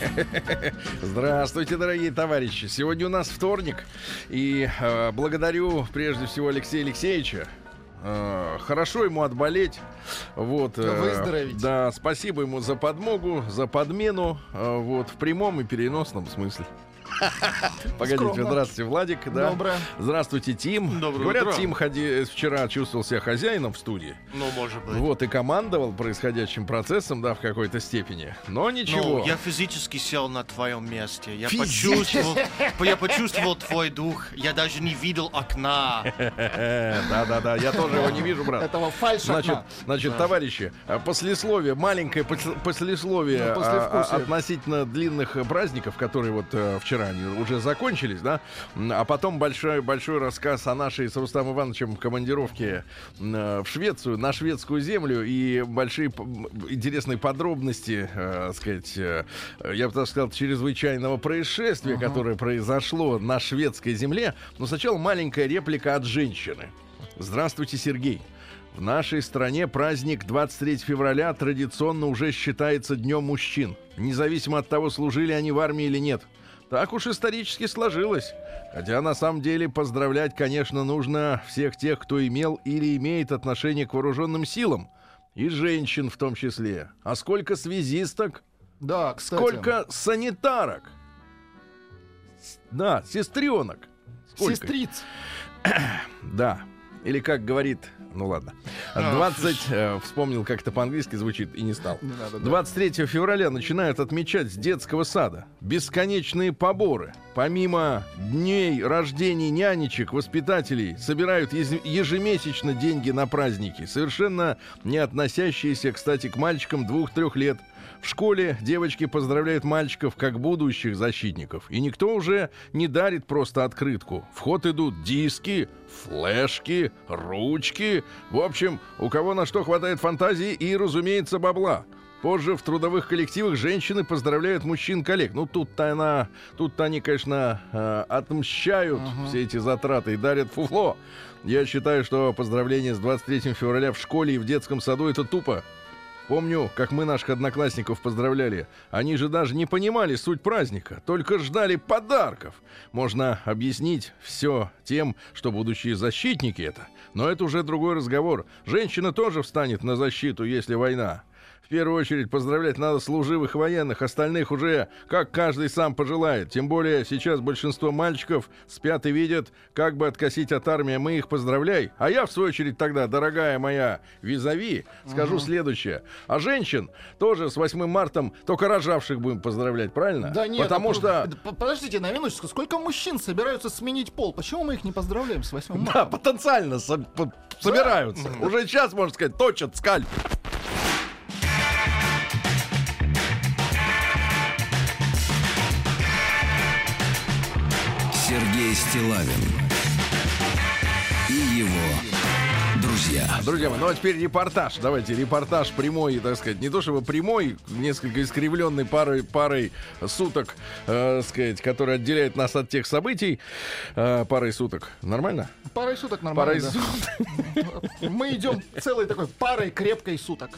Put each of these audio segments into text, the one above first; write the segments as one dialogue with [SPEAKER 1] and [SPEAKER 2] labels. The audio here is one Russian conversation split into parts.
[SPEAKER 1] Здравствуйте, дорогие товарищи. Сегодня у нас вторник. И э, благодарю прежде всего Алексея Алексеевича. Э, хорошо ему отболеть. Вот, э,
[SPEAKER 2] Выздороветь.
[SPEAKER 1] Да, спасибо ему за подмогу, за подмену. э, вот, в прямом и переносном смысле. Погодите,
[SPEAKER 2] Скромно.
[SPEAKER 1] здравствуйте, Владик. Да.
[SPEAKER 2] Доброе.
[SPEAKER 1] Здравствуйте, Тим.
[SPEAKER 3] Доброе
[SPEAKER 1] Говорят,
[SPEAKER 3] утро.
[SPEAKER 1] Тим ходи, вчера чувствовал себя хозяином в студии.
[SPEAKER 3] Ну, может быть.
[SPEAKER 1] Вот, и командовал происходящим процессом, да, в какой-то степени. Но ничего.
[SPEAKER 3] Ну, я физически сел на твоем месте. Я
[SPEAKER 1] Физически?
[SPEAKER 3] почувствовал, я почувствовал твой дух. Я даже не видел окна.
[SPEAKER 1] Да-да-да, я тоже его не вижу, брат.
[SPEAKER 2] Этого фальш
[SPEAKER 1] Значит, значит, товарищи, а, послесловие, маленькое пос- послесловие
[SPEAKER 2] Ну,
[SPEAKER 1] а, а, относительно длинных праздников, которые вот э, вчера они уже закончились, да, а потом большой большой рассказ о нашей с Рустамом Ивановичем командировке э, в Швецию, на шведскую землю и большие интересные подробности, э, сказать, э, я бы так сказал, чрезвычайного происшествия, которое произошло на шведской земле. Но сначала маленькая реплика от женщины. Здравствуйте, Сергей. В нашей стране праздник 23 февраля традиционно уже считается Днем мужчин, независимо от того, служили они в армии или нет. Так уж исторически сложилось. Хотя на самом деле поздравлять, конечно, нужно всех тех, кто имел или имеет отношение к вооруженным силам. И женщин в том числе. А сколько связисток?
[SPEAKER 2] Да, кстати.
[SPEAKER 1] Сколько санитарок? Да, сестренок. Сколько?
[SPEAKER 2] Сестриц.
[SPEAKER 1] Да. Или как говорит, ну ладно.
[SPEAKER 3] А,
[SPEAKER 1] 20, э, вспомнил, как это по-английски звучит, и не стал.
[SPEAKER 2] Не надо, да.
[SPEAKER 1] 23 февраля начинают отмечать с детского сада бесконечные поборы. Помимо дней рождений нянечек, воспитателей, собирают ежемесячно деньги на праздники, совершенно не относящиеся, кстати, к мальчикам двух-трех лет. В школе девочки поздравляют мальчиков как будущих защитников. И никто уже не дарит просто открытку. В ход идут диски, флешки, ручки. В общем, у кого на что хватает фантазии и, разумеется, бабла. Позже в трудовых коллективах женщины поздравляют мужчин-коллег. Ну, тут-то она, тут-то они, конечно, э, отмщают все эти затраты и дарят фуфло. Я считаю, что поздравление с 23 февраля в школе и в детском саду это тупо. Помню, как мы наших одноклассников поздравляли. Они же даже не понимали суть праздника, только ждали подарков. Можно объяснить все тем, что будущие защитники это. Но это уже другой разговор. Женщина тоже встанет на защиту, если война. В первую очередь поздравлять надо служивых военных, остальных уже как каждый сам пожелает. Тем более сейчас большинство мальчиков спят и видят, как бы откосить от армии, мы их поздравляй. А я, в свою очередь, тогда, дорогая моя визави, скажу следующее. А женщин тоже с 8 мартом только рожавших будем поздравлять, правильно?
[SPEAKER 2] Да нет,
[SPEAKER 1] Потому что...
[SPEAKER 2] Подождите на минуточку. Сколько мужчин собираются сменить пол? Почему мы их не поздравляем с 8 марта?
[SPEAKER 1] Да, потенциально со- по- собираются. Уже сейчас, можно сказать, точат скальп.
[SPEAKER 4] Сергей друзья.
[SPEAKER 1] Мои, ну а теперь репортаж. Давайте репортаж прямой, так сказать, не то чтобы прямой, несколько искривленный парой, парой суток, э, сказать, который отделяет нас от тех событий. Э, парой суток. Нормально?
[SPEAKER 2] Парой суток
[SPEAKER 1] Парой
[SPEAKER 2] нормально. да.
[SPEAKER 1] суток.
[SPEAKER 2] Мы идем целой такой парой крепкой суток.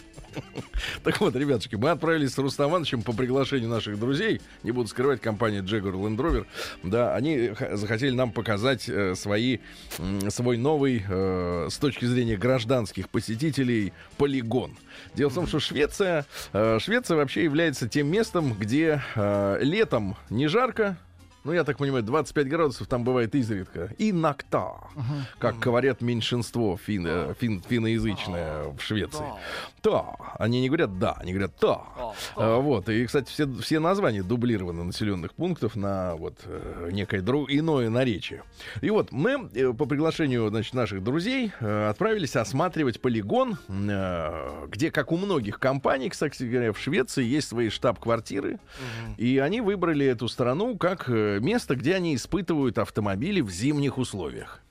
[SPEAKER 1] Так вот, ребятушки, мы отправились с Рустам Ивановичем по приглашению наших друзей. Не буду скрывать, компания Jaguar Land Rover. Да, они захотели нам показать э, свои, м, свой новый, э, с точки зрения гражданских посетителей, полигон. Дело в том, что Швеция, э, Швеция вообще является тем местом, где э, летом не жарко, ну, я так понимаю, 25 градусов там бывает изредка. И накта, как говорят меньшинство фин, э, фин- финноязычное в Швеции. Да. Они не говорят да, они говорят да. А, Вот. И, кстати, все, все названия дублированы населенных пунктов на вот э, некое дру- иное наречие. И вот мы э, по приглашению значит, наших друзей э, отправились осматривать полигон, где, как у многих компаний, кстати говоря, в Швеции есть свои штаб-квартиры. И они выбрали эту страну как место, где они испытывают автомобили в зимних условиях.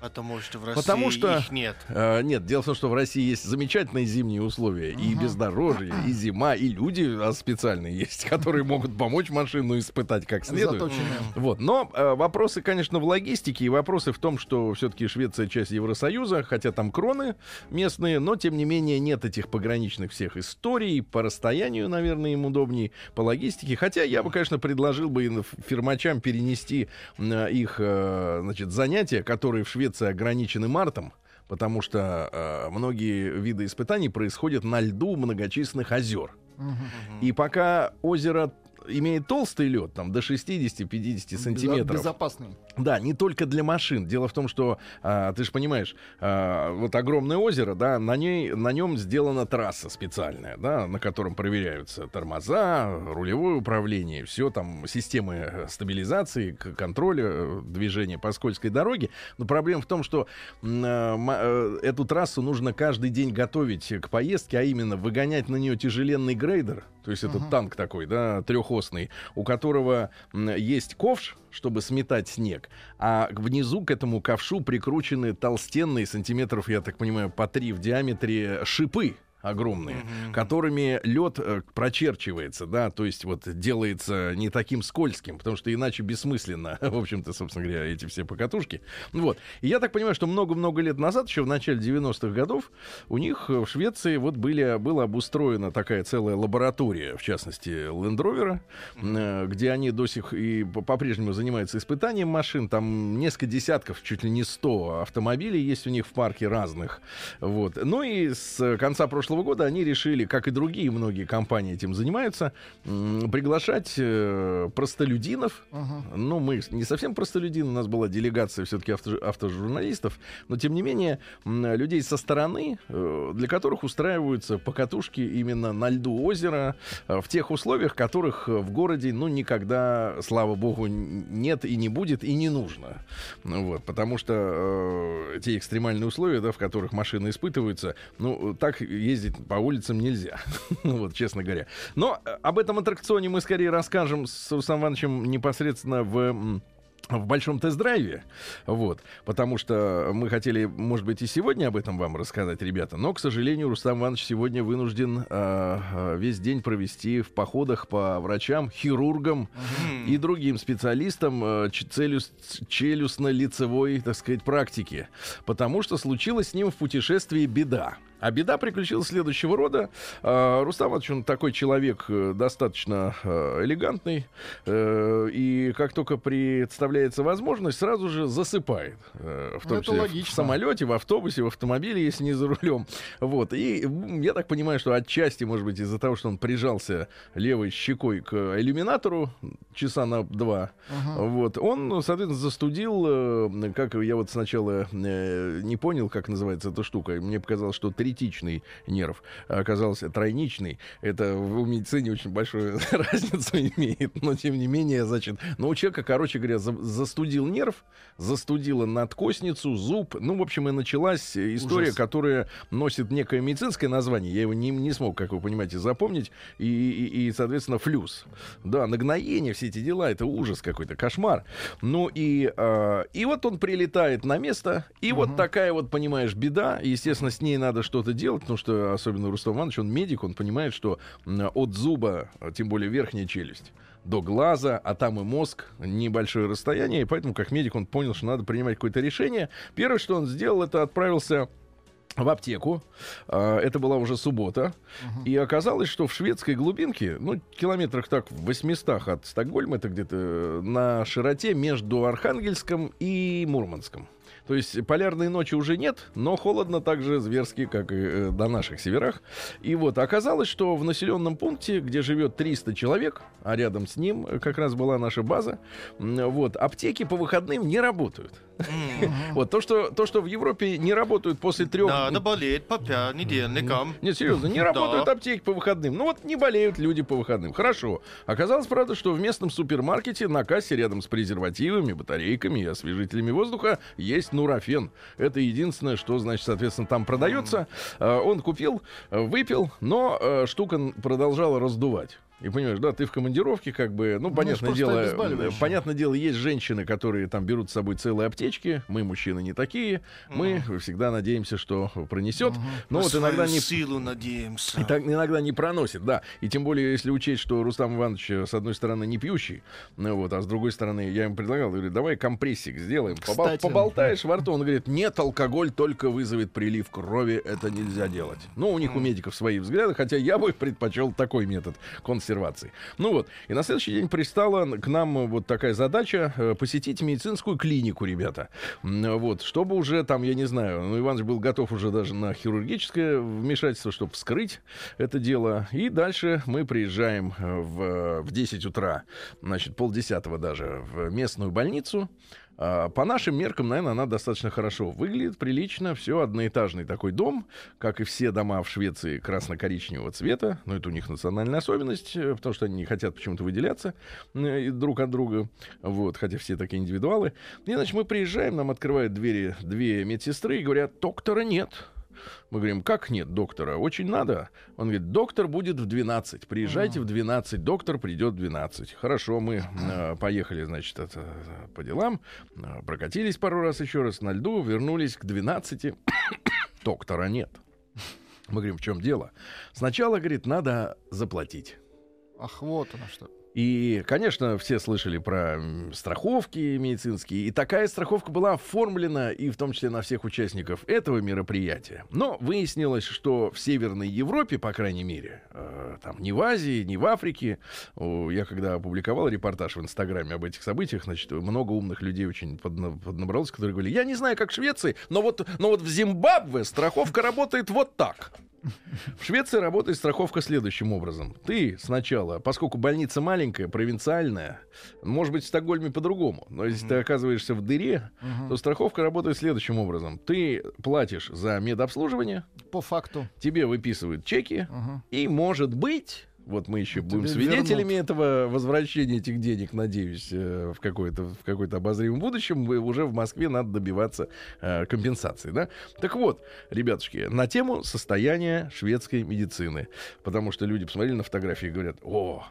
[SPEAKER 3] Потому что в России
[SPEAKER 1] Потому что-
[SPEAKER 3] их нет.
[SPEAKER 1] А, нет, дело в том, что в России есть замечательные зимние условия. И бездорожье, и зима, и люди а, специальные есть, которые могут помочь машину испытать как следует.
[SPEAKER 2] Заточенные.
[SPEAKER 1] Вот. Но э, вопросы, конечно, в логистике и вопросы в том, что все-таки Швеция часть Евросоюза, хотя там кроны местные, но тем не менее нет этих пограничных всех историй. По расстоянию, наверное, им удобнее, по логистике. Хотя я бы, конечно, предложил бы фирмачам перенести э, их э, значит, занятия, которые в Швеции ограничены мартом. Потому что э, многие виды испытаний происходят на льду многочисленных озер. И пока озеро имеет толстый лед, там до 60-50 сантиметров.
[SPEAKER 2] Безопасный.
[SPEAKER 1] Да, не только для машин. Дело в том, что а, ты же понимаешь, а, вот огромное озеро, да, на ней, на нем сделана трасса специальная, да, на котором проверяются тормоза, рулевое управление, все там системы э, стабилизации, контроля э, движения по скользкой дороге. Но проблема в том, что э, эту трассу нужно каждый день готовить к поездке, а именно выгонять на нее тяжеленный грейдер, то есть это танк такой, да, трехосный, у которого есть ковш, чтобы сметать снег, а внизу к этому ковшу прикручены толстенные сантиметров, я так понимаю, по три в диаметре шипы огромные, которыми лед прочерчивается, да, то есть вот делается не таким скользким, потому что иначе бессмысленно, в общем-то, собственно говоря, эти все покатушки. Вот. И я так понимаю, что много-много лет назад, еще в начале 90-х годов, у них э, в Швеции вот были, была обустроена такая целая лаборатория, в частности, Land Rover, э, где они до сих и по- по-прежнему занимаются испытанием машин. Там несколько десятков, чуть ли не 100 автомобилей есть у них в парке разных. Вот. Ну и с конца прошлого года они решили, как и другие многие компании этим занимаются, приглашать э, простолюдинов. Ну, мы не совсем простолюдины, у нас была делегация все-таки авто, автожурналистов, но тем не менее людей со стороны, э, для которых устраиваются покатушки именно на льду озера э, в тех условиях, которых в городе, ну, никогда, слава богу, нет и не будет и не нужно. Ну, Вот, потому что э, те экстремальные условия, да, в которых машины испытываются, ну, так ездить по улицам нельзя, вот, честно говоря. Но э, об этом аттракционе мы скорее расскажем с Рустам Ивановичем непосредственно в... в большом тест-драйве, вот, потому что мы хотели, может быть, и сегодня об этом вам рассказать, ребята, но, к сожалению, Рустам Иванович сегодня вынужден э, весь день провести в походах по врачам, хирургам и другим специалистам э, ч- целюс- челюстно-лицевой, так сказать, практики, потому что случилась с ним в путешествии беда. А беда приключилась следующего рода. Рустам Иванович, он такой человек э, достаточно элегантный, э, и как только представляется возможность, сразу же засыпает. э, в
[SPEAKER 2] Ну,
[SPEAKER 1] том
[SPEAKER 2] это
[SPEAKER 1] числе в
[SPEAKER 2] логично.
[SPEAKER 1] самолете, в автобусе, в автомобиле, если не за рулем. Вот. И я так понимаю, что отчасти, может быть, из-за того, что он прижался левой щекой к иллюминатору часа на два, вот, он, ну, соответственно, застудил, э, как я вот сначала э, не понял, как называется эта штука. Мне показалось, что третичный нерв оказался тройничный. Это в медицине очень большую разницу имеет, но тем не менее, значит, но у человека, короче говоря, за- застудил нерв, застудила надкосницу, зуб. Ну, в общем, и началась история,
[SPEAKER 2] Ужас.
[SPEAKER 1] которая носит некое медицинское название. Я его не, не смог, как вы понимаете, запомнить. И, и- и, соответственно, флюс. Да, нагноение, все эти дела, это ужас какой-то, кошмар. Ну и, э, и вот он прилетает на место, и вот такая вот, понимаешь, беда. Естественно, с ней надо что-то делать, потому что, особенно Рустам Иванович, он медик, он понимает, что от зуба, а тем более верхняя челюсть, до глаза, а там и мозг, небольшое расстояние, и поэтому, как медик, он понял, что надо принимать какое-то решение. Первое, что он сделал, это отправился в аптеку. А, Это была уже суббота. И оказалось, что в шведской глубинке, ну, километрах так в 800 от Стокгольма, это где-то э, на широте между Архангельском и Мурманском. То есть полярной ночи уже нет, но холодно так же зверски, как и э, на наших северах. И вот оказалось, что в населенном пункте, где живет 300 человек, а рядом с ним э, как раз была наша база, вот, аптеки по выходным не работают. Вот то, что, то, что в Европе не работают после трех...
[SPEAKER 3] Надо болеть по понедельникам.
[SPEAKER 1] Нет, серьезно, не работают аптеки по выходным. Ну вот не болеют люди по выходным. Хорошо. Оказалось, правда, что в местном супермаркете на кассе рядом с презервативами, батарейками и освежителями воздуха есть нурофен. Это единственное, что, значит, соответственно, там продается. А, Он купил, выпил, но э, штука продолжала раздувать. И понимаешь, да, ты в командировке, как бы, ну, понятное
[SPEAKER 2] просто
[SPEAKER 1] дело, понятное дело, есть женщины, которые там берут с собой целые аптечки. Мы, мужчины, не такие. Мы всегда надеемся, что пронесет. Но
[SPEAKER 3] На
[SPEAKER 1] вот иногда не,
[SPEAKER 3] силу надеемся.
[SPEAKER 1] и так иногда не проносит, да. И тем более, если учесть, что Рустам Иванович, э, с одной стороны, не пьющий, ну вот, а с другой стороны, я ему предлагал, говорю, давай компрессик сделаем.
[SPEAKER 2] Кстати.
[SPEAKER 1] поболтаешь во рту. Он говорит, нет, алкоголь только вызовет прилив крови, это нельзя делать. Ну, у них, у медиков, свои взгляды, хотя я бы предпочел такой метод консервации. Ну вот, и на следующий день пристала к нам э, вот такая задача э, посетить медицинскую клинику, ребята. Вот, чтобы уже там, я не знаю, ну, Иванович был готов уже даже на хирургическое вмешательство, чтобы вскрыть это дело. И дальше мы приезжаем э, в, в 10 утра, значит, полдесятого даже, в местную больницу. А, По нашим меркам, наверное, она достаточно хорошо выглядит, прилично. Все одноэтажный такой дом, как и все дома в Швеции красно-коричневого цвета. Но это у них национальная особенность, э, потому что они не хотят почему-то выделяться э, друг от друга. Вот, хотя все такие индивидуалы. И, значит, мы приезжаем, нам открывают двери две медсестры и говорят, доктора нет. Мы говорим, как нет доктора? Очень надо. Он говорит, доктор будет в 12. Приезжайте в 12, доктор придет в 12. Хорошо, мы э, поехали, значит, это, э, по делам, э, прокатились пару раз еще раз на льду, вернулись к 12. доктора нет. Мы говорим, в чем дело? Сначала, говорит, надо заплатить.
[SPEAKER 2] Ах, вот оно что.
[SPEAKER 1] И, конечно, все слышали про страховки медицинские. И такая страховка была оформлена, и в том числе на всех участников этого мероприятия. Но выяснилось, что в Северной Европе, по крайней мере, э, там ни в Азии, ни в Африке, я когда опубликовал репортаж в Инстаграме об этих событиях, значит, много умных людей очень подна- поднабралось, которые говорили, я не знаю, как в Швеции, но вот, но вот в Зимбабве страховка работает вот так. В Швеции работает страховка следующим образом. Ты сначала, поскольку больница маленькая, провинциальная, может быть, в Стокгольме по-другому, но если ты оказываешься в дыре, то страховка работает следующим образом. Ты платишь за медобслуживание,
[SPEAKER 2] По факту.
[SPEAKER 1] тебе выписывают чеки,
[SPEAKER 2] Мгм.
[SPEAKER 1] и, может быть, вот мы еще будем
[SPEAKER 2] Тебе
[SPEAKER 1] свидетелями
[SPEAKER 2] вернут.
[SPEAKER 1] этого возвращения этих денег, надеюсь, э, в какое-то в какое-то обозримом будущем, уже в Москве надо добиваться э, компенсации, да? Так вот, ребятушки, на тему состояния шведской медицины, потому что люди посмотрели на фотографии и говорят, о,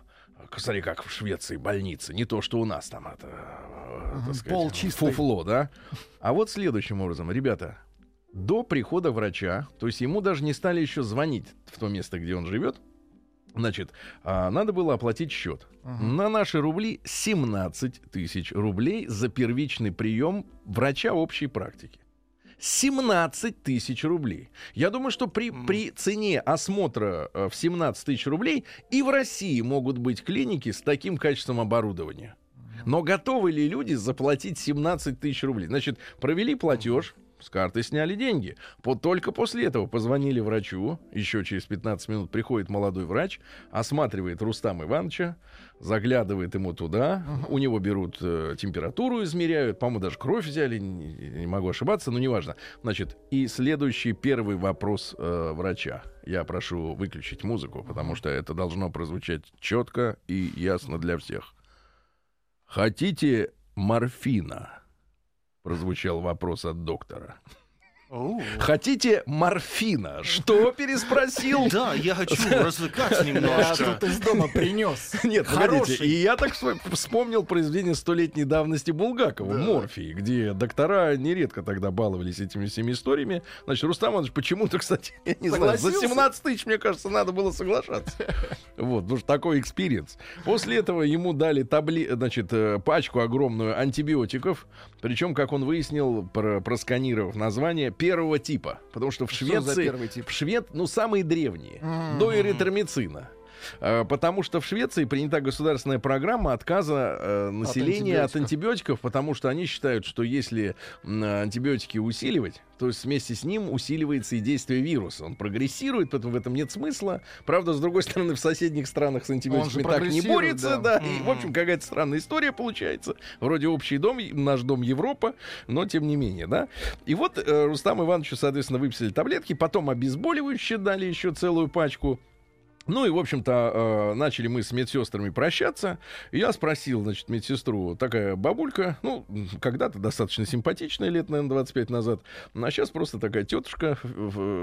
[SPEAKER 1] Смотри, как в Швеции больницы. Не то, что у нас там это, э, так сказать,
[SPEAKER 2] пол чистый.
[SPEAKER 1] фуфло, да? А вот следующим образом, ребята, до прихода врача, то есть ему даже не стали еще звонить в то место, где он живет, значит, а, надо было оплатить счет. На наши рубли 17 тысяч рублей за первичный прием врача общей практики. 17 тысяч рублей. Я думаю, что при, при цене осмотра э, в 17 тысяч рублей и в России могут быть клиники с таким качеством оборудования. Но готовы ли люди заплатить 17 тысяч рублей? Значит, провели платеж, с карты сняли деньги. Вот только после этого позвонили врачу. Еще через 15 минут приходит молодой врач, осматривает Рустам Ивановича, заглядывает ему туда. У него берут э, температуру, измеряют. По-моему, даже кровь взяли, не, не могу ошибаться, но неважно. Значит, и следующий первый вопрос э, врача. Я прошу выключить музыку, потому что это должно прозвучать четко и ясно для всех. Хотите морфина? Прозвучал вопрос от доктора. Хотите морфина? Что переспросил?
[SPEAKER 3] Да, я хочу развлекаться
[SPEAKER 2] Я
[SPEAKER 3] немножко.
[SPEAKER 2] тут из дома принес.
[SPEAKER 1] Нет, погодите,
[SPEAKER 3] Хороший.
[SPEAKER 1] и я так вспом- вспомнил произведение столетней давности Булгакова «Морфий», где доктора нередко тогда баловались этими всеми историями. Значит, Рустам Иванович почему-то, кстати, я не знаю, за
[SPEAKER 2] Согласился?
[SPEAKER 1] 17 тысяч, мне кажется, надо было соглашаться. Вот, потому что такой experience. После этого ему дали табли... значит, э, пачку огромную антибиотиков, причем, как он выяснил, про- просканировав название, первого типа. Потому что в
[SPEAKER 2] Что
[SPEAKER 1] Швеции...
[SPEAKER 2] первый тип?
[SPEAKER 1] В Швед... Ну, самые древние.
[SPEAKER 2] М.
[SPEAKER 1] До эритромицина. Э, Потому что в Швеции принята государственная программа отказа э, населения от
[SPEAKER 2] антибиотиков.
[SPEAKER 1] антибиотиков, потому что они считают, что если антибиотики усиливать, то есть вместе с ним усиливается и действие вируса. Он прогрессирует, поэтому в этом нет смысла. Правда, с другой стороны, в соседних странах с антибиотиками так не борется, да.
[SPEAKER 2] да.
[SPEAKER 1] И, в общем, какая-то странная история получается. Вроде общий дом, наш дом Европа, но тем не менее, да. И вот э, Рустам Ивановичу, соответственно, выписали таблетки, потом обезболивающие дали еще целую пачку. Ну и, в общем-то, э, начали мы с медсестрами прощаться. Я спросил, значит, медсестру, такая бабулька, ну, когда-то достаточно симпатичная, лет, наверное, 25 назад, а сейчас просто такая тетушка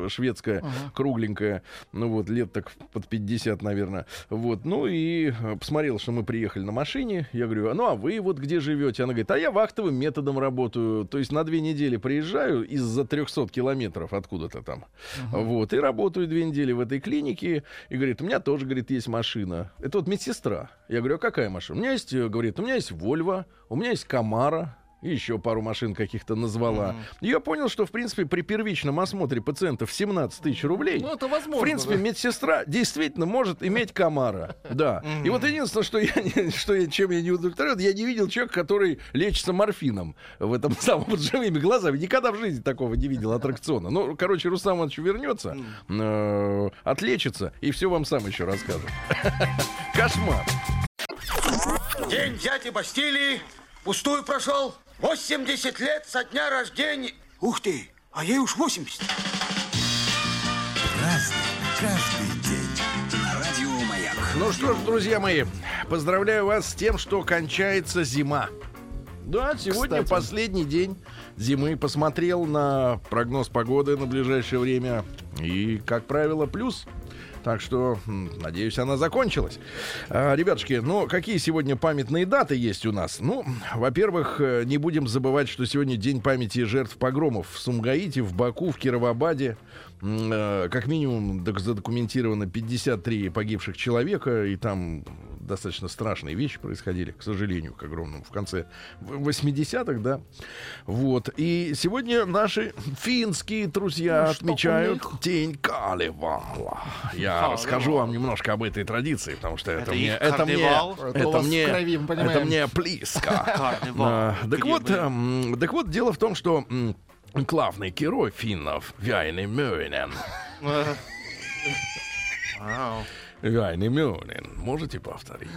[SPEAKER 1] шведская, кругленькая, ну вот, лет так под 50, наверное. Вот, ну и посмотрел, что мы приехали на машине. Я говорю, ну а вы вот где живете? Она говорит, а я вахтовым методом работаю. То есть на две недели приезжаю из-за 300 километров откуда-то там. Вот, и работаю две недели в этой клинике. И говорит, у меня тоже, говорит, есть машина. Это вот медсестра. Я говорю, а какая машина? У меня есть, э, говорит, у меня есть Вольво, у меня есть Камара. И еще пару машин каких-то назвала. И я понял, что, в принципе, при первичном осмотре пациентов 17 тысяч рублей.
[SPEAKER 2] Ну, это возможно.
[SPEAKER 1] В принципе,
[SPEAKER 2] да.
[SPEAKER 1] медсестра действительно может иметь комара. Да. И вот единственное, что я, не- что я, чем я не удовлетворен, я не видел человека, который лечится морфином в этом самом вот живыми глазами. Никогда в жизни такого не видел аттракциона. Ну, короче, Рустам Иванович вернется, э, отлечится и все вам сам еще расскажет. Кошмар.
[SPEAKER 5] День дяди Бастилии пустую прошел. 80 лет со дня рождения. Ух ты, а ей уж 80.
[SPEAKER 4] Разный, каждый день. Радио Маяк.
[SPEAKER 1] Ну что ж, друзья мои, поздравляю вас с тем, что кончается зима. Да, сегодня
[SPEAKER 2] Кстати.
[SPEAKER 1] последний день зимы. Посмотрел на прогноз погоды на ближайшее время. И, как правило, плюс. Так что, надеюсь, она закончилась. А, ребятушки, ну, какие сегодня памятные даты есть у нас? Ну, во-первых, э, не будем забывать, что сегодня день памяти жертв погромов в Сумгаите, в Баку, в Кировобаде. М, э, Как минимум док- задокументировано 53 погибших человека, и там достаточно страшные вещи происходили, к сожалению, к огромному, в конце в- 80-х, да. Вот. И сегодня наши финские друзья
[SPEAKER 2] Ну,
[SPEAKER 1] отмечают? День Калевала. Я расскажу вам немножко об этой традиции, потому что это,
[SPEAKER 3] Это
[SPEAKER 1] мне... Это мне?
[SPEAKER 2] Это
[SPEAKER 1] мне,
[SPEAKER 2] крови,
[SPEAKER 1] это мне близко. А, Так вот, эм, так вот, дело в том, что главный герой финнов, Вяйни Мёйнен,
[SPEAKER 3] Э, Вау.
[SPEAKER 1] Вяйни Мёйнен, можете повторить?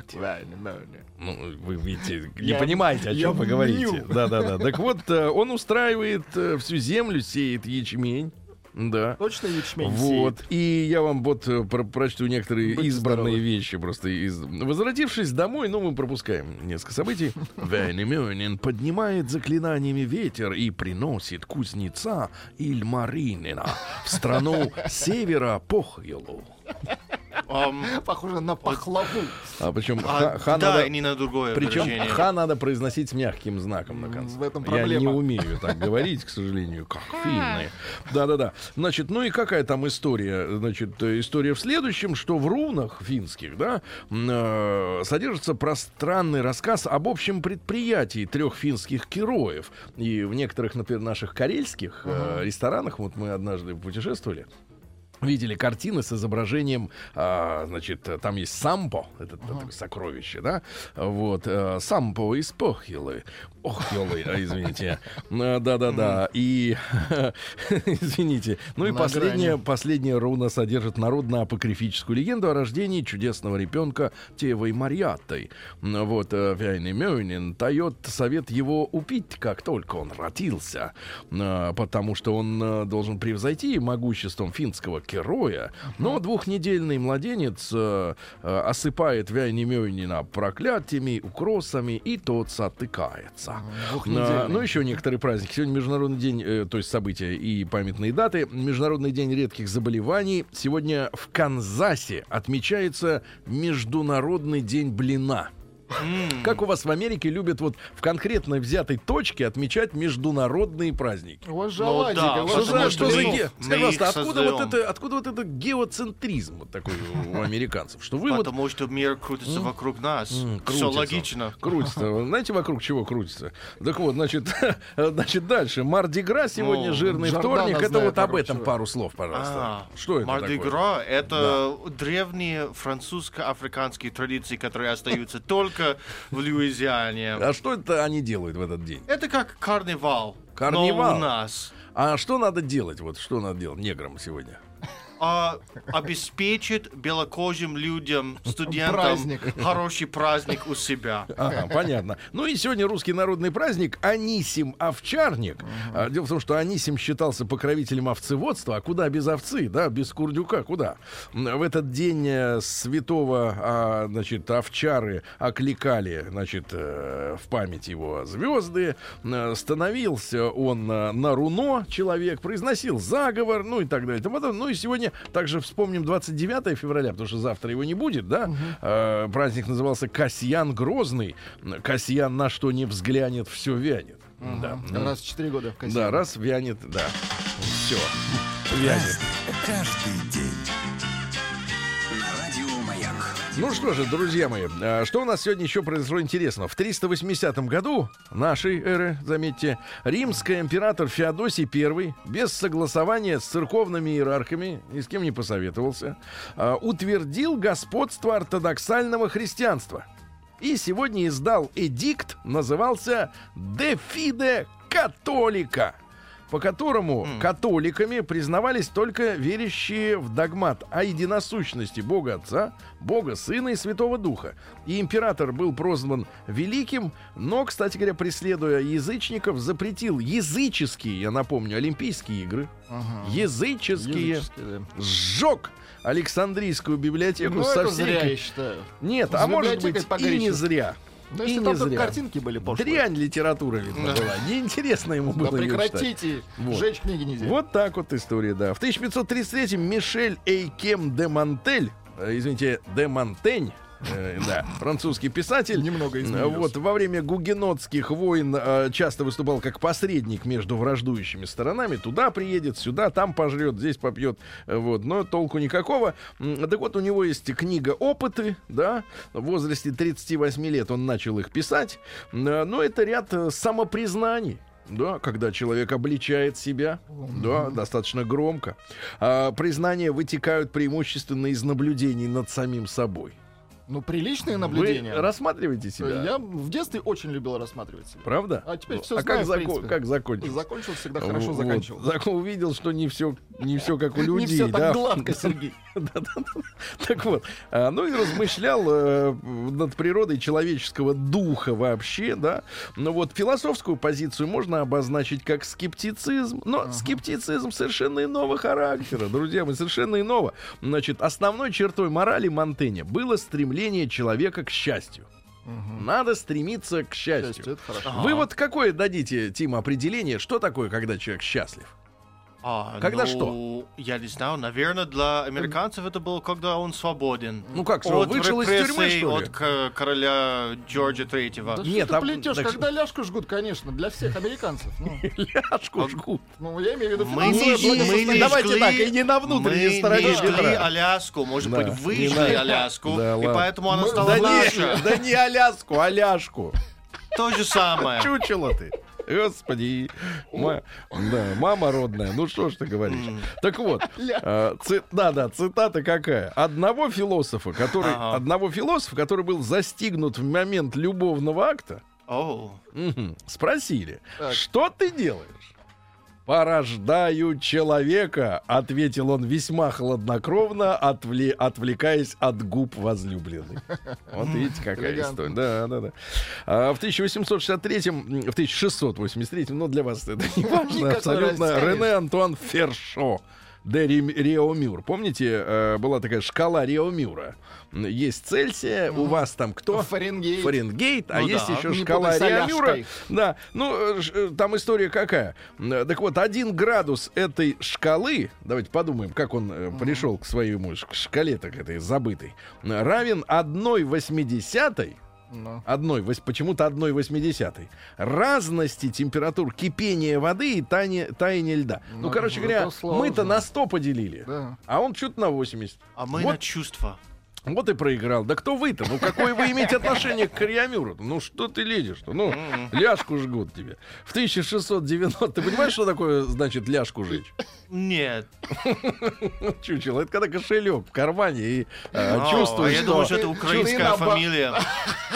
[SPEAKER 1] Ну, вы видите, не
[SPEAKER 2] Я-
[SPEAKER 1] понимаете, о чем вы говорите. Да-да-да. Так вот, э, он устраивает э, всю землю, сеет ячмень. Да.
[SPEAKER 2] Точно ячмень
[SPEAKER 1] Вот.
[SPEAKER 2] сеет?
[SPEAKER 1] И я вам вот э, про- прочту некоторые
[SPEAKER 2] Будьте
[SPEAKER 1] избранные
[SPEAKER 2] здоровы.
[SPEAKER 1] вещи просто из. Возвратившись домой, ну, мы пропускаем несколько событий. Вейнемёнин поднимает заклинаниями ветер и приносит кузнеца Ильмаринина в страну севера Похьелу.
[SPEAKER 2] Похоже на пахлаву.
[SPEAKER 1] А причем
[SPEAKER 3] а,
[SPEAKER 1] ха,
[SPEAKER 3] да,
[SPEAKER 1] надо,
[SPEAKER 3] не на другое
[SPEAKER 1] причем
[SPEAKER 3] выражение.
[SPEAKER 1] ха надо произносить с мягким знаком на конце.
[SPEAKER 2] В этом
[SPEAKER 1] Я не
[SPEAKER 2] проблема.
[SPEAKER 1] умею так говорить, к сожалению, как финны. Да-да-да. Значит, ну и какая там история? Значит, история в следующем, что в рунах финских, да, э, содержится пространный рассказ об общем предприятии трех финских героев. И в некоторых, например, наших карельских э, ресторанах, вот мы однажды путешествовали, видели картины с изображением, а, значит, там есть сампо, это, это сокровище, да, вот, э, сампо из Похилы, Охилы, а, извините, Э, да-да-да, и, извините, ну и последняя, последняя руна содержит народно-апокрифическую легенду о рождении чудесного ребенка Тевой Марьятой, вот, э, Вяйный Мёйнин дает совет его убить, как только он родился, э, потому что он э, должен превзойти могуществом финского героя. Но двухнедельный младенец э, осыпает Вяйни Мёйнина проклятиями, укросами, и тот затыкается.
[SPEAKER 2] Двухнедельный.
[SPEAKER 1] А, Ну, еще некоторые праздники. Сегодня Международный день, э, то есть события и памятные даты. Международный день редких заболеваний. Сегодня в Канзасе отмечается Международный день блина. Как у вас в Америке любят вот в конкретно взятой точке отмечать международные праздники?
[SPEAKER 2] У вас же
[SPEAKER 3] Ну да,
[SPEAKER 1] Что за, что за
[SPEAKER 3] что
[SPEAKER 1] ге- пожалуйста, откуда вот, это, откуда вот этот геоцентризм вот такой у американцев? Что вы вот
[SPEAKER 3] Потому что мир крутится вокруг нас. Все логично.
[SPEAKER 1] Крутится. Знаете, вокруг чего крутится? Так вот, значит, значит дальше. Мардигра сегодня
[SPEAKER 3] Ну,
[SPEAKER 1] жирный
[SPEAKER 2] Жордана
[SPEAKER 1] вторник. Это вот об этом пару слов, пожалуйста.
[SPEAKER 3] А,
[SPEAKER 1] Что это такое?
[SPEAKER 3] Мардигра — это древние французско-африканские традиции, которые остаются только в Луизиане.
[SPEAKER 1] А что это они делают в этот день?
[SPEAKER 3] Это как карнавал.
[SPEAKER 1] Карнавал?
[SPEAKER 3] Но у нас.
[SPEAKER 1] А что надо делать? Вот что надо делать неграм сегодня?
[SPEAKER 3] А, обеспечит белокожим людям, студентам
[SPEAKER 2] Праздник.
[SPEAKER 3] хороший праздник у себя.
[SPEAKER 1] Ага, понятно. Ну и сегодня русский народный праздник Анисим Овчарник. А, Дело в том, что Анисим считался покровителем овцеводства, а куда без овцы, да, без курдюка, куда? В этот день э, святого, а, значит, овчары окликали, значит, э, в память его звезды. Э, Становился он на руно, человек, произносил заговор, ну и так далее. Ну и сегодня также вспомним 29 февраля, потому что завтра его не будет, да? Э, праздник назывался Касьян Грозный. Касьян на что не взглянет, все вянет. Да. Ну,
[SPEAKER 2] Раз в 4 года в
[SPEAKER 1] да, раз вянет, да. Все. Вянет.
[SPEAKER 4] Каждый день.
[SPEAKER 1] Ну что же, друзья мои, а, что у нас сегодня еще произошло интересного? В 380 году нашей эры, заметьте, римский император Феодосий I без согласования с церковными иерархами, ни с кем не посоветовался, а, утвердил господство ортодоксального христианства. И сегодня издал эдикт, назывался «De fide католика», по которому католиками признавались только верящие в догмат о единосущности Бога Отца, Бога Сына и Святого Духа. И император был прозван великим, но, кстати говоря, преследуя язычников, запретил языческие, я напомню, Олимпийские игры, языческие,
[SPEAKER 2] Языческие, да.
[SPEAKER 1] сжег Александрийскую библиотеку
[SPEAKER 2] Ну,
[SPEAKER 1] со
[SPEAKER 2] зря, я считаю.
[SPEAKER 1] Нет,
[SPEAKER 2] С
[SPEAKER 1] а может быть и не зря.
[SPEAKER 2] Ну,
[SPEAKER 1] и
[SPEAKER 2] если
[SPEAKER 1] не
[SPEAKER 2] там только
[SPEAKER 1] зря.
[SPEAKER 2] картинки были пошлые.
[SPEAKER 1] Дрянь литература, видно, была. Неинтересно ему
[SPEAKER 2] Да
[SPEAKER 1] было читать.
[SPEAKER 2] прекратите,
[SPEAKER 1] Вот.
[SPEAKER 2] сжечь книги нельзя.
[SPEAKER 1] Вот так вот история, да. В 1533 Мишель Эйкем де Монтель, э, извините, де Монтень, э, да, французский писатель.
[SPEAKER 2] Немного изменился.
[SPEAKER 1] Вот во время гугенотских войн э, часто выступал как посредник между враждующими сторонами. Туда приедет, сюда, там пожрет, здесь попьет. Э, Вот, но толку никакого. Так вот, у него есть книга «Опыты», да, в возрасте 38 лет он начал их писать. Э, Но это ряд э, самопризнаний. Да, когда человек обличает себя, да, достаточно громко. А, признания вытекают преимущественно из наблюдений над самим собой.
[SPEAKER 2] Ну, приличные наблюдения.
[SPEAKER 1] Вы рассматриваете себя?
[SPEAKER 2] Я в детстве очень любил рассматривать себя.
[SPEAKER 1] Правда?
[SPEAKER 2] А теперь
[SPEAKER 1] Ну,
[SPEAKER 2] всё
[SPEAKER 1] а
[SPEAKER 2] знаю,
[SPEAKER 1] как, зако- как закончил?
[SPEAKER 2] Закончил всегда хорошо
[SPEAKER 1] Вот.
[SPEAKER 2] заканчивал.
[SPEAKER 1] Зак- увидел, что не все, не все как у людей.
[SPEAKER 2] Не все так гладко, Сергей.
[SPEAKER 1] Так вот, а, ну и размышлял э, над природой человеческого духа вообще, да. Но вот философскую позицию можно обозначить как скептицизм, но скептицизм совершенно иного характера, друзья мои, совершенно иного. Значит, основной чертой морали Монтэня было стремление человека к счастью. Надо стремиться к счастью.
[SPEAKER 2] Счастье, это хорошо.
[SPEAKER 1] Вы вот какое дадите, Тим, определение, что такое, когда человек счастлив?
[SPEAKER 3] А,
[SPEAKER 1] Когда
[SPEAKER 3] ну,
[SPEAKER 1] что?
[SPEAKER 3] Я не знаю. Наверное, для американцев это было, когда он свободен.
[SPEAKER 1] Ну как, что,
[SPEAKER 3] от
[SPEAKER 1] вышел из тюрьмы, что ли?
[SPEAKER 3] От к- короля Джорджа Третьего.
[SPEAKER 2] Да
[SPEAKER 1] Нет,
[SPEAKER 2] что
[SPEAKER 1] а-
[SPEAKER 2] ты плетешь,
[SPEAKER 1] так-
[SPEAKER 2] когда ляжку жгут, конечно, для всех американцев. Ну,
[SPEAKER 1] Ляжку жгут.
[SPEAKER 2] ну, я имею в виду
[SPEAKER 3] Мы
[SPEAKER 2] финансовое
[SPEAKER 3] не, мы
[SPEAKER 2] благосостояние.
[SPEAKER 3] не
[SPEAKER 1] Давайте
[SPEAKER 3] жгли-
[SPEAKER 1] так, и не на внутренней
[SPEAKER 3] мы
[SPEAKER 1] стороне
[SPEAKER 3] не жгли
[SPEAKER 1] бедра.
[SPEAKER 3] Аляску. Может
[SPEAKER 1] Да,
[SPEAKER 3] быть,
[SPEAKER 1] не
[SPEAKER 3] выжгли. Аляску,
[SPEAKER 1] Да,
[SPEAKER 3] и поэтому она
[SPEAKER 2] Мы-
[SPEAKER 3] стала
[SPEAKER 1] Да
[SPEAKER 3] наша.
[SPEAKER 1] не, да не Аляску, а ляжку.
[SPEAKER 3] То же самое.
[SPEAKER 1] Чучело ты. Господи. Ма- да, мама родная. Ну что ж ты говоришь. Так вот. а, ци- да, да, цитата какая. Одного философа, который,
[SPEAKER 3] Ага.
[SPEAKER 1] одного философа, который был застигнут в момент любовного акта, мгм, спросили,
[SPEAKER 2] Так.
[SPEAKER 1] что ты делаешь? «Порождаю человека», — ответил он весьма хладнокровно, отвле- отвлекаясь от губ возлюбленной. Вот видите, какая
[SPEAKER 2] Элегантно.
[SPEAKER 1] история. Да, да, да. А в 1863-м, в 1683-м, ну, для вас это не важно абсолютно, Рене Антуан Фершо. Де Реомюр. Помните, э, была такая шкала Реомюра. Есть Цельсия, у вас там кто?
[SPEAKER 2] Фаренгейт.
[SPEAKER 1] Фаренгейт, а
[SPEAKER 3] Ну
[SPEAKER 1] есть
[SPEAKER 3] да.
[SPEAKER 1] еще
[SPEAKER 2] Не
[SPEAKER 1] шкала Реомюра.
[SPEAKER 2] Аляской.
[SPEAKER 1] Да, ну, э, э, там история какая. Так вот, один градус этой шкалы, давайте подумаем, как он пришел к своему шкале, так этой забытой, равен одной восьмидесятой
[SPEAKER 2] Ну.
[SPEAKER 1] одной, почему-то одной восьмидесятой. Разности температур кипения воды и таяния, таяния льда. Ну,
[SPEAKER 2] Ну,
[SPEAKER 1] короче говоря, мы-то на 100 поделили,
[SPEAKER 2] Да.
[SPEAKER 1] а он что-то на 80.
[SPEAKER 3] а мы
[SPEAKER 1] Вот
[SPEAKER 3] на чувства.
[SPEAKER 1] вот и проиграл. Да кто вы-то? Ну какое вы имеете отношение к Кариамюру? Ну что ты лезешь-то? Ну, ляжку жгут тебе. В 1690... Ты понимаешь, что такое значит ляжку жечь?
[SPEAKER 3] Нет.
[SPEAKER 1] Чучело. Это когда кошелек в кармане и э,
[SPEAKER 3] А,
[SPEAKER 1] чувствуешь,
[SPEAKER 3] я
[SPEAKER 1] что...
[SPEAKER 3] думал, что это украинская фамилия.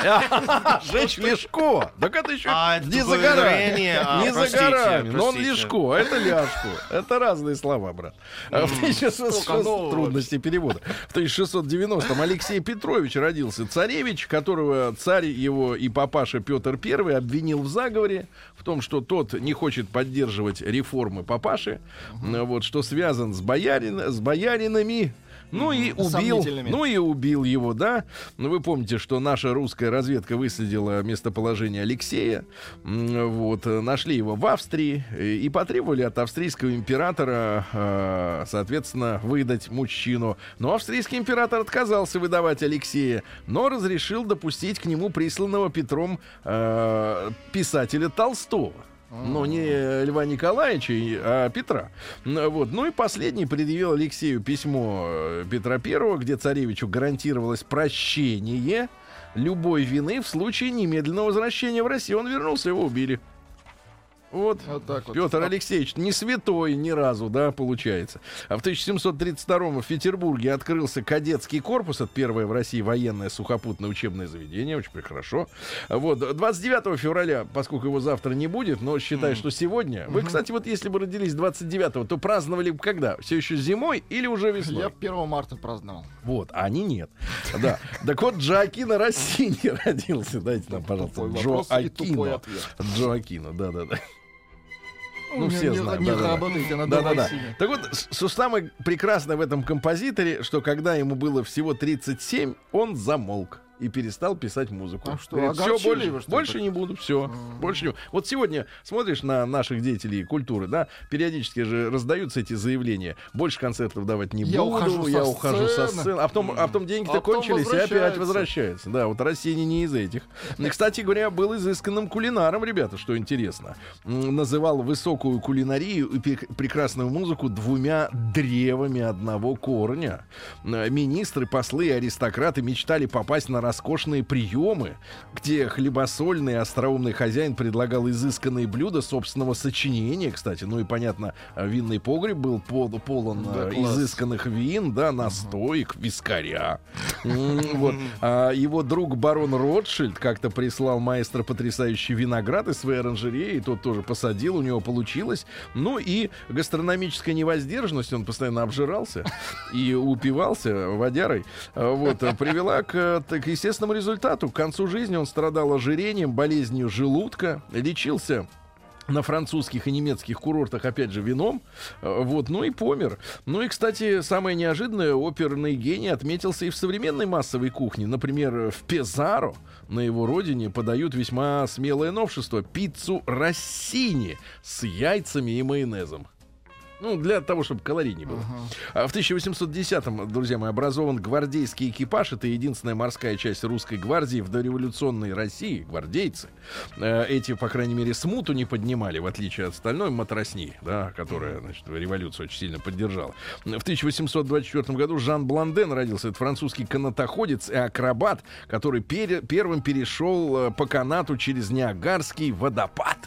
[SPEAKER 1] Жечь Лешко. Так это еще
[SPEAKER 3] А, это
[SPEAKER 1] не за горами.
[SPEAKER 3] А,
[SPEAKER 1] не за горами. Но он. Лешко, а это Ляшко. Это разные слова, брат. А в 1600
[SPEAKER 2] Столько нового.
[SPEAKER 1] трудности перевода. В 1690-м Алексей Петрович родился. Царевич, которого царь его и папаша Петр I обвинил в заговоре, в том, что тот не хочет поддерживать реформы папаши, вот, что связан с, боярин, с бояринами, ну и убил, ну и убил его, да. Ну вы помните, что наша русская разведка выследила местоположение Алексея. Вот э, нашли его в Австрии э, и потребовали от австрийского императора, э, соответственно, выдать мужчину. Но австрийский император отказался выдавать Алексея, но разрешил допустить к нему присланного Петром писателя Толстого. Но не Льва Николаевича, а Петра. Вот. Ну и последний предъявил Алексею письмо э, Петра Первого, где царевичу гарантировалось прощение любой вины в случае немедленного возвращения в Россию. Он вернулся, его убили. Вот.
[SPEAKER 2] Вот так вот.
[SPEAKER 1] Петр Алексеевич не святой ни разу, да, получается. А в 1732 в Петербурге открылся кадетский корпус, это первое в России военное сухопутное учебное заведение, очень хорошо. Вот, 29 февраля, поскольку его завтра не будет, но считай, что сегодня. Вы, кстати, вот если бы родились 29 то праздновали бы когда? Все еще зимой или уже весной?
[SPEAKER 2] Я 1 марта праздновал.
[SPEAKER 1] Вот, а они нет. Да. Так вот, Джоакино Россини родился. Дайте нам, пожалуйста, Джоакино. Джоакино, да-да-да. Ну,
[SPEAKER 2] Не-
[SPEAKER 1] все
[SPEAKER 2] не-
[SPEAKER 1] знают.
[SPEAKER 2] Не
[SPEAKER 1] да-да-да.
[SPEAKER 2] работайте на
[SPEAKER 1] Да-да-да.
[SPEAKER 2] Донбассе.
[SPEAKER 1] Так вот, что самое прекрасное в этом композиторе, что когда ему было всего 37, он замолк и перестал писать музыку.
[SPEAKER 2] А что,
[SPEAKER 1] Говорит, «Всё,
[SPEAKER 2] огорчили
[SPEAKER 1] больше,
[SPEAKER 2] его, что
[SPEAKER 1] больше
[SPEAKER 2] так?»
[SPEAKER 1] не буду, все, больше не. Вот сегодня смотришь на наших деятелей культуры, да, периодически же раздаются эти заявления. Больше концертов давать не
[SPEAKER 2] Я
[SPEAKER 1] буду,
[SPEAKER 2] ухожу
[SPEAKER 1] я
[SPEAKER 2] со
[SPEAKER 1] ухожу со
[SPEAKER 2] сцены.
[SPEAKER 1] а потом, а потом деньги-то
[SPEAKER 2] А
[SPEAKER 1] кончились и опять
[SPEAKER 2] возвращается.
[SPEAKER 1] Да, вот Россия не из этих. Кстати говоря, был изысканным кулинаром, ребята, что интересно. Называл высокую кулинарию и прекрасную музыку двумя древами одного корня. Министры, послы и аристократы мечтали попасть на роскошные приемы, где хлебосольный остроумный хозяин предлагал изысканные блюда собственного сочинения, кстати. Ну и, понятно, э, винный погреб был пол- полон
[SPEAKER 2] Да,
[SPEAKER 1] э,
[SPEAKER 2] класс.
[SPEAKER 1] изысканных вин, да, настоек, вискаря. Вот. А его друг барон Ротшильд как-то прислал маэстро потрясающий виноград из своей оранжереи, тот тоже посадил, у него получилось. Ну и гастрономическая невоздержанность, он постоянно обжирался и упивался водярой, а, вот, привела к, э, к естественному результату. К концу жизни он страдал ожирением, болезнью желудка, лечился на французских и немецких курортах, опять же, вином. Э, Вот, ну и помер. Ну и, кстати, самое неожиданное, оперный гений отметился и в современной массовой кухне. Например, в Пезаро, на его родине, подают весьма смелое новшество. Пиццу Россини с яйцами и майонезом. Ну, для того, чтобы калорийнее было. А В 1810-м, друзья мои, образован гвардейский экипаж. Это единственная морская часть русской гвардии в дореволюционной России. Гвардейцы. Э, Эти, по крайней мере, смуту не поднимали, в отличие от стальной матросни, да, которая, значит, революцию очень сильно поддержала. В 1824 году Жан Бланден родился. Это французский канатоходец и акробат, который пере- первым перешел э, по канату через Ниагарский водопад.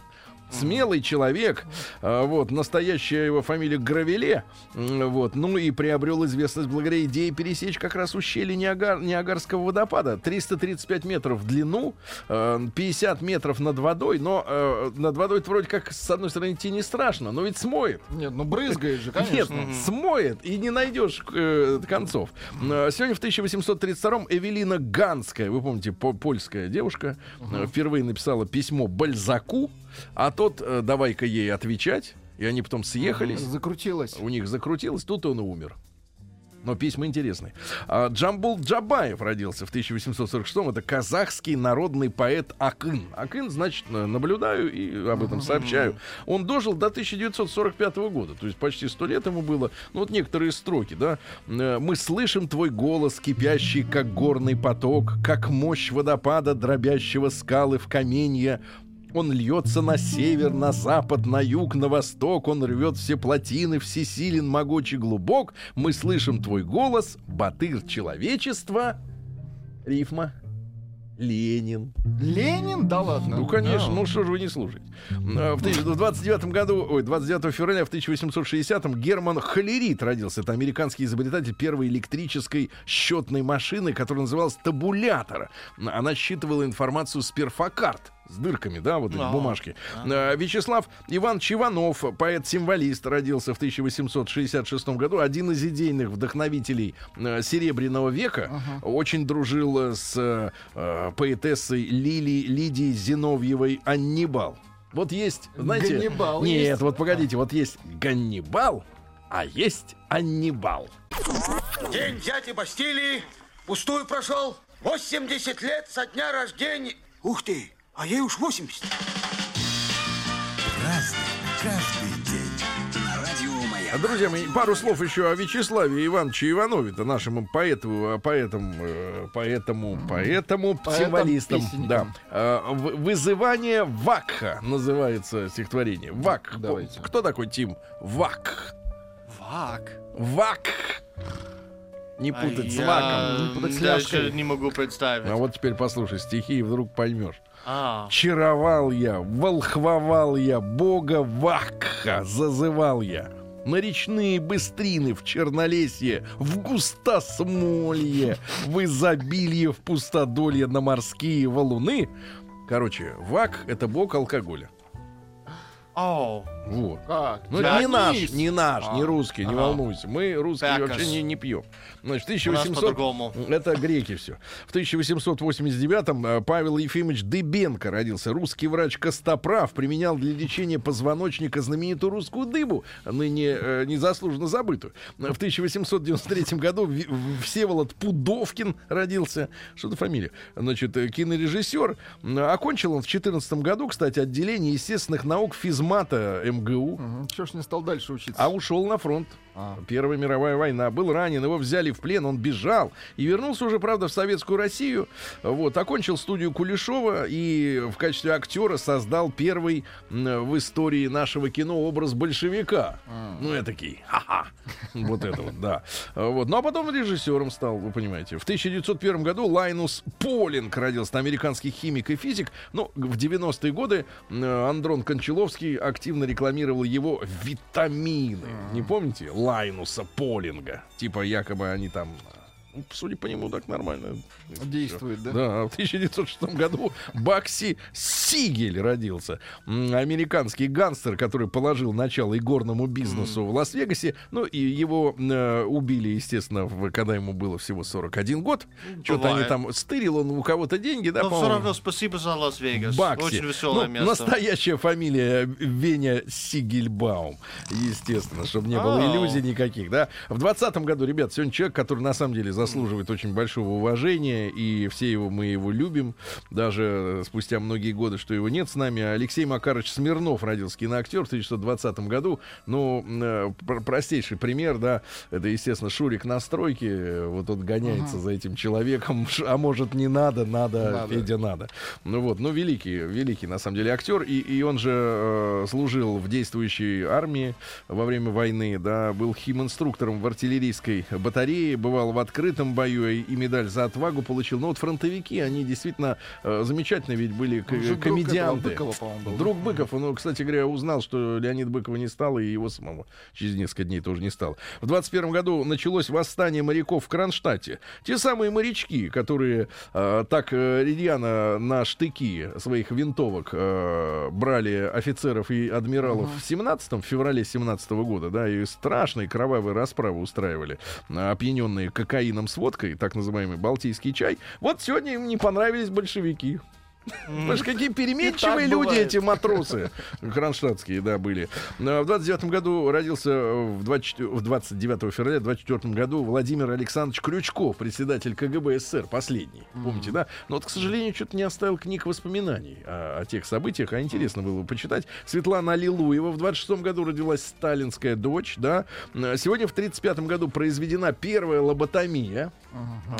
[SPEAKER 1] Смелый человек, а, вот, настоящая его фамилия Гравеле, вот, ну и приобрел известность благодаря идее пересечь как раз ущелье Ниагар, Ниагарского водопада. 335 метров в длину, э, 50 метров над водой, но э, над водой вроде как, с одной стороны, идти не страшно, но ведь смоет.
[SPEAKER 2] Нет, ну брызгает же,
[SPEAKER 1] Нет,
[SPEAKER 2] конечно.
[SPEAKER 1] смоет, и не найдешь э, концов. Сегодня в 1832-м Эвелина Ганская, вы помните, по- польская девушка, э, впервые написала письмо Бальзаку, а тот, э, давай-ка ей отвечать, и они потом съехались,
[SPEAKER 2] Закрутилось.
[SPEAKER 1] у них закрутилось, тут он и умер. Но письма интересные. А, Джамбул Джабаев родился в 1846-м. Это казахский народный поэт Акын. Акын, значит, на- наблюдаю и об этом сообщаю. Он дожил до 1945 года. То есть почти сто лет ему было. Ну вот некоторые строки, да. Э, Мы слышим твой голос, кипящий, как горный поток, как мощь водопада, дробящего скалы в каменья. Он льется на север, на запад, на юг, на восток. Он рвет все плотины, всесилен, могучий, глубок. Мы слышим твой голос, батыр человечества. Рифма. Ленин.
[SPEAKER 2] Ленин? Да ладно.
[SPEAKER 1] Ну, конечно, ну что же вы не слушаете. А, В 1929 году, ой, 29 февраля в 1860-м Герман Холерит родился. Это американский изобретатель первой электрической счетной машины, которая называлась табулятор. Она считывала информацию с перфокарт. С дырками, да, вот эти
[SPEAKER 3] А,
[SPEAKER 1] бумажки. А, Вячеслав Иван Чиванов, поэт-символист, родился в 1866 году. Один из идейных вдохновителей э, Серебряного века. Очень дружил э, с э, поэтессой Лили, Лидией Зиновьевой Аннибал. Вот есть, знаете...
[SPEAKER 2] Ганнибал
[SPEAKER 1] Нет,
[SPEAKER 2] есть?
[SPEAKER 1] вот погодите, вот есть Ганнибал, а есть Аннибал.
[SPEAKER 5] День дяди Бастилии пустую прошел. 80 лет со дня рождения. Ух ты, а ей уж 80.
[SPEAKER 4] Разный, каждый день. На радио Маяк.
[SPEAKER 1] Друзья мои, пару слов еще о Вячеславе Ивановиче Иванове, это нашему поэту, э, поэтам, э, поэтому, поэтому,
[SPEAKER 2] песенникам.
[SPEAKER 1] Да. Э, Вызывание Вакха называется стихотворение. Вак.
[SPEAKER 2] Давайте.
[SPEAKER 1] Кто такой Тим? Вак.
[SPEAKER 3] Вак.
[SPEAKER 1] Вак. Не
[SPEAKER 3] А
[SPEAKER 1] путать с
[SPEAKER 3] я
[SPEAKER 1] ваком.
[SPEAKER 2] Не путать с
[SPEAKER 3] даже
[SPEAKER 2] ляжкой.
[SPEAKER 3] не могу представить.
[SPEAKER 1] А вот теперь послушай стихи, и вдруг поймешь.
[SPEAKER 3] А,
[SPEAKER 1] Чаровал я, волхвовал я, бога Вакха зазывал я. На речные быстрины в Чернолесье, в густосмолье, в изобилье, в пустодолье на морские валуны. Короче, Вак — это бог алкоголя.
[SPEAKER 3] о,
[SPEAKER 1] Вот.
[SPEAKER 2] Как?
[SPEAKER 1] Ну, это не наш, не наш, не
[SPEAKER 2] А.
[SPEAKER 1] русский, не
[SPEAKER 3] Ага.
[SPEAKER 1] волнуйся. Мы русские
[SPEAKER 3] Пякос.
[SPEAKER 1] вообще не, не пьем. Значит,
[SPEAKER 3] у нас
[SPEAKER 1] 1800...
[SPEAKER 3] по-другому.
[SPEAKER 1] Это греки все. В 1889-м э, Павел Ефимович Дыбенко родился. Русский врач Костоправ применял для лечения позвоночника знаменитую русскую дыбу, ныне э, незаслуженно забытую. В 1893 году Всеволод Пудовкин родился. Что за фамилия? Значит, э, кинорежиссер. М, Окончил он в 2014 году, кстати, отделение естественных наук физмата МГУ.
[SPEAKER 2] Мгм. Чё ж не стал дальше учиться?
[SPEAKER 1] А ушел на фронт.
[SPEAKER 2] А.
[SPEAKER 1] Первая мировая война. Был ранен, его взяли в плен, он бежал. И вернулся уже, правда, в Советскую Россию. Вот, окончил студию Кулешова и в качестве актера создал первый в истории нашего кино образ большевика. Ну, я такие, ха-ха. Вот это вот, да. Вот. Ну, а потом режиссером стал, вы понимаете. В 1901 году Лайнус Полинг родился, американский химик и физик. Но в 90-е годы Андрон Кончаловский активно рекламировал его витамины. Не помните? Лайнуса Полинга. Типа якобы они там, ну, судя по нему, так нормально.
[SPEAKER 2] Действует, да?
[SPEAKER 1] Да, а в 1906 году Бакси Сигель родился. Американский гангстер, который положил начало игорному бизнесу в Лас-Вегасе. Ну, и его э, убили, естественно, в- когда ему было всего 41 год. Что-то они там... Стырил он у кого-то деньги, да,
[SPEAKER 3] но все
[SPEAKER 1] по-моему?
[SPEAKER 3] равно спасибо за Лас-Вегас.
[SPEAKER 1] Бакси.
[SPEAKER 3] Очень веселое
[SPEAKER 1] Ну,
[SPEAKER 3] место.
[SPEAKER 1] Настоящая фамилия Веня Сигельбаум. Естественно, чтобы не было
[SPEAKER 3] Ау.
[SPEAKER 1] иллюзий никаких, да. В 20 году, ребят, сегодня человек, который на самом деле заслуживает очень большого уважения, и все его, мы его любим, даже спустя многие годы, что его нет с нами. Алексей Макарович Смирнов родился киноактер в 1920 году. Ну, э, пр- простейший пример, да, это, естественно, Шурик на стройке, э, вот он гоняется за этим человеком, а может не надо, надо,
[SPEAKER 2] Надо.
[SPEAKER 1] Федя надо. Ну вот, ну великий, великий на самом деле актер, и, и он же э, служил в действующей армии во время войны, да, был химинструктором в артиллерийской батарее, бывал в открытом бою и, медаль за отвагу получил. Но вот фронтовики, они действительно э, замечательные, ведь были к-
[SPEAKER 2] друг
[SPEAKER 1] комедианты.
[SPEAKER 2] этого Быкова, был.
[SPEAKER 1] Друг Быков, он, кстати говоря, узнал, что Леонид Быкова не стало, и его самого через несколько дней тоже не стало. В 21 году началось восстание моряков в Кронштадте. Те самые морячки, которые э, так э, рьяно на штыки своих винтовок э, брали офицеров и адмиралов в 17 в феврале 17 года, да, и страшные кровавые расправы устраивали, э, опьяненные кокаином с водкой, так называемый балтийский чай. Вот сегодня им не понравились большевики. Знаешь, какие переменчивые люди
[SPEAKER 2] бывает.
[SPEAKER 1] эти матросы кронштадтские, да, были. В 29 году родился в, 24 в 29 февраля, в 24 году Владимир Александрович Крючков, председатель КГБ СССР, последний. Помните, да? Но вот, к сожалению, что-то не оставил книг воспоминаний о, о тех событиях, а интересно было бы почитать. Светлана Аллилуева в 26 году родилась сталинская дочь, да. Сегодня в 35 году произведена первая лоботомия.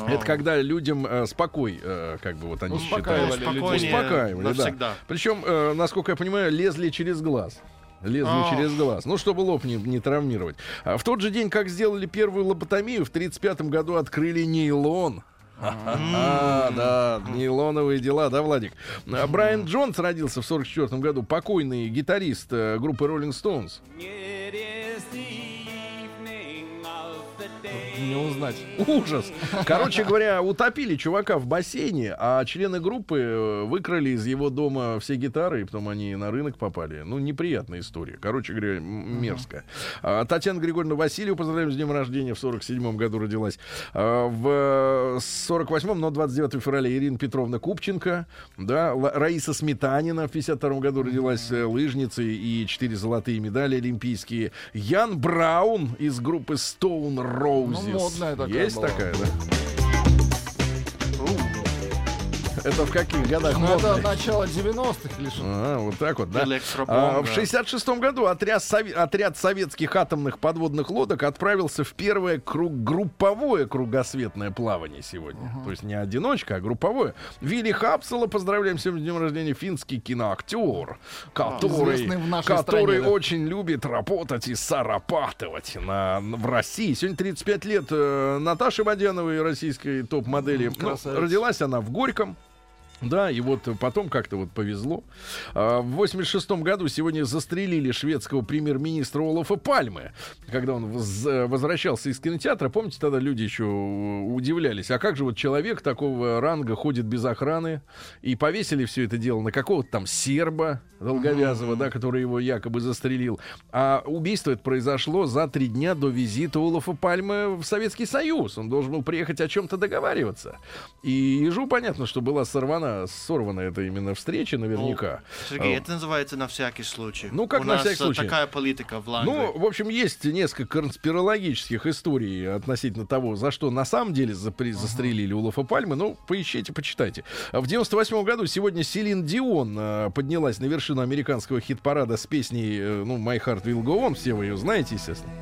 [SPEAKER 1] Это когда людям э, спокой, э, как бы вот они
[SPEAKER 2] Успокаивали
[SPEAKER 1] считают.
[SPEAKER 2] людей.
[SPEAKER 1] Успокаивали, да. Причем, э, насколько я понимаю, лезли через глаз. Лезли
[SPEAKER 3] А.
[SPEAKER 1] через глаз. Ну, чтобы лоб не, не травмировать. А в тот же день, как сделали первую лоботомию, в 1935 году открыли нейлон. А, да, нейлоновые дела, да, Владик? А, Брайан Джонс родился в 44 году, покойный гитарист э, группы Rolling Stones.
[SPEAKER 2] Не узнать.
[SPEAKER 1] Ужас. Короче говоря, утопили чувака в бассейне, а члены группы э, выкрали из его дома все гитары, и потом они на рынок попали. Ну, неприятная история. Короче говоря, мерзко. А, Татьяна Григорьевна Васильева, поздравляем с днем рождения, в 47 году родилась. А, В 48-м, но 29 февраля Ирина Петровна Купченко, да, Раиса Сметанина в 52 году родилась э, лыжницей и 4 золотые медали олимпийские. Ян Браун из группы Stone Roses.
[SPEAKER 2] Модная такая
[SPEAKER 1] Есть
[SPEAKER 2] была.
[SPEAKER 1] такая, да? Это в каких годах
[SPEAKER 2] Ну, это начало 90-х или что?
[SPEAKER 1] А, вот так вот, да. А, в
[SPEAKER 3] да.
[SPEAKER 1] 66 году отряд, сови- отряд советских атомных подводных лодок отправился в первое круг- групповое кругосветное плавание сегодня. То есть не одиночка, а групповое. Вилли Хапсела, поздравляем сегодня с днем рождения, финский киноактер, который,
[SPEAKER 2] нашей
[SPEAKER 1] который
[SPEAKER 2] стране, да.
[SPEAKER 1] очень любит работать и зарабатывать на, в России. Сегодня 35 лет э, Наташи Водяновой, российской топ-модели. Ну, родилась она в Горьком. Да, и вот потом как-то вот повезло. А, В 86 году сегодня застрелили шведского премьер-министра Олафа Пальмы, когда он э, возвращался из кинотеатра. Помните, тогда люди еще удивлялись, а как же вот человек такого ранга ходит без охраны? И повесили все это дело на какого-то там серба долговязого, да, который его якобы застрелил. А убийство это произошло за три дня до визита Олафа Пальмы в Советский Союз. Он должен был приехать о чем-то договариваться. И ежу понятно, что была сорвана, сорвана эта именно встреча наверняка.
[SPEAKER 3] Сергей,
[SPEAKER 1] А,
[SPEAKER 3] это называется на всякий случай.
[SPEAKER 1] Ну, как
[SPEAKER 3] У
[SPEAKER 1] на
[SPEAKER 3] нас
[SPEAKER 1] всякий случай.
[SPEAKER 3] такая политика в Ланглии.
[SPEAKER 1] Ну, в общем, есть несколько конспирологических историй относительно того, за что на самом деле запри- застрелили Улафа Пальмы. Ну, поищите, почитайте. А В 98 году сегодня Селин Дион э, поднялась на вершину американского хит-парада с песней, э, ну, My Heart Will Go On. Все вы ее знаете, естественно.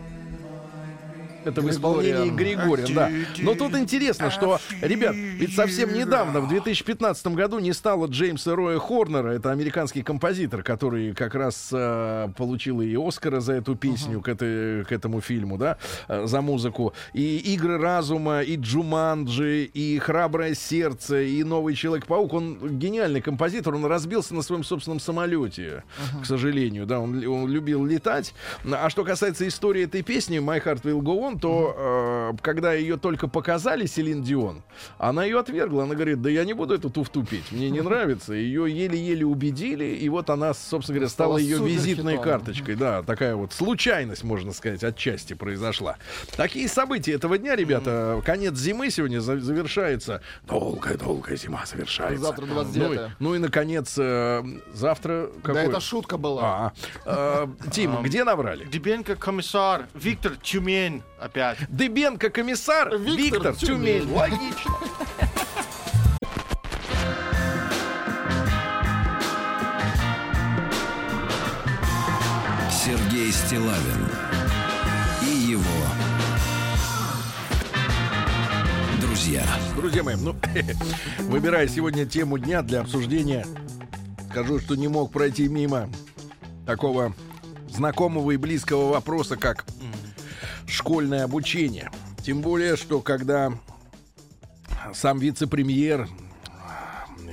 [SPEAKER 1] Это в исполнении. Григория, да. Но тут интересно, что, ребят, ведь совсем недавно, в 2015 году, не стало Джеймса Роя Хорнера. Это американский композитор, который как раз э, получил и Оскара за эту песню к, этой- к этому фильму, да, э, за музыку. И «Игры разума», и «Джуманджи», и «Храброе сердце», и «Новый Человек-паук». Он гениальный композитор, он разбился на своем собственном самолете, к сожалению, да, он, он любил летать. А что касается истории этой песни «My Heart Will Go On», то э, когда ее только показали Селин Дион, она ее отвергла. Она говорит, да я не буду эту туфту петь, мне не нравится. Ее еле-еле убедили, и вот она, собственно говоря, стала
[SPEAKER 2] Стала
[SPEAKER 1] ее визитной карточкой. Да, такая вот случайность, можно сказать, отчасти произошла. Такие события этого дня, ребята. Конец зимы сегодня за- завершается. Долгая-долгая зима завершается.
[SPEAKER 2] Завтра
[SPEAKER 1] Ну,
[SPEAKER 2] 29-е.
[SPEAKER 1] и- ну и, наконец, э, завтра...
[SPEAKER 2] Да
[SPEAKER 1] какой?
[SPEAKER 2] это шутка была.
[SPEAKER 1] А, э, Тим, где наврали?
[SPEAKER 3] Дебенко комиссар, Виктор Тюмень опять.
[SPEAKER 1] Дыбенко комиссар, Виктор,
[SPEAKER 2] Виктор
[SPEAKER 1] Тюмень.
[SPEAKER 2] Тюмень.
[SPEAKER 1] Логично.
[SPEAKER 4] Сергей Стилавин и его друзья.
[SPEAKER 1] Друзья мои, ну, выбирая сегодня тему дня для обсуждения, скажу, что не мог пройти мимо такого знакомого и близкого вопроса, как школьное обучение. Тем более, что когда сам вице-премьер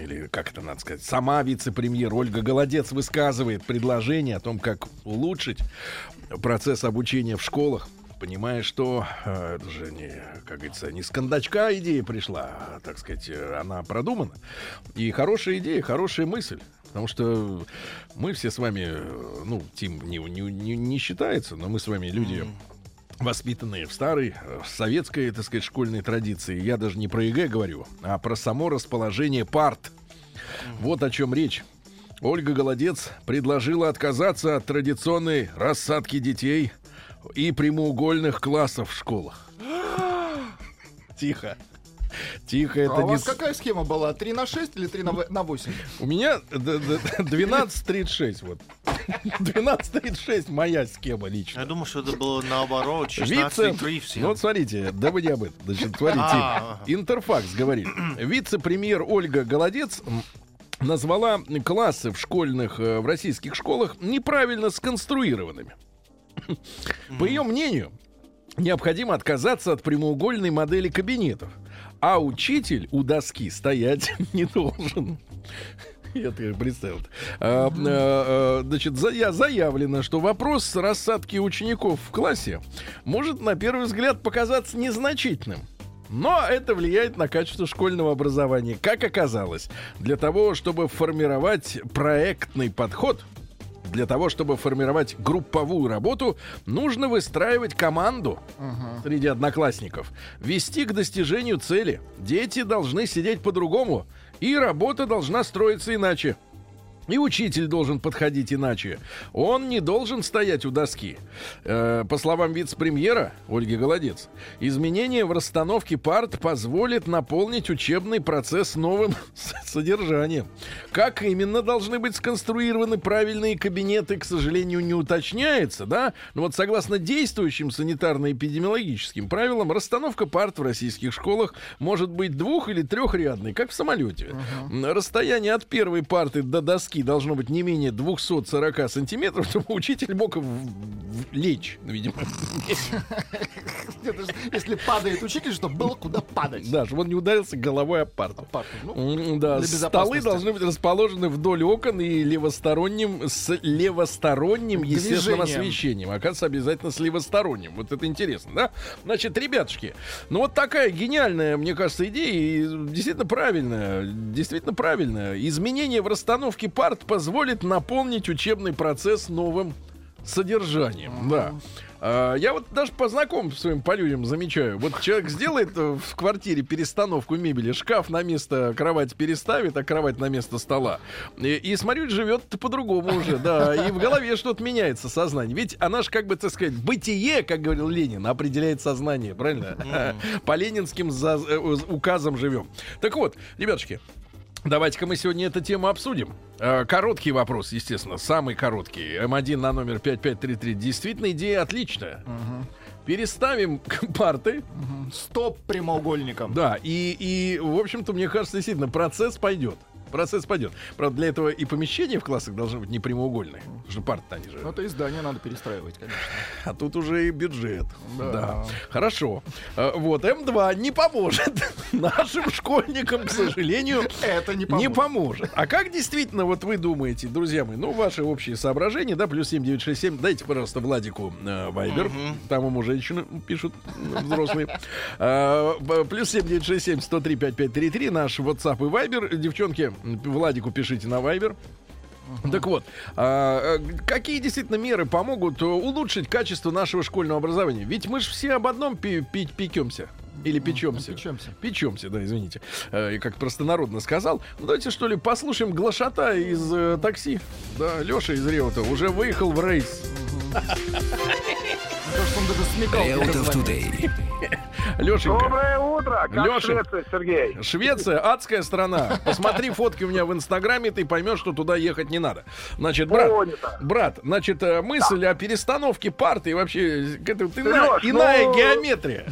[SPEAKER 1] или как это надо сказать, сама вице-премьер Ольга Голодец высказывает предложение о том, как улучшить процесс обучения в школах, понимая, что э, это же не, как говорится, не с кондачка идея пришла, а, так сказать, она продумана. И хорошая идея, хорошая мысль. Потому что мы все с вами, э, ну, Тим не, не, не, не считается, но мы с вами люди воспитанные в старой э, советской, так сказать, школьной традиции. Я даже не про ЕГЭ говорю, а про само расположение парт. Вот о чем речь. Ольга Голодец предложила отказаться от традиционной рассадки детей и прямоугольных классов в школах. Тихо. Тихо, это
[SPEAKER 2] а у вас какая схема была? 3 на 6 или 3 на в- на 8?
[SPEAKER 1] У меня д- д- 12.36, вот. 12.36 моя схема лично.
[SPEAKER 3] Я думаю, что это было наоборот,
[SPEAKER 1] Вице...
[SPEAKER 3] 16,3 всем.
[SPEAKER 1] Ну вот смотрите, да вы не об этом. Значит, смотрите,
[SPEAKER 3] А.
[SPEAKER 1] Интерфакс говорит. Вице-премьер Ольга Голодец назвала классы в школьных, э, в российских школах неправильно сконструированными. По ее мнению, необходимо отказаться от прямоугольной модели кабинетов, а учитель у доски стоять не должен. Я так представил. А, а, а, значит, за, я заявлено, что вопрос рассадки учеников в классе может на первый взгляд показаться незначительным. Но это влияет на качество школьного образования. Как оказалось, для того, чтобы формировать проектный подход, для того, чтобы формировать групповую работу, нужно выстраивать команду среди одноклассников, вести к достижению цели. Дети должны сидеть по-другому, и работа должна строиться иначе. И учитель должен подходить иначе. Он не должен стоять у доски. Э, по словам вице-премьера Ольги Голодец, изменение в расстановке парт позволит наполнить учебный процесс новым содержанием. Как именно должны быть сконструированы правильные кабинеты, к сожалению, не уточняется, да? Но вот согласно действующим санитарно-эпидемиологическим правилам, расстановка парт в российских школах может быть двух- или трехрядной, как в самолете. М, Расстояние от первой парты до доски должно быть не менее 240 сантиметров, чтобы учитель мог в- в- лечь, ну, видимо.
[SPEAKER 2] Если падает учитель, чтобы было куда падать.
[SPEAKER 1] Да, чтобы он не ударился головой об парту.
[SPEAKER 2] Ну,
[SPEAKER 1] Да, столы должны быть расположены вдоль окон и левосторонним с левосторонним естественным освещением. Оказывается, обязательно с левосторонним. Вот это интересно, да? Значит, ребятушки, ну вот такая гениальная, мне кажется, идея и действительно правильная, действительно правильная. Изменение в расстановке парт позволит наполнить учебный процесс новым содержанием. Да. А, Я вот даже по знакомым своим по людям замечаю. Вот человек сделает э, в квартире перестановку мебели, шкаф на место кровати переставит, а кровать на место стола. И, и смотрю, живет по-другому уже, да. И в голове что-то меняется сознание. Ведь она же, как бы, так сказать, бытие, как говорил Ленин, определяет сознание, правильно? По ленинским за- э, указам живем. Так вот, ребятушки, Давайте-ка мы сегодня эту тему обсудим. Э, Короткий вопрос, естественно, самый короткий. М1 на номер 5533. Действительно, идея отличная. Переставим парты,
[SPEAKER 2] Стоп прямоугольником.
[SPEAKER 1] да, и, и, в общем-то, мне кажется, действительно, процесс пойдет. Процесс пойдет. Правда, для этого и помещения в классах должны быть не прямоугольные. Потому что парты они же.
[SPEAKER 2] Ну, это издание надо перестраивать, конечно.
[SPEAKER 1] А тут уже и бюджет. Да.
[SPEAKER 2] Да.
[SPEAKER 1] Хорошо. Э, Вот, М2 не поможет нашим школьникам, к сожалению.
[SPEAKER 2] Это не
[SPEAKER 1] Не
[SPEAKER 2] поможет.
[SPEAKER 1] поможет. А как действительно, вот вы думаете, друзья мои, ну, ваши общие соображения, да, плюс 7967, дайте, пожалуйста, Владику э, Вайбер, там ему женщины пишут, э, взрослые. А, б- плюс 7967 103 5533, наш WhatsApp и Вайбер. Девчонки, Владику пишите на Вайбер. Так вот, а, э, какие действительно меры помогут э, улучшить качество нашего школьного образования? Ведь мы же все об одном пи- пи- пекемся. Или печемся.
[SPEAKER 2] печемся.
[SPEAKER 1] Печемся, да, извините. Э, И как простонародно сказал. Ну, давайте, что ли, послушаем глашата из э, такси. Да, Леша из Реута уже выехал в рейс.
[SPEAKER 2] Мне
[SPEAKER 4] Реутов Тудей.
[SPEAKER 1] Лешенька.
[SPEAKER 6] Доброе утро, как
[SPEAKER 1] Лёша.
[SPEAKER 6] Швеция, Сергей?
[SPEAKER 1] Швеция адская страна. Посмотри фотки у меня в Инстаграме, ты поймешь, что туда ехать не надо. Значит, брат, брат, значит, э, мысль о перестановке парты и вообще э, это вот ина-
[SPEAKER 6] Серёж,
[SPEAKER 1] иная
[SPEAKER 6] ну,
[SPEAKER 1] геометрия.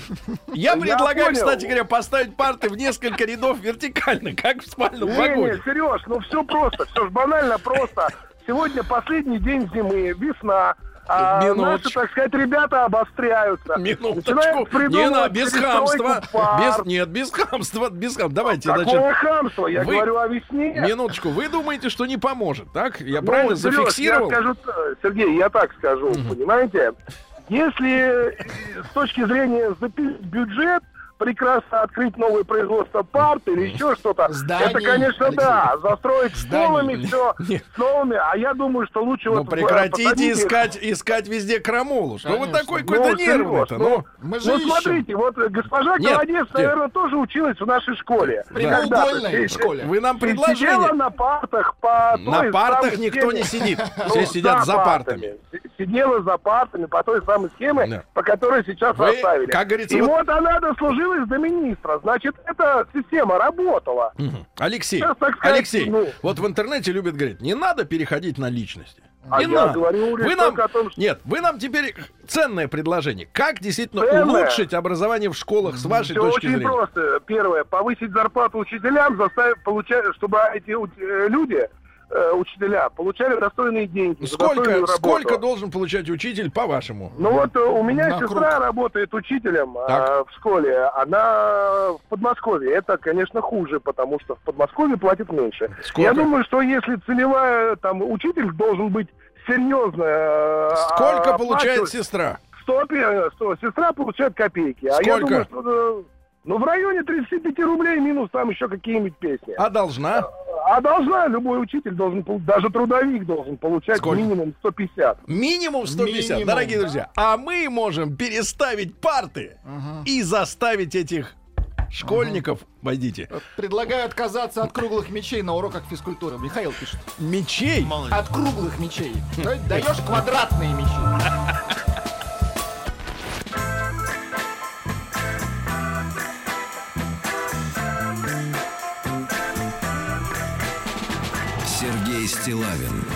[SPEAKER 1] Я
[SPEAKER 6] я
[SPEAKER 1] предлагаю,
[SPEAKER 6] понял.
[SPEAKER 1] кстати говоря, поставить парты в несколько рядов вертикально, как в спальном
[SPEAKER 6] Не, не,
[SPEAKER 1] вагоне.
[SPEAKER 6] Сереж, ну все просто, все ж банально просто. Сегодня последний день зимы, весна. А наши,
[SPEAKER 1] Минуточку.
[SPEAKER 6] так сказать, ребята обостряются.
[SPEAKER 1] Минуточку. Не на, без хамства.
[SPEAKER 6] пар.
[SPEAKER 1] Без, нет, без хамства. Без хам- Давайте,
[SPEAKER 6] Какое
[SPEAKER 1] значит,
[SPEAKER 6] хамство? Я
[SPEAKER 1] вы-
[SPEAKER 6] говорю о весне.
[SPEAKER 1] минуточку. Вы думаете, что не поможет, так? Я
[SPEAKER 6] Ну,
[SPEAKER 1] правильно
[SPEAKER 6] Серёж,
[SPEAKER 1] зафиксировал?
[SPEAKER 6] Я скажу, Сергей, я так скажу, понимаете? Если э, с точки зрения бюджет, прекрасно открыть новое производство парт или еще что-то,
[SPEAKER 2] Зданий,
[SPEAKER 6] это, конечно,
[SPEAKER 2] Алексей.
[SPEAKER 6] да, застроить школами все с новыми, а я думаю, что лучше
[SPEAKER 1] Ну
[SPEAKER 6] вот...
[SPEAKER 1] прекратите
[SPEAKER 6] посадите-
[SPEAKER 1] искать, искать везде крамолу. Что вы
[SPEAKER 2] Конечно.
[SPEAKER 1] такой
[SPEAKER 6] Ну,
[SPEAKER 1] какой-то нервный-то?
[SPEAKER 6] ну,
[SPEAKER 1] Ну,
[SPEAKER 2] Мы же
[SPEAKER 6] Ну,
[SPEAKER 2] ищем.
[SPEAKER 6] смотрите, вот э, госпожа
[SPEAKER 1] нет.
[SPEAKER 6] наверное, тоже училась в нашей школе.
[SPEAKER 2] Прямоугольной школе.
[SPEAKER 1] вы нам
[SPEAKER 6] И Сидела на партах по
[SPEAKER 1] На партах никто
[SPEAKER 6] схеме.
[SPEAKER 1] не сидит.
[SPEAKER 6] Ну,
[SPEAKER 1] Все сидят за партами.
[SPEAKER 6] Сидела за партами по той самой схеме, по которой сейчас
[SPEAKER 1] Вы,
[SPEAKER 6] расставили.
[SPEAKER 1] как говорится,
[SPEAKER 6] И
[SPEAKER 1] вот-
[SPEAKER 6] она дослужилась до министра. Значит, эта система работала.
[SPEAKER 1] Алексей,
[SPEAKER 6] Сейчас, сказать,
[SPEAKER 1] Алексей,
[SPEAKER 6] ну-
[SPEAKER 1] вот в интернете любят говорить, не надо переходить на личности.
[SPEAKER 6] А
[SPEAKER 1] не
[SPEAKER 6] я
[SPEAKER 1] надо.
[SPEAKER 6] говорю
[SPEAKER 1] вы нам...
[SPEAKER 6] о том, что-
[SPEAKER 1] Нет, вы нам теперь ценное предложение. Как действительно
[SPEAKER 6] Ценное?
[SPEAKER 1] улучшить образование в школах с вашей
[SPEAKER 6] Все
[SPEAKER 1] точки
[SPEAKER 6] очень
[SPEAKER 1] зрения?
[SPEAKER 6] просто. Первое, повысить зарплату учителям, заставить получать, чтобы эти э, люди э, учителя получали достойные деньги.
[SPEAKER 1] Сколько, сколько должен получать учитель, по-вашему?
[SPEAKER 6] Ну вот э, у меня
[SPEAKER 2] На
[SPEAKER 6] сестра
[SPEAKER 2] круг.
[SPEAKER 6] работает учителем э, в школе. Она в Подмосковье. Это, конечно, хуже, потому что в Подмосковье платят меньше.
[SPEAKER 1] Сколько?
[SPEAKER 6] Я думаю, что если целевая там учитель должен быть серьезно. э,
[SPEAKER 1] Сколько
[SPEAKER 6] оплачивать-
[SPEAKER 1] получает сестра?
[SPEAKER 6] 100, пе- 100. Сестра получает копейки. А я
[SPEAKER 1] Сколько?
[SPEAKER 6] думаю, что э, ну, в районе 35 рублей минус там еще какие-нибудь песни.
[SPEAKER 1] А должна?
[SPEAKER 6] А должна, любой учитель должен, даже трудовик должен получать
[SPEAKER 1] Сколько?
[SPEAKER 6] минимум 150.
[SPEAKER 1] Минимум 150,
[SPEAKER 2] Минимум.
[SPEAKER 1] дорогие друзья. А мы можем переставить парты и заставить этих школьников, войдите,
[SPEAKER 2] Предлагаю отказаться от круглых мечей на уроках физкультуры. Михаил пишет.
[SPEAKER 1] мечей.
[SPEAKER 2] От круглых мечей. Даешь квадратные мечи.
[SPEAKER 4] Сергей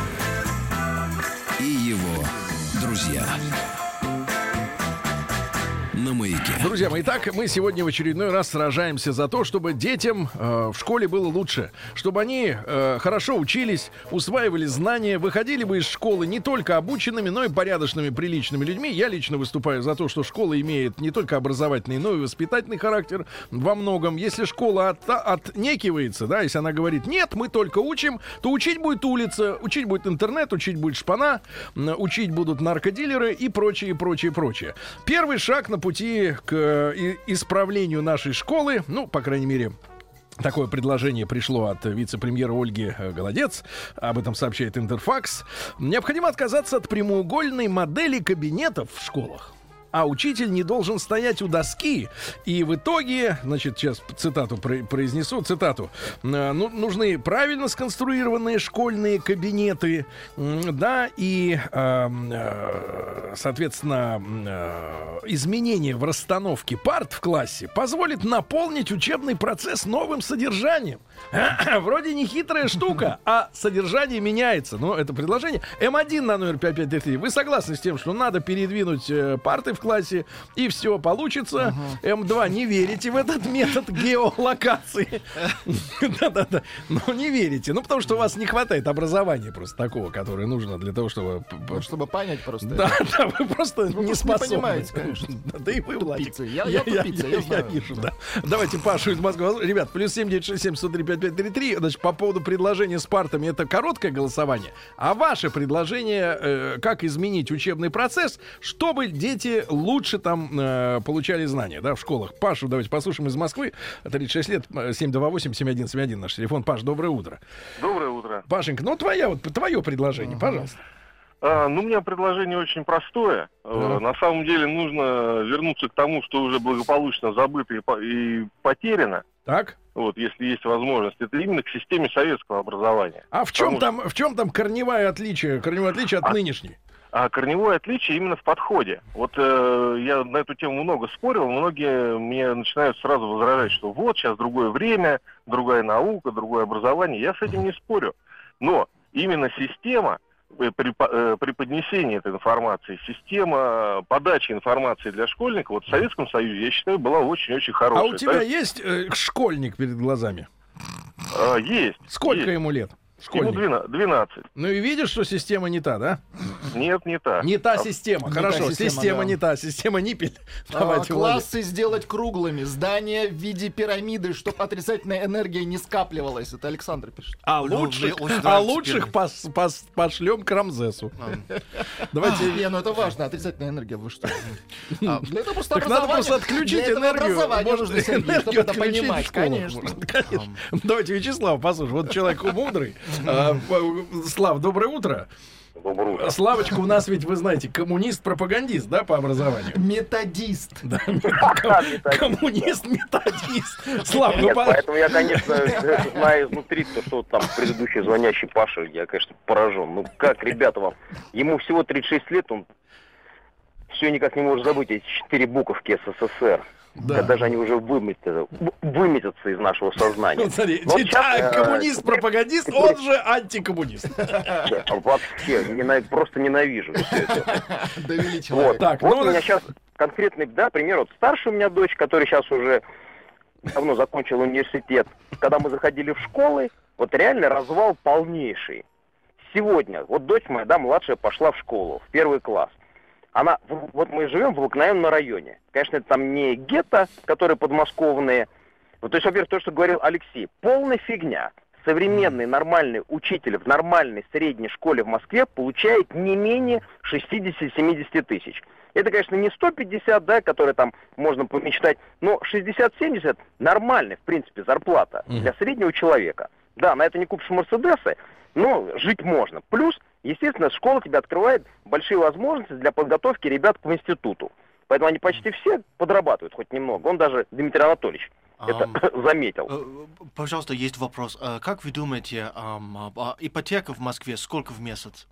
[SPEAKER 4] На маяке.
[SPEAKER 1] Друзья мои, итак, мы сегодня в очередной раз сражаемся за то, чтобы детям э, в школе было лучше, чтобы они э, хорошо учились, усваивали знания, выходили бы из школы не только обученными, но и порядочными, приличными людьми. Я лично выступаю за то, что школа имеет не только образовательный, но и воспитательный характер во многом. Если школа от, отнекивается, да, если она говорит, нет, мы только учим, то учить будет улица, учить будет интернет, учить будет шпана, учить будут наркодилеры и прочее, прочее, прочее. Первый шаг на пути к э, исправлению нашей школы, ну, по крайней мере, Такое предложение пришло от вице-премьера Ольги э, Голодец. Об этом сообщает Интерфакс. Необходимо отказаться от прямоугольной модели кабинетов в школах. А учитель не должен стоять у доски. И в итоге, значит, сейчас цитату про- произнесу, цитату. Э, Ну, нужны правильно сконструированные школьные кабинеты, да, и, эм, э, соответственно, э, изменение в расстановке парт в классе позволит наполнить учебный процесс новым содержанием. Вроде не хитрая штука, а содержание меняется. Но это предложение. М1 на номер 5533. Вы согласны с тем, что надо передвинуть парты в классе, и все получится? М2 не верите в этот метод геолокации? Да-да-да. Ну, не верите. Ну, потому что у вас не хватает образования просто такого, которое нужно для того, чтобы...
[SPEAKER 2] Вот чтобы понять просто.
[SPEAKER 1] Да, да, вы просто не способны.
[SPEAKER 2] понимаете, конечно.
[SPEAKER 1] Да, и вы, Владик.
[SPEAKER 2] Я- я тупица, я
[SPEAKER 1] вижу, да. Давайте Пашу из Москвы. Ребят, плюс 7967 103 5533. Значит, по поводу предложения с партами, это короткое голосование. А ваше предложение, э, как изменить учебный процесс, чтобы дети лучше там э, получали знания, да, в школах. Пашу давайте послушаем из Москвы. 36 лет, э, 728-7171 наш телефон. Паш, доброе утро.
[SPEAKER 7] Доброе утро.
[SPEAKER 1] Пашенька, ну твоя, вот, твое предложение, пожалуйста.
[SPEAKER 7] А, ну, у меня предложение очень простое. Э, На самом деле нужно вернуться к тому, что уже благополучно забыто и, по- и потеряно.
[SPEAKER 1] Так?
[SPEAKER 7] Вот, если есть возможность, это именно к системе советского образования.
[SPEAKER 1] А в чем
[SPEAKER 7] Потому
[SPEAKER 1] там, в чем там корневое отличие, корневое отличие от
[SPEAKER 7] А-
[SPEAKER 1] нынешней?
[SPEAKER 7] А корневое отличие именно в подходе. Вот э, я на эту тему много спорил, многие мне начинают сразу возражать, что вот сейчас другое время, другая наука, другое образование. Я с этим не спорю. Но именно система э, при, э, преподнесении этой информации, система подачи информации для школьников, вот в Советском Союзе, я считаю, была очень-очень
[SPEAKER 1] А
[SPEAKER 7] хорошая.
[SPEAKER 1] у тебя
[SPEAKER 7] есть,
[SPEAKER 1] э, школьник перед глазами?
[SPEAKER 7] э, есть.
[SPEAKER 1] Сколько
[SPEAKER 7] есть.
[SPEAKER 1] ему лет?
[SPEAKER 7] Ему
[SPEAKER 1] Школьник.
[SPEAKER 7] 12. 12.
[SPEAKER 1] Ну и видишь, что система не та, да?
[SPEAKER 7] Нет, не так.
[SPEAKER 1] Не та система.
[SPEAKER 2] Не
[SPEAKER 1] Хорошо,
[SPEAKER 2] та система,
[SPEAKER 1] система,
[SPEAKER 2] да.
[SPEAKER 1] не та. Система ниппель.
[SPEAKER 2] А,
[SPEAKER 1] Давайте, Владик.
[SPEAKER 2] классы сделать круглыми, здания в виде пирамиды, чтобы отрицательная энергия не скапливалась. Это Александр пишет.
[SPEAKER 1] А
[SPEAKER 3] Ну,
[SPEAKER 1] лучших, а лучших пос- пос- пошлем к Рамзесу. Давайте.
[SPEAKER 2] Не, ну это важно, отрицательная энергия, вы что? А, Для этого просто
[SPEAKER 1] Так надо просто отключить энергию.
[SPEAKER 2] образование
[SPEAKER 1] Может,
[SPEAKER 2] нужно, Сергей, чтобы это понимать, конечно.
[SPEAKER 1] Давайте, Вячеслав, послушай. Вот человек мудрый. А, Слав, доброе утро.
[SPEAKER 7] Доброе утро.
[SPEAKER 1] Славочка у нас ведь, вы знаете, коммунист-пропагандист, да, по образованию?
[SPEAKER 2] Методист.
[SPEAKER 1] Да, коммунист-методист. Слав, ну
[SPEAKER 8] поэтому я, конечно, знаю изнутри то, что там предыдущий звонящий Паша, я, конечно, поражен. Ну как, ребята, вам, ему всего 36 лет, он все никак не может забыть эти четыре буковки СССР.
[SPEAKER 1] Да.
[SPEAKER 8] Когда же они уже выметятся, выметятся из нашего сознания.
[SPEAKER 1] Вот смотри,
[SPEAKER 8] Вот
[SPEAKER 1] да,
[SPEAKER 8] щас, э,
[SPEAKER 1] коммунист-пропагандист, он же антикоммунист.
[SPEAKER 8] Вообще, просто ненавижу всё это.
[SPEAKER 2] Довели
[SPEAKER 8] Вот.
[SPEAKER 1] Так,
[SPEAKER 8] вот
[SPEAKER 1] ну,
[SPEAKER 8] у меня сейчас конкретный, да, пример. Вот старшая у меня дочь, которая сейчас уже давно закончила университет. Когда мы заходили в школы, Вот реально развал полнейший. Сегодня, вот дочь моя, да, младшая, пошла в школу, в первый класс. Она, вот мы живем в обыкновенном районе. Конечно, это там не гетто, которые подмосковные. Вот, то есть, во-первых, то, что говорил Алексей, полная фигня. Современный нормальный учитель в нормальной средней школе в Москве получает не менее 60-70 тысяч. Это, конечно, не 150, да, которые там можно помечтать, но 60-70 нормальная, в принципе, зарплата для среднего человека. Да, на это не купишь Мерседесы, но жить можно. Плюс, естественно, школа тебе открывает большие возможности для подготовки ребят к институту. Поэтому они почти все подрабатывают хоть немного. Он даже, Дмитрий Анатольевич, это
[SPEAKER 3] Ам,
[SPEAKER 8] заметил.
[SPEAKER 3] э, Пожалуйста, есть вопрос. Э, Как вы думаете, а, ипотека в Москве сколько в месяц?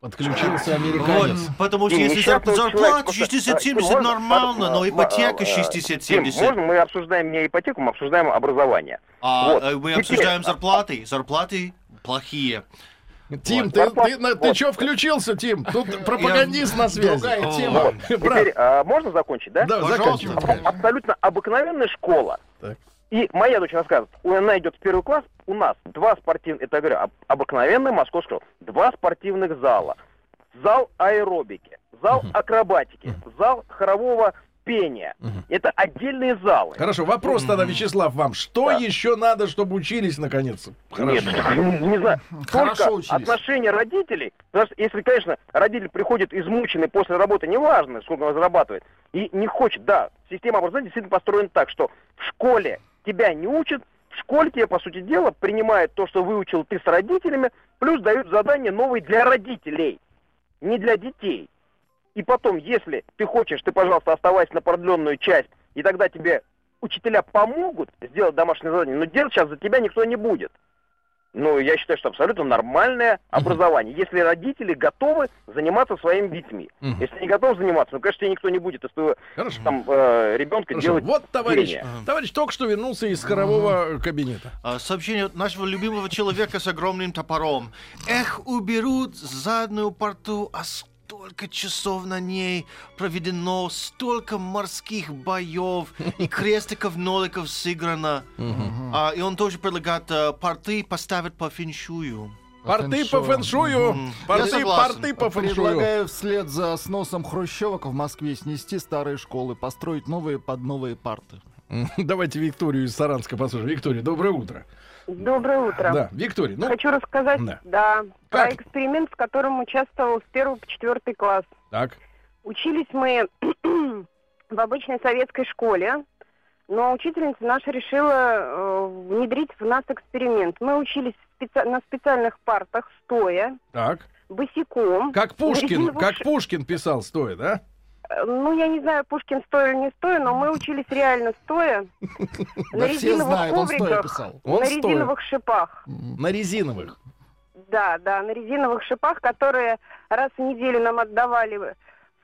[SPEAKER 1] Подключился
[SPEAKER 3] Вот,
[SPEAKER 1] американец.
[SPEAKER 3] потому что если зарплата
[SPEAKER 8] просто-
[SPEAKER 3] 60-70
[SPEAKER 8] Можно,
[SPEAKER 3] нормально, но ипотека
[SPEAKER 8] а, Тим,
[SPEAKER 3] 60-70.
[SPEAKER 8] можно мы обсуждаем не ипотеку, мы обсуждаем образование.
[SPEAKER 3] А
[SPEAKER 8] Вот.
[SPEAKER 3] э, мы
[SPEAKER 8] Теперь,
[SPEAKER 3] обсуждаем
[SPEAKER 8] а,
[SPEAKER 3] зарплаты. Зарплаты плохие.
[SPEAKER 1] Тим,
[SPEAKER 8] Вот.
[SPEAKER 1] ты,
[SPEAKER 8] Зарплата-
[SPEAKER 1] ты, на- ты
[SPEAKER 8] вот.
[SPEAKER 1] чё включился, Тим? Тут пропагандист на связи.
[SPEAKER 2] Другая
[SPEAKER 3] О,
[SPEAKER 2] тема.
[SPEAKER 3] вот.
[SPEAKER 8] Теперь, а, можно закончить, да?
[SPEAKER 1] да,
[SPEAKER 3] Пожалуйста.
[SPEAKER 1] заканчивай.
[SPEAKER 8] Абсолютно обыкновенная школа.
[SPEAKER 1] Так.
[SPEAKER 8] И моя дочь рассказывает, у- она идет в первый класс, у нас два спортивных, это я говорю, об- обыкновенная московская школа, два спортивных зала, зал аэробики, зал акробатики, зал хорового пения. Это отдельные залы.
[SPEAKER 1] Хорошо, вопрос тогда, Вячеслав, вам. Что
[SPEAKER 8] Да.
[SPEAKER 1] еще надо, чтобы учились наконец?
[SPEAKER 8] Нет,
[SPEAKER 1] Хорошо.
[SPEAKER 8] не, не знаю.
[SPEAKER 2] Хорошо
[SPEAKER 8] Только
[SPEAKER 2] учились.
[SPEAKER 8] отношение родителей, потому что если, конечно, родитель приходит измученный после работы, неважно, сколько он зарабатывает, и не хочет, да, система образования действительно построена так, что в школе тебя не учат, в школе тебе, по сути дела, принимают то, что выучил ты с родителями, плюс дают задания новые для родителей, не для детей. И потом, если ты хочешь, ты, пожалуйста, оставайся на продленную часть, и тогда тебе учителя помогут сделать домашнее задание, но делать сейчас за тебя никто не будет. Ну, я считаю, что абсолютно нормальное образование, если родители готовы заниматься своими детьми.
[SPEAKER 1] Мгм.
[SPEAKER 8] Если не готовы заниматься, ну, конечно, тебе никто не будет из твоего
[SPEAKER 1] Хорошо.
[SPEAKER 8] там э, ребенка
[SPEAKER 1] Хорошо.
[SPEAKER 8] делать
[SPEAKER 1] Вот товарищ,
[SPEAKER 8] зрение.
[SPEAKER 1] товарищ только что вернулся из хорового кабинета.
[SPEAKER 3] А, Сообщение от нашего любимого человека с огромным топором. Эх, уберут заднюю порту, а столько часов на ней проведено, столько морских боев и крестиков-ноликов сыграно. А, и он тоже предлагает э, порты поставить по феншую.
[SPEAKER 1] Порты по фэншую. Порты,
[SPEAKER 3] согласен.
[SPEAKER 1] порты по фэншую.
[SPEAKER 2] Предлагаю вслед за сносом хрущевок в Москве снести старые школы, построить новые под новые парты.
[SPEAKER 1] Давайте Викторию из Саранска послушаем. Виктория, доброе утро.
[SPEAKER 9] Доброе утро.
[SPEAKER 1] Да, Виктория, ну,
[SPEAKER 9] Хочу рассказать,
[SPEAKER 1] да.
[SPEAKER 9] да,
[SPEAKER 1] Как?
[SPEAKER 9] про эксперимент, в котором участвовал с первого по четвертый класс.
[SPEAKER 1] так.
[SPEAKER 9] Учились мы в обычной советской школе, но учительница наша решила э, внедрить в нас эксперимент. Мы учились специ- на специальных партах, стоя,
[SPEAKER 1] Так.
[SPEAKER 9] босиком.
[SPEAKER 1] Как Пушкин, как Пушкин писал стоя, да?
[SPEAKER 9] Ну, я не знаю, Пушкин стоя или не стоя, но мы учились реально стоя. На резиновых ковриках, на резиновых шипах.
[SPEAKER 1] На резиновых.
[SPEAKER 9] Да, да, на резиновых шипах, которые раз в неделю нам отдавали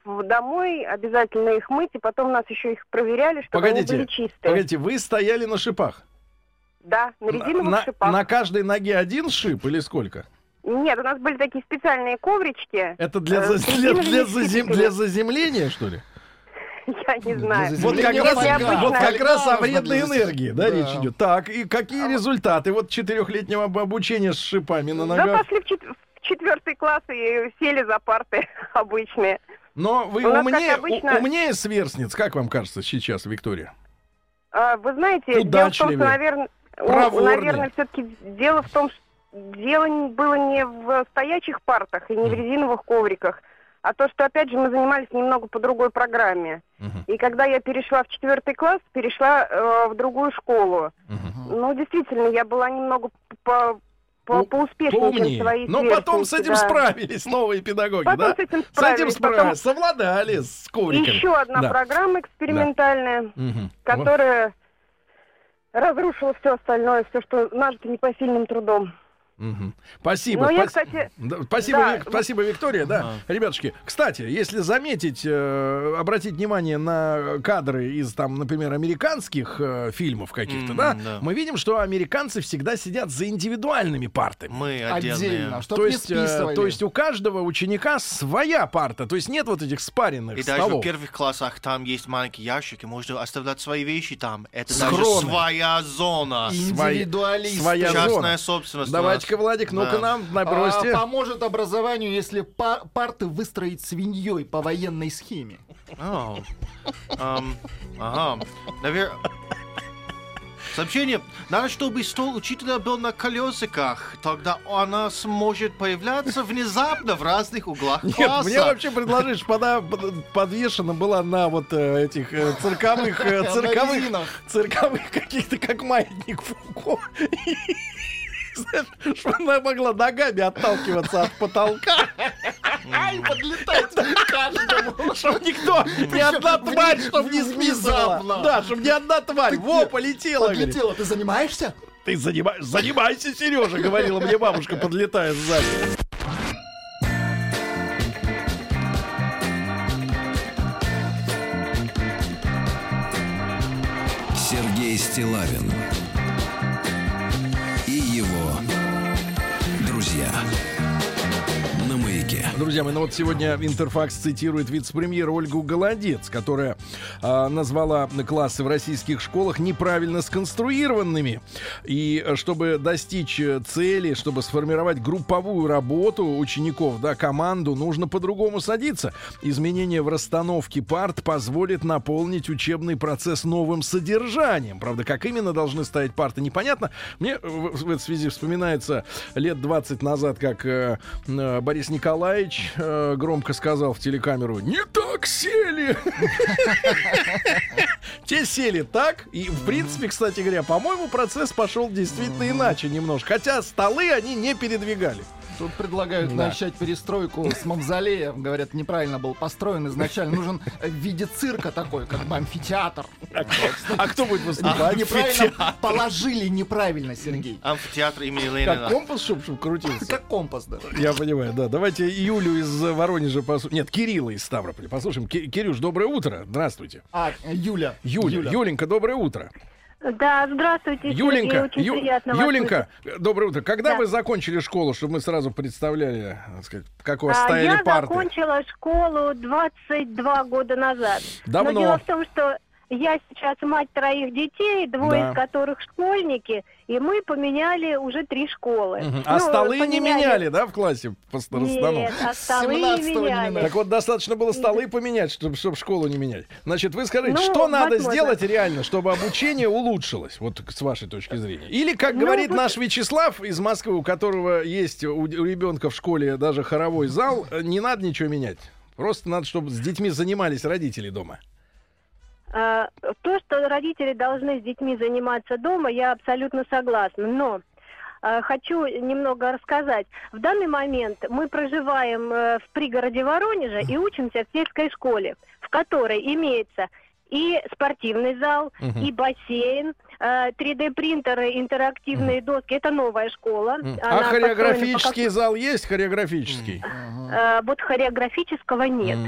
[SPEAKER 9] домой, обязательно их мыть, и потом нас еще их проверяли, чтобы
[SPEAKER 1] Погодите,
[SPEAKER 9] они были чистые.
[SPEAKER 1] Погодите, вы стояли на шипах.
[SPEAKER 9] Да, на резиновых
[SPEAKER 1] на,
[SPEAKER 9] шипах.
[SPEAKER 1] на каждой ноге один шип или сколько?
[SPEAKER 9] Нет, у нас были такие специальные коврички.
[SPEAKER 1] Это для,
[SPEAKER 9] Э,
[SPEAKER 1] для, для, зазем- для заземления, что ли?
[SPEAKER 9] Я не знаю.
[SPEAKER 1] Вот как, раз, вот как раз о вредной энергии, да,
[SPEAKER 2] Да.
[SPEAKER 1] речь идет. Так, и какие результаты вот четырехлетнего об- обучения с шипами на
[SPEAKER 9] Да
[SPEAKER 1] ногах?
[SPEAKER 9] пошли в, чет- в четвертый класс и сели за парты обычные.
[SPEAKER 1] Но вы
[SPEAKER 9] У
[SPEAKER 1] умнее,
[SPEAKER 9] обычно-
[SPEAKER 1] умнее сверстниц, как вам кажется сейчас, Виктория?
[SPEAKER 9] А, Вы знаете, дело в том, что, наверное,
[SPEAKER 1] Проворнее.
[SPEAKER 9] наверное, все-таки дело в том, что дело было не в стоячих партах и не в резиновых ковриках, а то, что, опять же, мы занимались немного по другой программе.
[SPEAKER 1] Мгм.
[SPEAKER 9] И когда я перешла в четвертый класс, перешла э, в другую школу. Ну, действительно, я была немного по, по,
[SPEAKER 1] Ну,
[SPEAKER 9] поуспешнее, чем
[SPEAKER 1] Поумнее.
[SPEAKER 9] свои
[SPEAKER 1] Но потом с этим
[SPEAKER 9] да.
[SPEAKER 1] справились новые педагоги,
[SPEAKER 9] Потом
[SPEAKER 1] да?
[SPEAKER 9] с этим
[SPEAKER 1] С этим
[SPEAKER 9] справились. Потом
[SPEAKER 1] справились, совладали с ковриками.
[SPEAKER 9] еще одна
[SPEAKER 1] Да.
[SPEAKER 9] программа экспериментальная.
[SPEAKER 1] Мгм.
[SPEAKER 9] которая разрушила все остальное, все, что нажито непосильным трудом.
[SPEAKER 1] Спасибо.
[SPEAKER 10] Ну, я, кстати,
[SPEAKER 1] спасибо,
[SPEAKER 10] да,
[SPEAKER 1] Вик- спасибо, Виктория. Да, ребятушки. Кстати, если заметить, э, обратить внимание на кадры из там, например, американских э, фильмов каких-то,
[SPEAKER 3] М,
[SPEAKER 1] да,
[SPEAKER 3] да.
[SPEAKER 1] мы видим, что американцы всегда сидят за индивидуальными партами.
[SPEAKER 3] Мы отдельные.
[SPEAKER 2] Отдельно, чтоб
[SPEAKER 1] То
[SPEAKER 2] не
[SPEAKER 1] есть, э,
[SPEAKER 2] списывали.
[SPEAKER 1] то есть у каждого ученика своя парта, то есть нет вот этих спаренных
[SPEAKER 3] И даже в
[SPEAKER 1] столов.
[SPEAKER 3] первых классах там есть маленький ящик, и можно оставлять свои вещи там. Это
[SPEAKER 1] Схроны.
[SPEAKER 3] даже своя зона.
[SPEAKER 1] Своя-
[SPEAKER 2] Индивидуалисты.
[SPEAKER 1] своя
[SPEAKER 3] Частная
[SPEAKER 1] зона.
[SPEAKER 3] собственность. у
[SPEAKER 1] Давайте-ка, Владик, ну-ка
[SPEAKER 3] Да.
[SPEAKER 1] нам
[SPEAKER 2] А,
[SPEAKER 1] набросьте.
[SPEAKER 2] поможет образованию, если па- парты выстроить свиньей по военной схеме.
[SPEAKER 3] Ага. Навер- Сообщение. Надо, чтобы стол учителя был на колесиках. Тогда она сможет появляться внезапно в разных углах
[SPEAKER 1] Нет,
[SPEAKER 3] класса.
[SPEAKER 1] мне вообще предложишь, чтобы она под- подвешена была на вот э, этих э, цирковых, э, цирковых, цирковых каких-то, как маятник Фуко. Знаешь, Чтобы она могла ногами отталкиваться от потолка,
[SPEAKER 2] Ай, подлетать к каждому.
[SPEAKER 1] чтобы никто, ни одна тварь, чтобы не
[SPEAKER 2] внезапно.
[SPEAKER 1] Да, чтобы ни одна тварь. Во, полетела.
[SPEAKER 2] Подлетела, ты занимаешься?
[SPEAKER 1] Ты занима- занимайся, Сережа, говорила мне бабушка, подлетая сзади.
[SPEAKER 4] Сергей Стилавин Друзья
[SPEAKER 1] мои, ну вот сегодня Интерфакс цитирует вице-премьера Ольгу Голодец, которая а, назвала классы в российских школах неправильно сконструированными. И э, чтобы достичь э, цели, чтобы сформировать групповую работу учеников, да, команду, нужно по-другому садиться. Изменение в расстановке парт позволит наполнить учебный процесс новым содержанием. Правда, как именно должны стоять парты, непонятно. Мне в, в этой связи вспоминается лет 20 назад, как э, э, Борис Николаевич э, громко сказал в телекамеру «Не так сели!» Те сели так, и, в принципе, кстати говоря, по-моему, процесс пошел действительно иначе немножко. Хотя столы они не передвигали.
[SPEAKER 2] Тут предлагают
[SPEAKER 1] Да.
[SPEAKER 2] начать перестройку с мавзолея. Говорят, неправильно был построен изначально. Нужен в виде цирка такой, как бы амфитеатр.
[SPEAKER 1] А кто будет
[SPEAKER 2] А,
[SPEAKER 1] выступать?
[SPEAKER 2] Неправильно положили неправильно, Сергей.
[SPEAKER 3] Амфитеатр имени
[SPEAKER 1] Как
[SPEAKER 3] Ленина.
[SPEAKER 1] компас, чтобы крутился?
[SPEAKER 2] Как компас, да.
[SPEAKER 1] Я понимаю, да. Давайте Юлю из э, Воронежа послушаем. Нет, Кирилла из Ставрополя послушаем. Ки- Кирюш, доброе утро. Здравствуйте.
[SPEAKER 2] А, Юля.
[SPEAKER 1] Юля, Юленька, доброе утро.
[SPEAKER 10] Да, здравствуйте,
[SPEAKER 1] Юленька,
[SPEAKER 10] очень
[SPEAKER 1] Ю- Юленька, доброе утро. Когда
[SPEAKER 10] Да.
[SPEAKER 1] вы закончили школу, чтобы мы сразу представляли, так сказать, как у вас
[SPEAKER 10] А,
[SPEAKER 1] стояли
[SPEAKER 10] Я
[SPEAKER 1] парты?
[SPEAKER 10] закончила школу 22 года назад.
[SPEAKER 1] Давно.
[SPEAKER 10] Но дело в том, что я сейчас мать троих детей, двое
[SPEAKER 1] Да.
[SPEAKER 10] из которых школьники, и мы поменяли уже три школы.
[SPEAKER 1] Мгм. А
[SPEAKER 10] Ну,
[SPEAKER 1] столы не
[SPEAKER 10] поменяли-
[SPEAKER 1] меняли, да, в классе по?
[SPEAKER 10] Нет, а столы не
[SPEAKER 2] 17-го не
[SPEAKER 10] меняли.
[SPEAKER 2] меняли.
[SPEAKER 1] Так вот, достаточно было столы поменять, чтобы, чтобы школу не менять. Значит, вы скажите,
[SPEAKER 10] Ну,
[SPEAKER 1] что надо
[SPEAKER 10] возможно.
[SPEAKER 1] сделать реально, чтобы обучение улучшилось, вот с вашей точки зрения? Или, как
[SPEAKER 10] Ну,
[SPEAKER 1] говорит
[SPEAKER 10] вот-
[SPEAKER 1] наш Вячеслав из Москвы, у которого есть у, у ребенка в школе даже хоровой зал, э, не надо ничего менять. Просто надо, чтобы с детьми занимались родители дома.
[SPEAKER 10] А, То, что родители должны с детьми заниматься дома, я абсолютно согласна. Но а, хочу немного рассказать. В данный момент мы проживаем э, в пригороде Воронежа и учимся в сельской школе, в которой имеется и спортивный зал, и бассейн, э, 3D-принтеры, интерактивные доски. Это новая школа. Она
[SPEAKER 1] А хореографический зал есть хореографический?
[SPEAKER 10] как- э, Вот хореографического нет.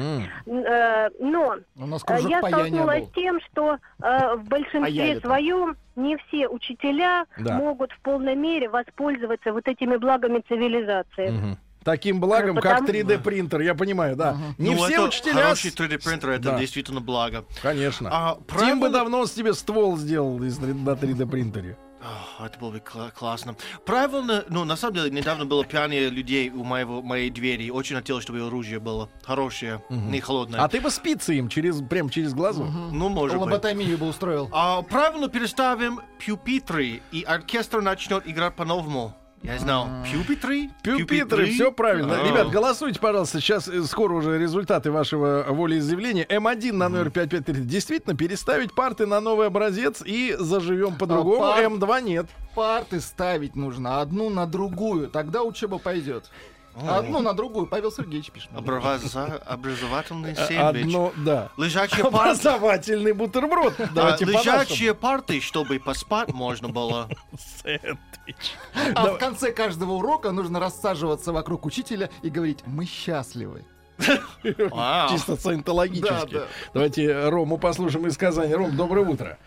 [SPEAKER 10] Э, Но Я столкнулась с тем, что в большинстве своем не все учителя
[SPEAKER 1] Да.
[SPEAKER 10] могут в полной мере воспользоваться вот этими благами цивилизации.
[SPEAKER 1] Мгм. Таким благом, как
[SPEAKER 10] потому-
[SPEAKER 1] 3D-принтер, я понимаю, да. Не
[SPEAKER 3] Ну,
[SPEAKER 1] все
[SPEAKER 3] это
[SPEAKER 1] учителя...
[SPEAKER 3] Хороший
[SPEAKER 1] с-
[SPEAKER 3] 3D принтер, это
[SPEAKER 1] Да.
[SPEAKER 3] действительно благо.
[SPEAKER 1] Конечно.
[SPEAKER 3] А,
[SPEAKER 1] Тим бы
[SPEAKER 3] правильно-
[SPEAKER 1] давно с тебе ствол сделал из, на 3D-принтере.
[SPEAKER 3] Ах, Это было бы кла- классно. Правильно, ну, на самом деле, недавно было пьяные людей у моего, моей двери. Очень хотелось, чтобы оружие было хорошее, не холодное.
[SPEAKER 1] А ты бы спицы им через, прям через глазу.
[SPEAKER 3] Ну, может быть.
[SPEAKER 2] Лоботомию бы устроил.
[SPEAKER 3] А, правильно переставим пюпитры, и оркестр начнет играть по-новому. Я знал. Пюпитры?
[SPEAKER 1] Пюпитры, все правильно.
[SPEAKER 3] А.
[SPEAKER 1] Ребят, голосуйте, пожалуйста. Сейчас э, скоро уже результаты вашего волеизъявления. М1 на номер 5533. Действительно, переставить парты на новый образец и заживем по-другому.
[SPEAKER 2] пар-
[SPEAKER 1] М2 нет.
[SPEAKER 2] Парты ставить нужно одну на другую, тогда учеба пойдет. Одну на другую. Павел Сергеевич пишет.
[SPEAKER 3] Образа- Образовательный сэндвич.
[SPEAKER 1] Одно, да.
[SPEAKER 3] Лежачие парты.
[SPEAKER 1] Образовательный бутерброд. Давайте
[SPEAKER 3] А, лежачие парты, чтобы поспать можно было.
[SPEAKER 1] Сэндвич.
[SPEAKER 2] А в конце каждого урока нужно рассаживаться вокруг учителя и говорить «Мы счастливы».
[SPEAKER 1] Чисто саентологически.
[SPEAKER 2] Да, да.
[SPEAKER 1] Давайте Рому послушаем из Казани. Ром, доброе утро.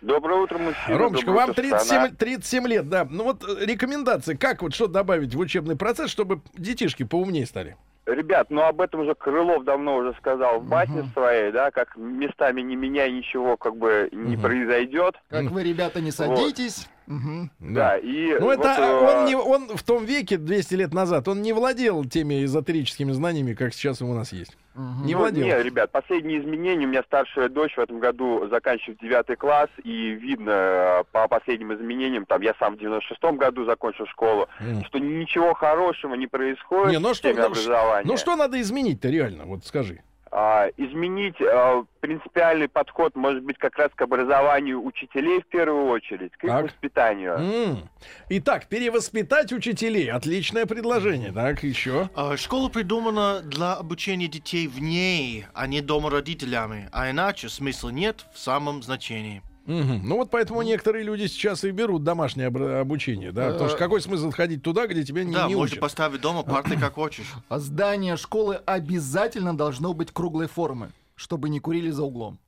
[SPEAKER 11] Доброе утро, мужчина.
[SPEAKER 1] Ромочка, вам
[SPEAKER 11] утро,
[SPEAKER 1] 37,
[SPEAKER 11] страна.
[SPEAKER 1] 37 лет, да. Ну вот э, рекомендации, как вот что добавить в учебный процесс, чтобы детишки поумнее стали?
[SPEAKER 11] Ребят, ну об этом уже Крылов давно уже сказал в басне своей, да, как местами не меняй ничего, как бы не
[SPEAKER 1] Мгм.
[SPEAKER 11] произойдет.
[SPEAKER 2] Как вы, ребята, не садитесь. Мгм.
[SPEAKER 11] Да, и
[SPEAKER 1] Ну, это
[SPEAKER 11] вот, э,
[SPEAKER 1] он, не, он в том веке, 200 лет назад, он не владел теми эзотерическими знаниями, как сейчас у нас есть. Не
[SPEAKER 11] Ну,
[SPEAKER 1] владел.
[SPEAKER 11] Не, ребят, последние изменения. У меня старшая дочь в этом году заканчивает девятый класс, и видно э, по последним изменениям, там я сам в 96-м году закончил школу,
[SPEAKER 1] Мгм.
[SPEAKER 11] что ничего хорошего не происходит
[SPEAKER 1] Не, ну
[SPEAKER 11] в
[SPEAKER 1] что,
[SPEAKER 11] теме
[SPEAKER 1] ну,
[SPEAKER 11] образования.
[SPEAKER 1] Ну что надо изменить-то реально? Вот скажи.
[SPEAKER 11] А, изменить э, принципиальный подход, может быть, как раз к образованию учителей в первую очередь, к их
[SPEAKER 1] Так.
[SPEAKER 11] воспитанию.
[SPEAKER 1] М. Итак, перевоспитать учителей. Отличное предложение. Так, еще.
[SPEAKER 3] А, Школа придумана для обучения детей в ней, а не дома родителями. А иначе смысла нет в самом значении.
[SPEAKER 1] Мгм. Ну вот поэтому некоторые люди сейчас и берут домашнее обучение, да? Потому что какой смысл ходить туда, где тебя не,
[SPEAKER 3] да,
[SPEAKER 1] не
[SPEAKER 3] можно
[SPEAKER 1] учат?
[SPEAKER 3] поставить дома парты как хочешь.
[SPEAKER 2] А здание школы обязательно должно быть круглой формы, чтобы не курили за углом.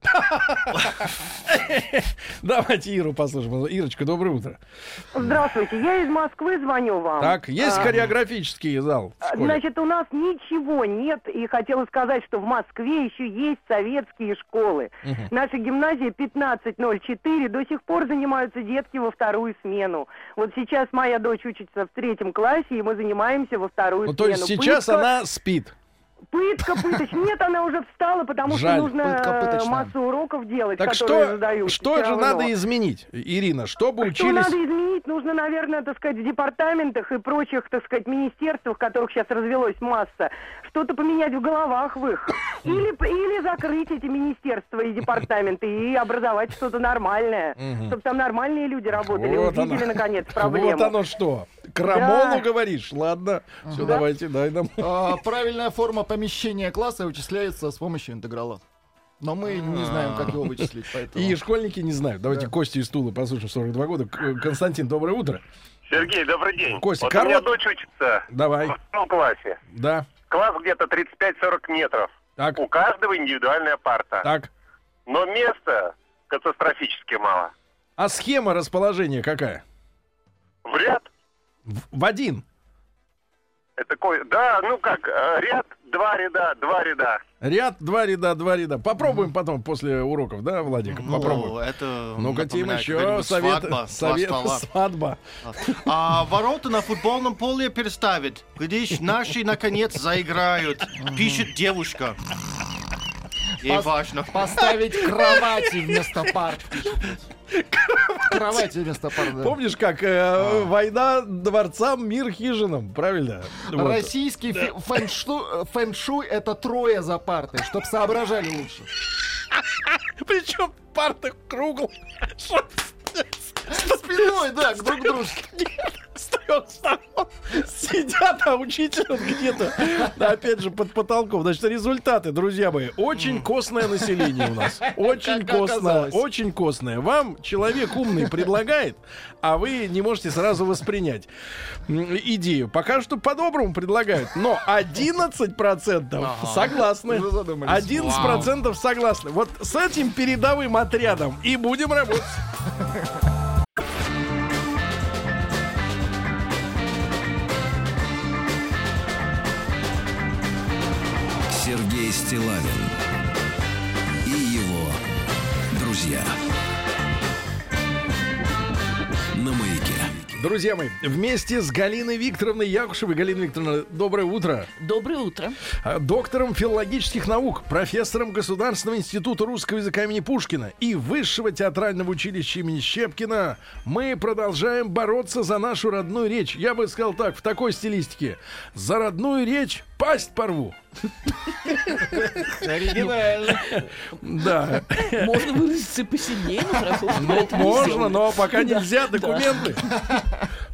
[SPEAKER 1] Давайте Иру послушаем. Ирочка, доброе утро.
[SPEAKER 12] Здравствуйте, я из Москвы звоню вам.
[SPEAKER 1] Так, есть
[SPEAKER 12] А,
[SPEAKER 1] хореографический зал?
[SPEAKER 12] Значит, у нас ничего нет, и хотела сказать, что в Москве еще есть советские школы. Наша гимназия 1504 до сих пор занимаются детки во вторую смену. Вот сейчас моя дочь учится в третьем классе, и мы занимаемся во вторую
[SPEAKER 1] Ну,
[SPEAKER 12] смену.
[SPEAKER 1] то есть сейчас
[SPEAKER 12] Пытка-
[SPEAKER 1] она спит.
[SPEAKER 12] Пытка, пыточ. Нет, она уже встала, потому
[SPEAKER 1] Жаль.
[SPEAKER 12] что нужно
[SPEAKER 2] Пытка
[SPEAKER 12] массу уроков делать,
[SPEAKER 1] Так
[SPEAKER 12] которые
[SPEAKER 1] что,
[SPEAKER 12] задают.
[SPEAKER 1] что же
[SPEAKER 12] равно.
[SPEAKER 1] надо изменить, Ирина, чтобы
[SPEAKER 12] Что
[SPEAKER 1] учились...
[SPEAKER 12] надо изменить? Нужно, наверное, так сказать, в департаментах и прочих, так сказать, министерствах, которых сейчас развелось масса, что-то поменять в головах в их. Или, или закрыть эти министерства и департаменты и образовать что-то нормальное. Чтобы там нормальные люди работали,
[SPEAKER 1] Вот
[SPEAKER 12] увидели,
[SPEAKER 1] оно.
[SPEAKER 12] наконец, проблему.
[SPEAKER 1] Вот оно что. Крамолу
[SPEAKER 12] Да.
[SPEAKER 1] говоришь? Ладно. Все,
[SPEAKER 12] Да.
[SPEAKER 1] давайте, дай нам.
[SPEAKER 2] А, правильная форма помещения класса вычисляется с помощью интеграла. Но мы не знаем, как его вычислить, поэтому...
[SPEAKER 1] И школьники не знают. Давайте
[SPEAKER 2] Да.
[SPEAKER 1] Костю из Тулы послушаем 42 года. Константин, доброе утро.
[SPEAKER 13] Сергей, добрый день.
[SPEAKER 1] Костя,
[SPEAKER 13] вот у меня
[SPEAKER 1] корот-
[SPEAKER 13] дочь учится
[SPEAKER 1] Давай.
[SPEAKER 13] в втором классе.
[SPEAKER 1] Да.
[SPEAKER 13] Класс где-то 35-40 метров.
[SPEAKER 1] Так,
[SPEAKER 13] У каждого индивидуальная парта.
[SPEAKER 1] так.
[SPEAKER 13] Но места катастрофически мало.
[SPEAKER 1] А схема расположения какая?
[SPEAKER 13] В ряд
[SPEAKER 1] В, в один.
[SPEAKER 13] это такой, да, ну как, э, ряд, два ряда, два ряда.
[SPEAKER 1] Ряд, два ряда, два ряда. Попробуем потом после уроков, да, Владик? Попробуем.
[SPEAKER 3] Ну, это
[SPEAKER 1] Ну-ка, Тим, еще совет,
[SPEAKER 3] свадьба,
[SPEAKER 1] совет, свадьба.
[SPEAKER 3] А ворота на футбольном поле переставить. Глядишь, наши наконец заиграют. Пишет девушка. Ей
[SPEAKER 2] Пос-
[SPEAKER 3] важно.
[SPEAKER 2] Поставить кровати вместо парт. Кровати вместо парт, да.
[SPEAKER 1] Помнишь, как э, война дворцам, мир хижинам, правильно? Вот.
[SPEAKER 2] Российский фи- фэншу- фэншуй это трое за партой, чтоб соображали лучше.
[SPEAKER 1] Причем парты кругл.
[SPEAKER 2] Спиной, да, к друг дружке.
[SPEAKER 1] Трех сторон сидят, а учитель он где-то, опять же, под потолком. Значит, результаты, друзья мои, очень костное население у нас. Очень костное, очень костное. Вам человек умный предлагает, а вы не можете сразу воспринять идею. Пока что по-доброму предлагают, но 11% согласны.
[SPEAKER 2] Уже задумались.
[SPEAKER 1] 11% согласны. Вот с этим передовым отрядом и будем работать.
[SPEAKER 4] Стилавин и его друзья. На маяке.
[SPEAKER 1] Друзья мои, вместе с Галиной Викторовной Якушевой. Галина Викторовна, доброе утро.
[SPEAKER 14] Доброе утро.
[SPEAKER 1] А, Доктором филологических наук, профессором Государственного института русского языка имени Пушкина и Высшего театрального училища имени Щепкина мы продолжаем бороться за нашу родную речь. Я бы сказал так, в такой стилистике. За родную речь пасть порву.
[SPEAKER 2] Оригинально.
[SPEAKER 1] Да.
[SPEAKER 14] Можно выразиться посильнее, но.
[SPEAKER 1] Ну, можно, но пока нельзя документы.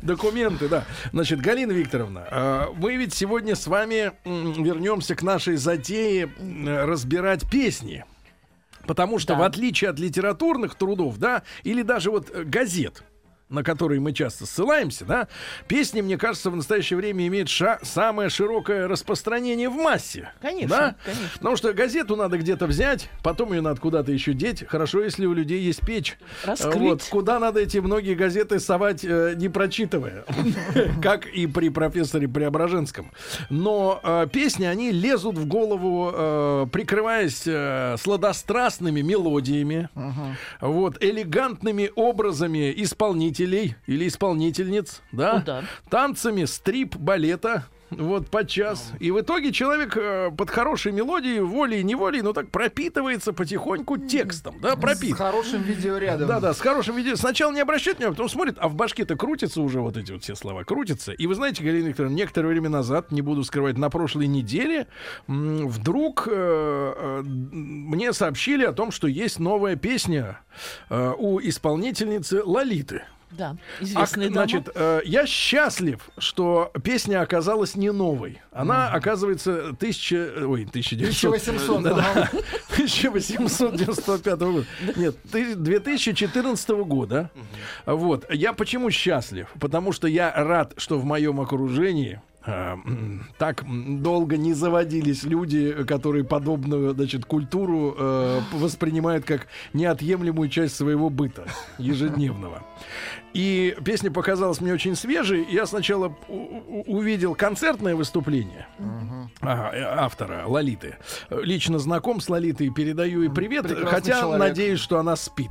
[SPEAKER 1] Документы, да. Значит, Галина Викторовна, э, мы ведь сегодня с вами вернемся к нашей затее разбирать песни. Потому что,
[SPEAKER 14] Да.
[SPEAKER 1] в отличие от литературных трудов, да, или даже вот э, газет, на которые мы часто ссылаемся, да, песни, мне кажется, в настоящее время имеют ша- самое широкое распространение в массе.
[SPEAKER 14] Конечно,
[SPEAKER 1] Да?
[SPEAKER 14] конечно.
[SPEAKER 1] Потому что газету надо где-то взять, потом ее надо куда-то еще деть. Хорошо, если у людей есть печь.
[SPEAKER 14] Раскрыть.
[SPEAKER 1] Вот, куда надо эти многие газеты совать, э, не прочитывая. Как и при профессоре Преображенском. Но э, песни, они лезут в голову, э, прикрываясь э, сладострастными мелодиями, вот, элегантными образами исполнителей или исполнительниц, да,
[SPEAKER 14] Ну да.
[SPEAKER 1] танцами стрип-балета, вот, по час. И в итоге человек э, под хорошей мелодией, волей и неволей, ну так пропитывается потихоньку текстом, да,
[SPEAKER 2] С
[SPEAKER 1] пропит.
[SPEAKER 2] хорошим видеорядом.
[SPEAKER 1] Да, да, с хорошим видео. Сначала не обращает внимания, потом смотрит, а в башке-то крутятся уже вот эти вот все слова, крутятся. И вы знаете, Галина Викторовна, некоторое время назад, не буду скрывать, на прошлой неделе, вдруг э, э, мне сообщили о том, что есть новая песня э, у исполнительницы Лолиты.
[SPEAKER 14] Да,
[SPEAKER 1] А,
[SPEAKER 14] известная дама.
[SPEAKER 1] значит, э, я счастлив, что песня оказалась не новой. Она, оказывается, тысяча... Ой, 1900...
[SPEAKER 2] 1800,
[SPEAKER 1] Да, да.
[SPEAKER 2] ага.
[SPEAKER 1] 1895 года. Нет, ты- 2014 года. Вот. Я почему счастлив? Потому что я рад, что в моем окружении а, так м, долго не заводились люди, которые подобную, значит, культуру э, воспринимают как неотъемлемую часть своего быта ежедневного. И песня показалась мне очень свежей. Я сначала увидел концертное выступление а, э, автора Лолиты. Лично знаком с Лолитой, передаю и привет,
[SPEAKER 2] Прекрасный
[SPEAKER 1] хотя
[SPEAKER 2] человек.
[SPEAKER 1] надеюсь, что она спит.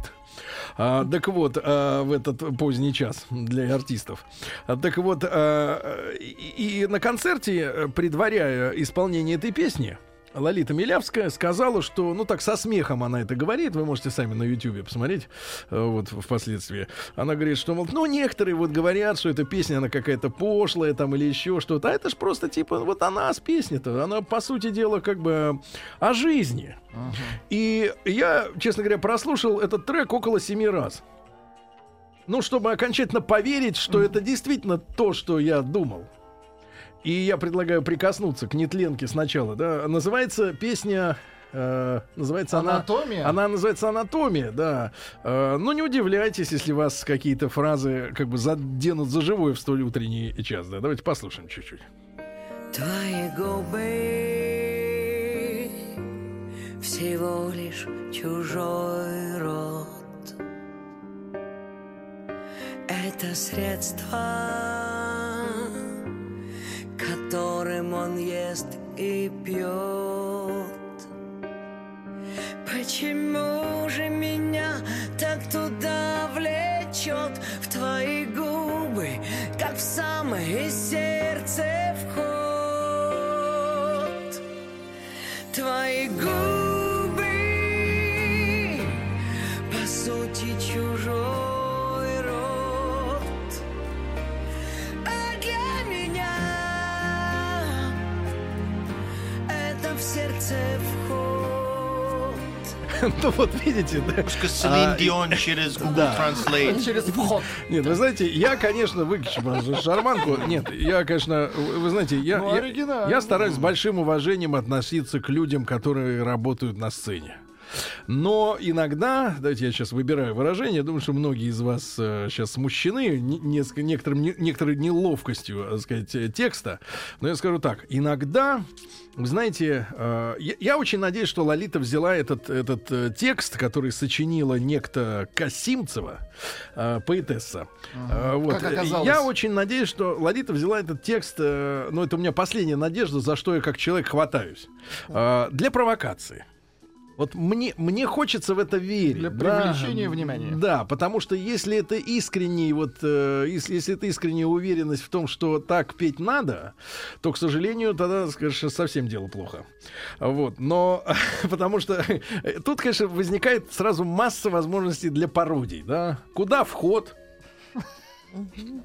[SPEAKER 1] А, так вот, а, в этот поздний час для артистов. А, так вот, а, и, и на концерте, э, предваряя исполнение этой песни, Лолита Милявская сказала, что, ну так со смехом она это говорит, вы можете сами на Ютьюбе посмотреть, э, вот впоследствии. Она говорит, что, мол, ну некоторые вот говорят, что эта песня, она какая-то пошлая там или еще что-то, а это ж просто типа, вот она с песней-то, она по сути дела как бы о жизни. И я, честно говоря, прослушал этот трек около семи раз. Ну, чтобы окончательно поверить, что это действительно то, что я думал. И я предлагаю прикоснуться к нетленке сначала. Да? Называется песня... э, называется
[SPEAKER 2] Анатомия?
[SPEAKER 1] она... Она называется «Анатомия», да. Э, ну, не удивляйтесь, если вас какие-то фразы как бы заденут за живое в столь утренний час. Да? Давайте послушаем чуть-чуть.
[SPEAKER 15] Твои губы всего лишь чужой рот. Это средство, которым он ест и пьет. Почему же меня так туда влечет в твои губы, как в самое сердце вход? Твои губы,
[SPEAKER 1] Ну вот видите, да?
[SPEAKER 3] Селин
[SPEAKER 1] А,
[SPEAKER 3] Дион через Google
[SPEAKER 1] да.
[SPEAKER 3] Translate.
[SPEAKER 2] Через вход.
[SPEAKER 1] Нет, вы знаете, я, конечно, выключу шарманку. Нет, я, конечно, вы знаете, я,
[SPEAKER 2] Ну,
[SPEAKER 1] я стараюсь с большим уважением относиться к людям, которые работают на сцене. Но иногда, давайте я сейчас выбираю выражение, думаю, что многие из вас сейчас смущены не- несколько, некоторым, не- некоторой неловкостью, так сказать, э, текста. Но я скажу так, иногда, вы знаете, э, я, я очень надеюсь, что Лолита взяла этот, этот э, текст, который сочинила некто Касимцева, э, поэтесса. Э, вот.
[SPEAKER 2] Как оказалось.
[SPEAKER 1] Я очень надеюсь, что Лолита взяла этот текст, э, ну это у меня последняя надежда, за что я как человек хватаюсь, э, для провокации. Вот мне, мне хочется в это верить.
[SPEAKER 2] Для
[SPEAKER 1] да.
[SPEAKER 2] привлечения внимания.
[SPEAKER 1] Да, потому что если это искренний, вот, э, если, если это искренняя уверенность в том, что так петь надо, то, к сожалению, тогда, скажешь, совсем дело плохо. Вот, но потому что э, тут, конечно, возникает сразу масса возможностей для пародий, да. Куда вход?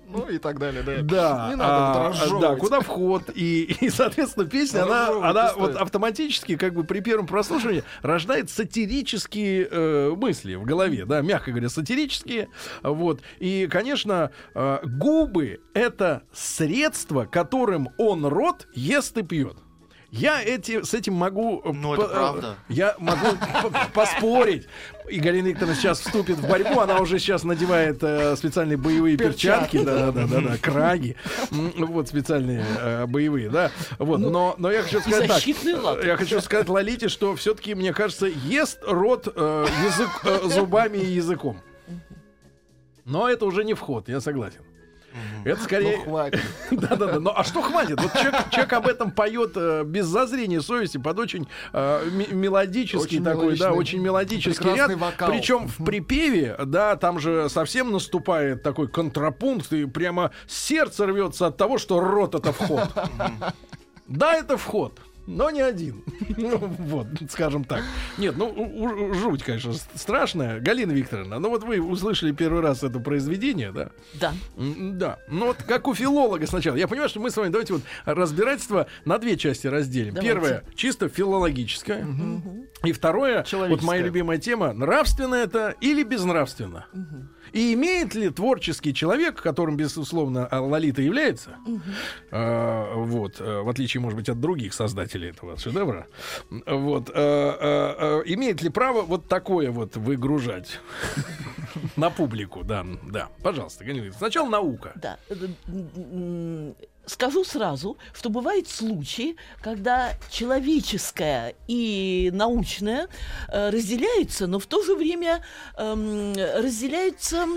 [SPEAKER 2] Ну и так далее, да.
[SPEAKER 1] Да,
[SPEAKER 2] Не надо
[SPEAKER 1] а, да, куда вход? И, и соответственно песня она, она вот автоматически как бы при первом прослушивании рождает сатирические э, мысли в голове, да, мягко говоря, сатирические, вот. И конечно э, губы это средство, которым он рот ест и пьет. Я эти, с этим могу... э,
[SPEAKER 3] Ну, это
[SPEAKER 1] по- э,
[SPEAKER 3] правда.
[SPEAKER 1] Я могу поспорить. И Галина Викторовна сейчас вступит в борьбу. Она уже сейчас надевает э, специальные боевые перчатки. Да, да, да, да, краги. Вот специальные э, боевые, да. Вот, но, но я хочу сказать так. Я хочу сказать Лолите, что все-таки, мне кажется, ест рот э, язык, э, зубами и языком. Но это уже не вход, я согласен. Это скорее...
[SPEAKER 2] Ну, хватит.
[SPEAKER 1] Да-да-да. Ну а что хватит? Вот человек, человек об этом поет э, без зазрения совести, под очень э, м- мелодический
[SPEAKER 2] Очень
[SPEAKER 1] такой, да, очень мелодический
[SPEAKER 2] прекрасный
[SPEAKER 1] ряд.
[SPEAKER 2] вокал.
[SPEAKER 1] Причем в припеве, да, там же совсем наступает такой контрапункт, и прямо сердце рвется от того, что рот это вход. Да, это вход. Но не один. Ну, вот, скажем так. Нет, ну, у- у- жуть, конечно, страшная. Галина Викторовна, ну вот вы услышали первый раз это произведение, да?
[SPEAKER 14] Да.
[SPEAKER 1] Да. Ну вот как у филолога сначала. Я понимаю, что мы с вами давайте вот разбирательство на две части разделим.
[SPEAKER 14] Давайте.
[SPEAKER 1] Первое чисто филологическое. И второе, вот моя любимая тема, нравственно это или безнравственно. И имеет ли творческий человек, которым, безусловно, а, Лолита является, а, вот, а, в отличие, может быть, от других создателей этого шедевра, вот, а, а, а, имеет ли право вот такое вот выгружать на публику? Да, да. Пожалуйста, Галина сначала наука.
[SPEAKER 14] Да. Скажу сразу, что бывают случаи, когда человеческое и научное э, разделяются, но в то же время эм, разделяются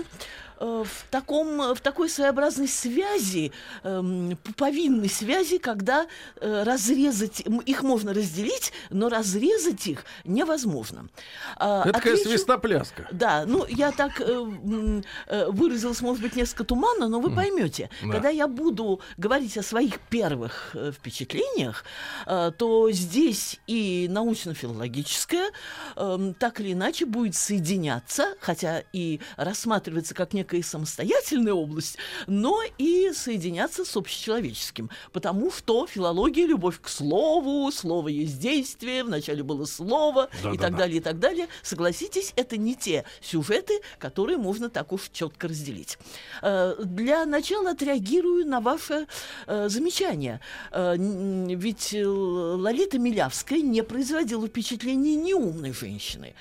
[SPEAKER 14] в, таком, в такой своеобразной связи, эм, пуповинной связи, когда э, разрезать, их можно разделить, но разрезать их невозможно. А,
[SPEAKER 1] Это
[SPEAKER 14] отвечу-
[SPEAKER 1] свистопляска.
[SPEAKER 14] да, ну я так э, э, выразилась, может быть, несколько туманно, но вы поймете.
[SPEAKER 1] Да.
[SPEAKER 14] Когда я буду говорить о своих первых э, впечатлениях, э, то здесь и научно-филологическое эм, так или иначе будет соединяться, хотя и рассматриваться как некая самостоятельная область, но и соединяться с общечеловеческим. Потому что филология — любовь к слову, слово есть действие, вначале было слово и
[SPEAKER 1] Да-да-да.
[SPEAKER 14] так далее, и так далее. Согласитесь, это не те сюжеты, которые можно так уж четко разделить. Э, Для начала отреагирую на ваше э, замечание. Э, Ведь Лолита Милявская не производила впечатления неумной женщины.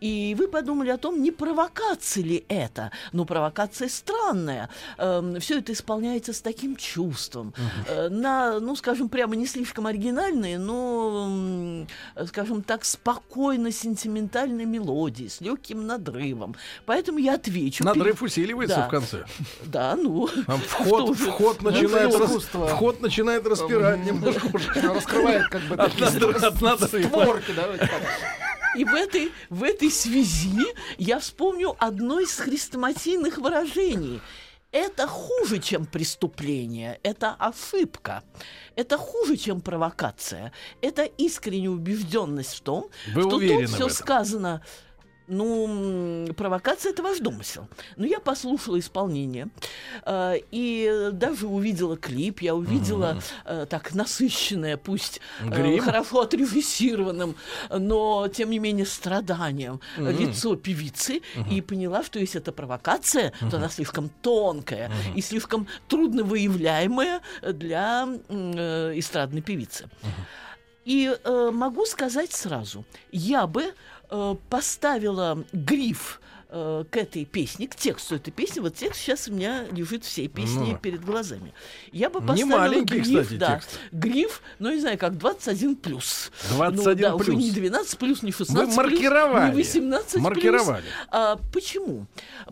[SPEAKER 14] И вы подумали о том, не провокация ли это. Но провокация странная. Все это исполняется с таким чувством. Э, На, ну, скажем, прямо не слишком оригинальные, но, скажем так, спокойно сентиментальной мелодии, с легким надрывом. Поэтому я отвечу.
[SPEAKER 1] Надрыв
[SPEAKER 14] перед-
[SPEAKER 1] усиливается
[SPEAKER 14] Да.
[SPEAKER 1] в конце.
[SPEAKER 14] Да, ну.
[SPEAKER 1] Там вход, вход, начинает, рас- вход начинает распирать немножко.
[SPEAKER 2] Раскрывает как бы такие створки.
[SPEAKER 14] И в этой, в этой связи я вспомню одно из хрестоматийных выражений. Это хуже, чем преступление, это ошибка. Это хуже, чем провокация. Это искренняя убежденность в том,
[SPEAKER 1] Вы
[SPEAKER 14] что тут все сказано. Ну, провокация это ваш домысел. Но я послушала исполнение э, и даже увидела клип, я увидела э, так насыщенное, пусть э, хорошо отрежиссированным, но тем не менее страданием. Э, лицо певицы и поняла, что если это провокация, то она слишком тонкая и слишком трудно выявляемая для э, эстрадной певицы. И э, могу сказать сразу, я бы поставила гриф э, к этой песне, к тексту этой песни. Вот текст сейчас у меня лежит всей песни
[SPEAKER 1] Ну.
[SPEAKER 14] перед глазами. Я бы
[SPEAKER 1] Не
[SPEAKER 14] поставила
[SPEAKER 1] маленький,
[SPEAKER 14] гриф,
[SPEAKER 1] кстати,
[SPEAKER 14] да,
[SPEAKER 1] текст.
[SPEAKER 14] гриф, ну, не знаю, как 21 плюс.
[SPEAKER 1] 21
[SPEAKER 14] ну, да, уже
[SPEAKER 1] плюс.
[SPEAKER 14] не 12 плюс, не 16
[SPEAKER 1] Вы
[SPEAKER 14] плюс,
[SPEAKER 1] маркировали.
[SPEAKER 14] не 18 плюс.
[SPEAKER 1] Маркировали.
[SPEAKER 14] А, почему?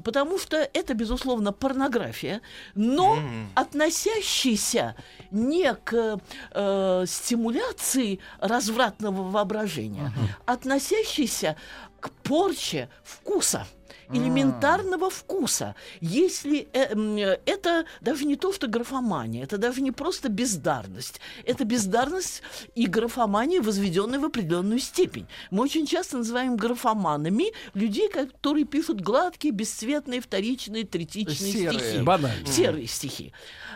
[SPEAKER 14] Потому что это, безусловно, порнография, но относящаяся не к э, стимуляции развратного воображения, относящаяся к порче вкуса. Элементарного вкуса. Если э, это даже не то, что графомания, это даже не просто бездарность. Это бездарность и графомания, возведенная в определенную степень. Мы очень часто называем графоманами людей, которые пишут гладкие, бесцветные, вторичные, третичные
[SPEAKER 2] Серые.
[SPEAKER 14] стихи.
[SPEAKER 1] Банальные.
[SPEAKER 14] Серые стихи.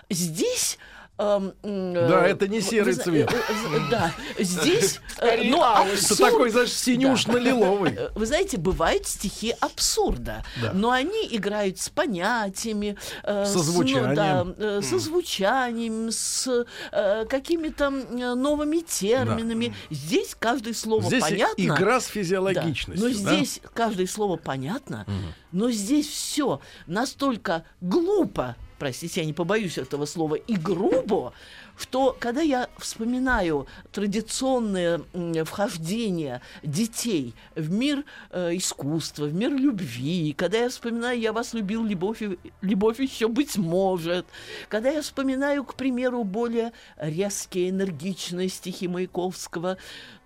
[SPEAKER 14] Здесь эм,
[SPEAKER 1] Да,
[SPEAKER 14] э,
[SPEAKER 1] это не серый цвет.
[SPEAKER 14] э, э, Да, здесь, ну,
[SPEAKER 2] алый.
[SPEAKER 1] Это
[SPEAKER 14] абсурд-
[SPEAKER 1] такой, знаешь, синюшно-лиловый.
[SPEAKER 14] Вы знаете, бывают стихи абсурда,
[SPEAKER 1] Да.
[SPEAKER 14] но они играют с понятиями, э,
[SPEAKER 1] Со
[SPEAKER 14] ну,
[SPEAKER 1] звучанием.
[SPEAKER 14] да, со звучанием, с э, какими-то новыми терминами. Здесь каждое слово
[SPEAKER 1] Здесь
[SPEAKER 14] понятно.
[SPEAKER 1] игра с физиологичностью.
[SPEAKER 14] Но здесь каждое слово понятно, но здесь все настолько глупо, простите, я не побоюсь этого слова, и грубо, что когда я вспоминаю традиционное вхождение детей в мир э, искусства, в мир любви, когда я вспоминаю «Я вас любил, любовь, любовь еще быть может», когда я вспоминаю, к примеру, более резкие, энергичные стихи Маяковского,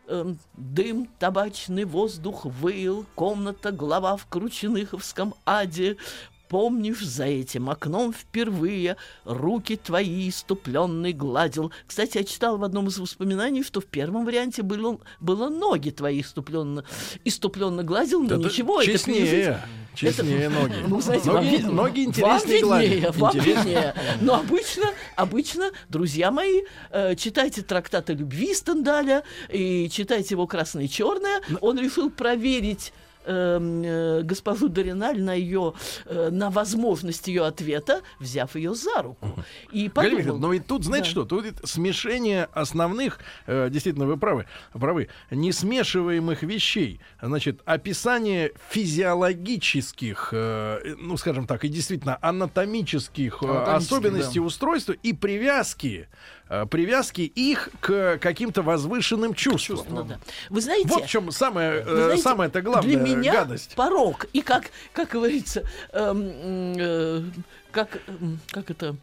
[SPEAKER 14] эм, Дым, табачный воздух выл, комната, глава в Крученыховском аде. Помнишь, за этим окном впервые руки твои иступленный гладил. Кстати, я читал в одном из воспоминаний, что в первом варианте было, было ноги твои иступленно, иступленно гладил, но
[SPEAKER 1] Это
[SPEAKER 14] ничего, это
[SPEAKER 1] честнее,
[SPEAKER 14] пережить-
[SPEAKER 1] честнее ноги.
[SPEAKER 14] ну, знаете,
[SPEAKER 1] ноги,
[SPEAKER 14] вам
[SPEAKER 1] ноги
[SPEAKER 14] вам
[SPEAKER 1] интереснее
[SPEAKER 14] виднее,
[SPEAKER 1] гладить.
[SPEAKER 14] вам виднее. Но обычно, обычно, друзья мои, э, читайте трактаты любви Стендаля и читайте его «Красное и черное». Он решил проверить э, госпожу Дориналь на ее э, на возможность ее ответа, взяв ее за руку. И подумал,
[SPEAKER 1] но ведь тут, знаете
[SPEAKER 14] Да.
[SPEAKER 1] что, тут смешение основных, э, действительно, вы правы, правы, несмешиваемых вещей. Значит, описание физиологических, э, ну, скажем так, и действительно анатомических э, особенностей
[SPEAKER 2] да.
[SPEAKER 1] устройства и привязки, э, привязки их к каким-то возвышенным чувствам.
[SPEAKER 14] ну да. Вы знаете,
[SPEAKER 1] Вот в чем самое,
[SPEAKER 14] Вы знаете,
[SPEAKER 1] самое-то главное
[SPEAKER 14] для меня
[SPEAKER 1] гадость.
[SPEAKER 14] порог. И как, как говорится, эм, э, как, как это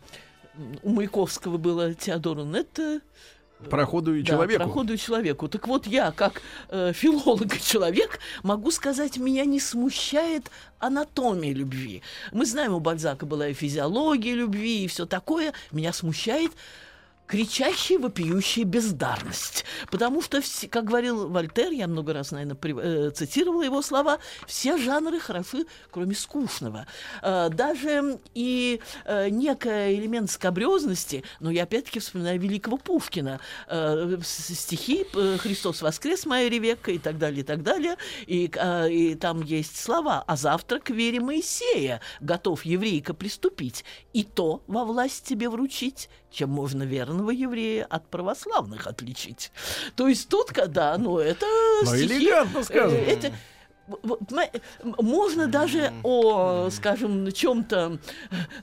[SPEAKER 14] у Маяковского было Теодору Нетте,
[SPEAKER 1] Проходу и
[SPEAKER 14] да,
[SPEAKER 1] человеку.
[SPEAKER 14] проходу и человеку. Так вот, я, как э, филолог и человек, могу сказать, меня не смущает анатомия любви. Мы знаем, у Бальзака была и физиология любви, и все такое. Меня смущает кричащая, вопиющая бездарность. Потому что, как говорил Вольтер, я много раз, наверное, цитировала его слова, все жанры хороши, кроме скучного. Э, Даже и э, некий элемент скобрезности, но я опять-таки вспоминаю великого Пушкина, э, стихи э, «Христос воскрес, моя Ревекка» и так далее, и так далее. И, э, и там есть слова «А завтра к вере Моисея готов еврейка приступить, и то во власть тебе вручить, чем можно верного еврея от православных отличить». То есть тут, когда, ну, это
[SPEAKER 1] Но
[SPEAKER 14] стихи,
[SPEAKER 1] элегантно сказано.
[SPEAKER 14] э, это- понимаете, м- можно даже о, скажем, чем-то,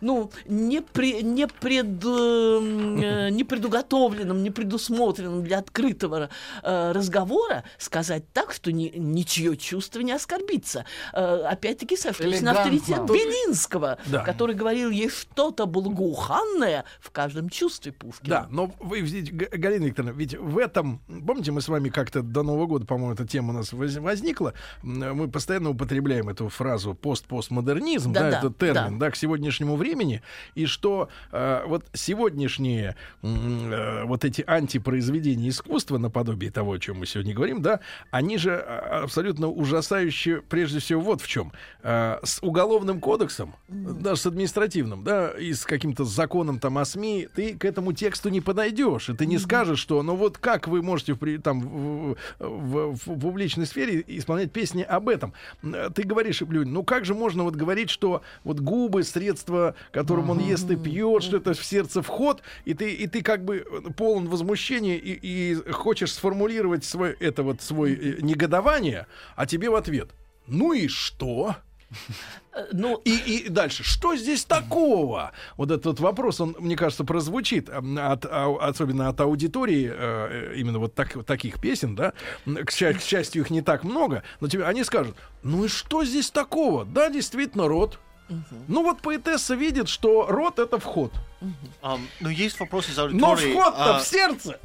[SPEAKER 14] ну, не, при, не, пред, э, не предуготовленном, не предусмотренном для открытого э, разговора сказать так, что ни, ничье чувство не оскорбится. Э, опять-таки сошлись на авторитет Белинского,
[SPEAKER 1] Да.
[SPEAKER 14] который говорил, есть что-то благоуханное в каждом чувстве Пушкина.
[SPEAKER 1] Да, но вы Галина Викторовна, ведь в этом, помните, мы с вами как-то до Нового года, по-моему, эта тема у нас воз- возникла, мы постоянно употребляем эту фразу пост-постмодернизм, да,
[SPEAKER 14] Да-да,
[SPEAKER 1] этот термин,
[SPEAKER 14] да.
[SPEAKER 1] да. к сегодняшнему времени, и что э, вот сегодняшние э, вот эти антипроизведения искусства, наподобие того, о чем мы сегодня говорим, да, они же а, абсолютно ужасающие, прежде всего, вот в чем. Э, с уголовным кодексом, даже с административным, да, и с каким-то законом там о СМИ, ты к этому тексту не подойдешь, и ты не скажешь, что, ну вот как вы можете в, там в, в- в публичной сфере исполнять песни об этом. Э, Ты говоришь, Блюнь, ну как же можно вот говорить, что вот губы, средства, которым он ест и пьет, что это в сердце вход, и ты, и ты как бы полон возмущения и, и хочешь сформулировать свой, это вот свой э, негодование, а тебе в ответ, ну и что?
[SPEAKER 14] Э, Ну,
[SPEAKER 1] И, и дальше, что здесь такого? Вот этот вот вопрос, он, мне кажется, прозвучит от, а, особенно от аудитории э, именно вот так, таких песен, да. К, к счастью, их не так много, но тебе они скажут: ну и что здесь такого? Да, действительно, рот. Ну вот поэтесса видит, что рот это вход.
[SPEAKER 3] Ам, но есть вопрос из
[SPEAKER 1] Но
[SPEAKER 3] аудитории.
[SPEAKER 1] вход-то
[SPEAKER 3] а,
[SPEAKER 1] в сердце.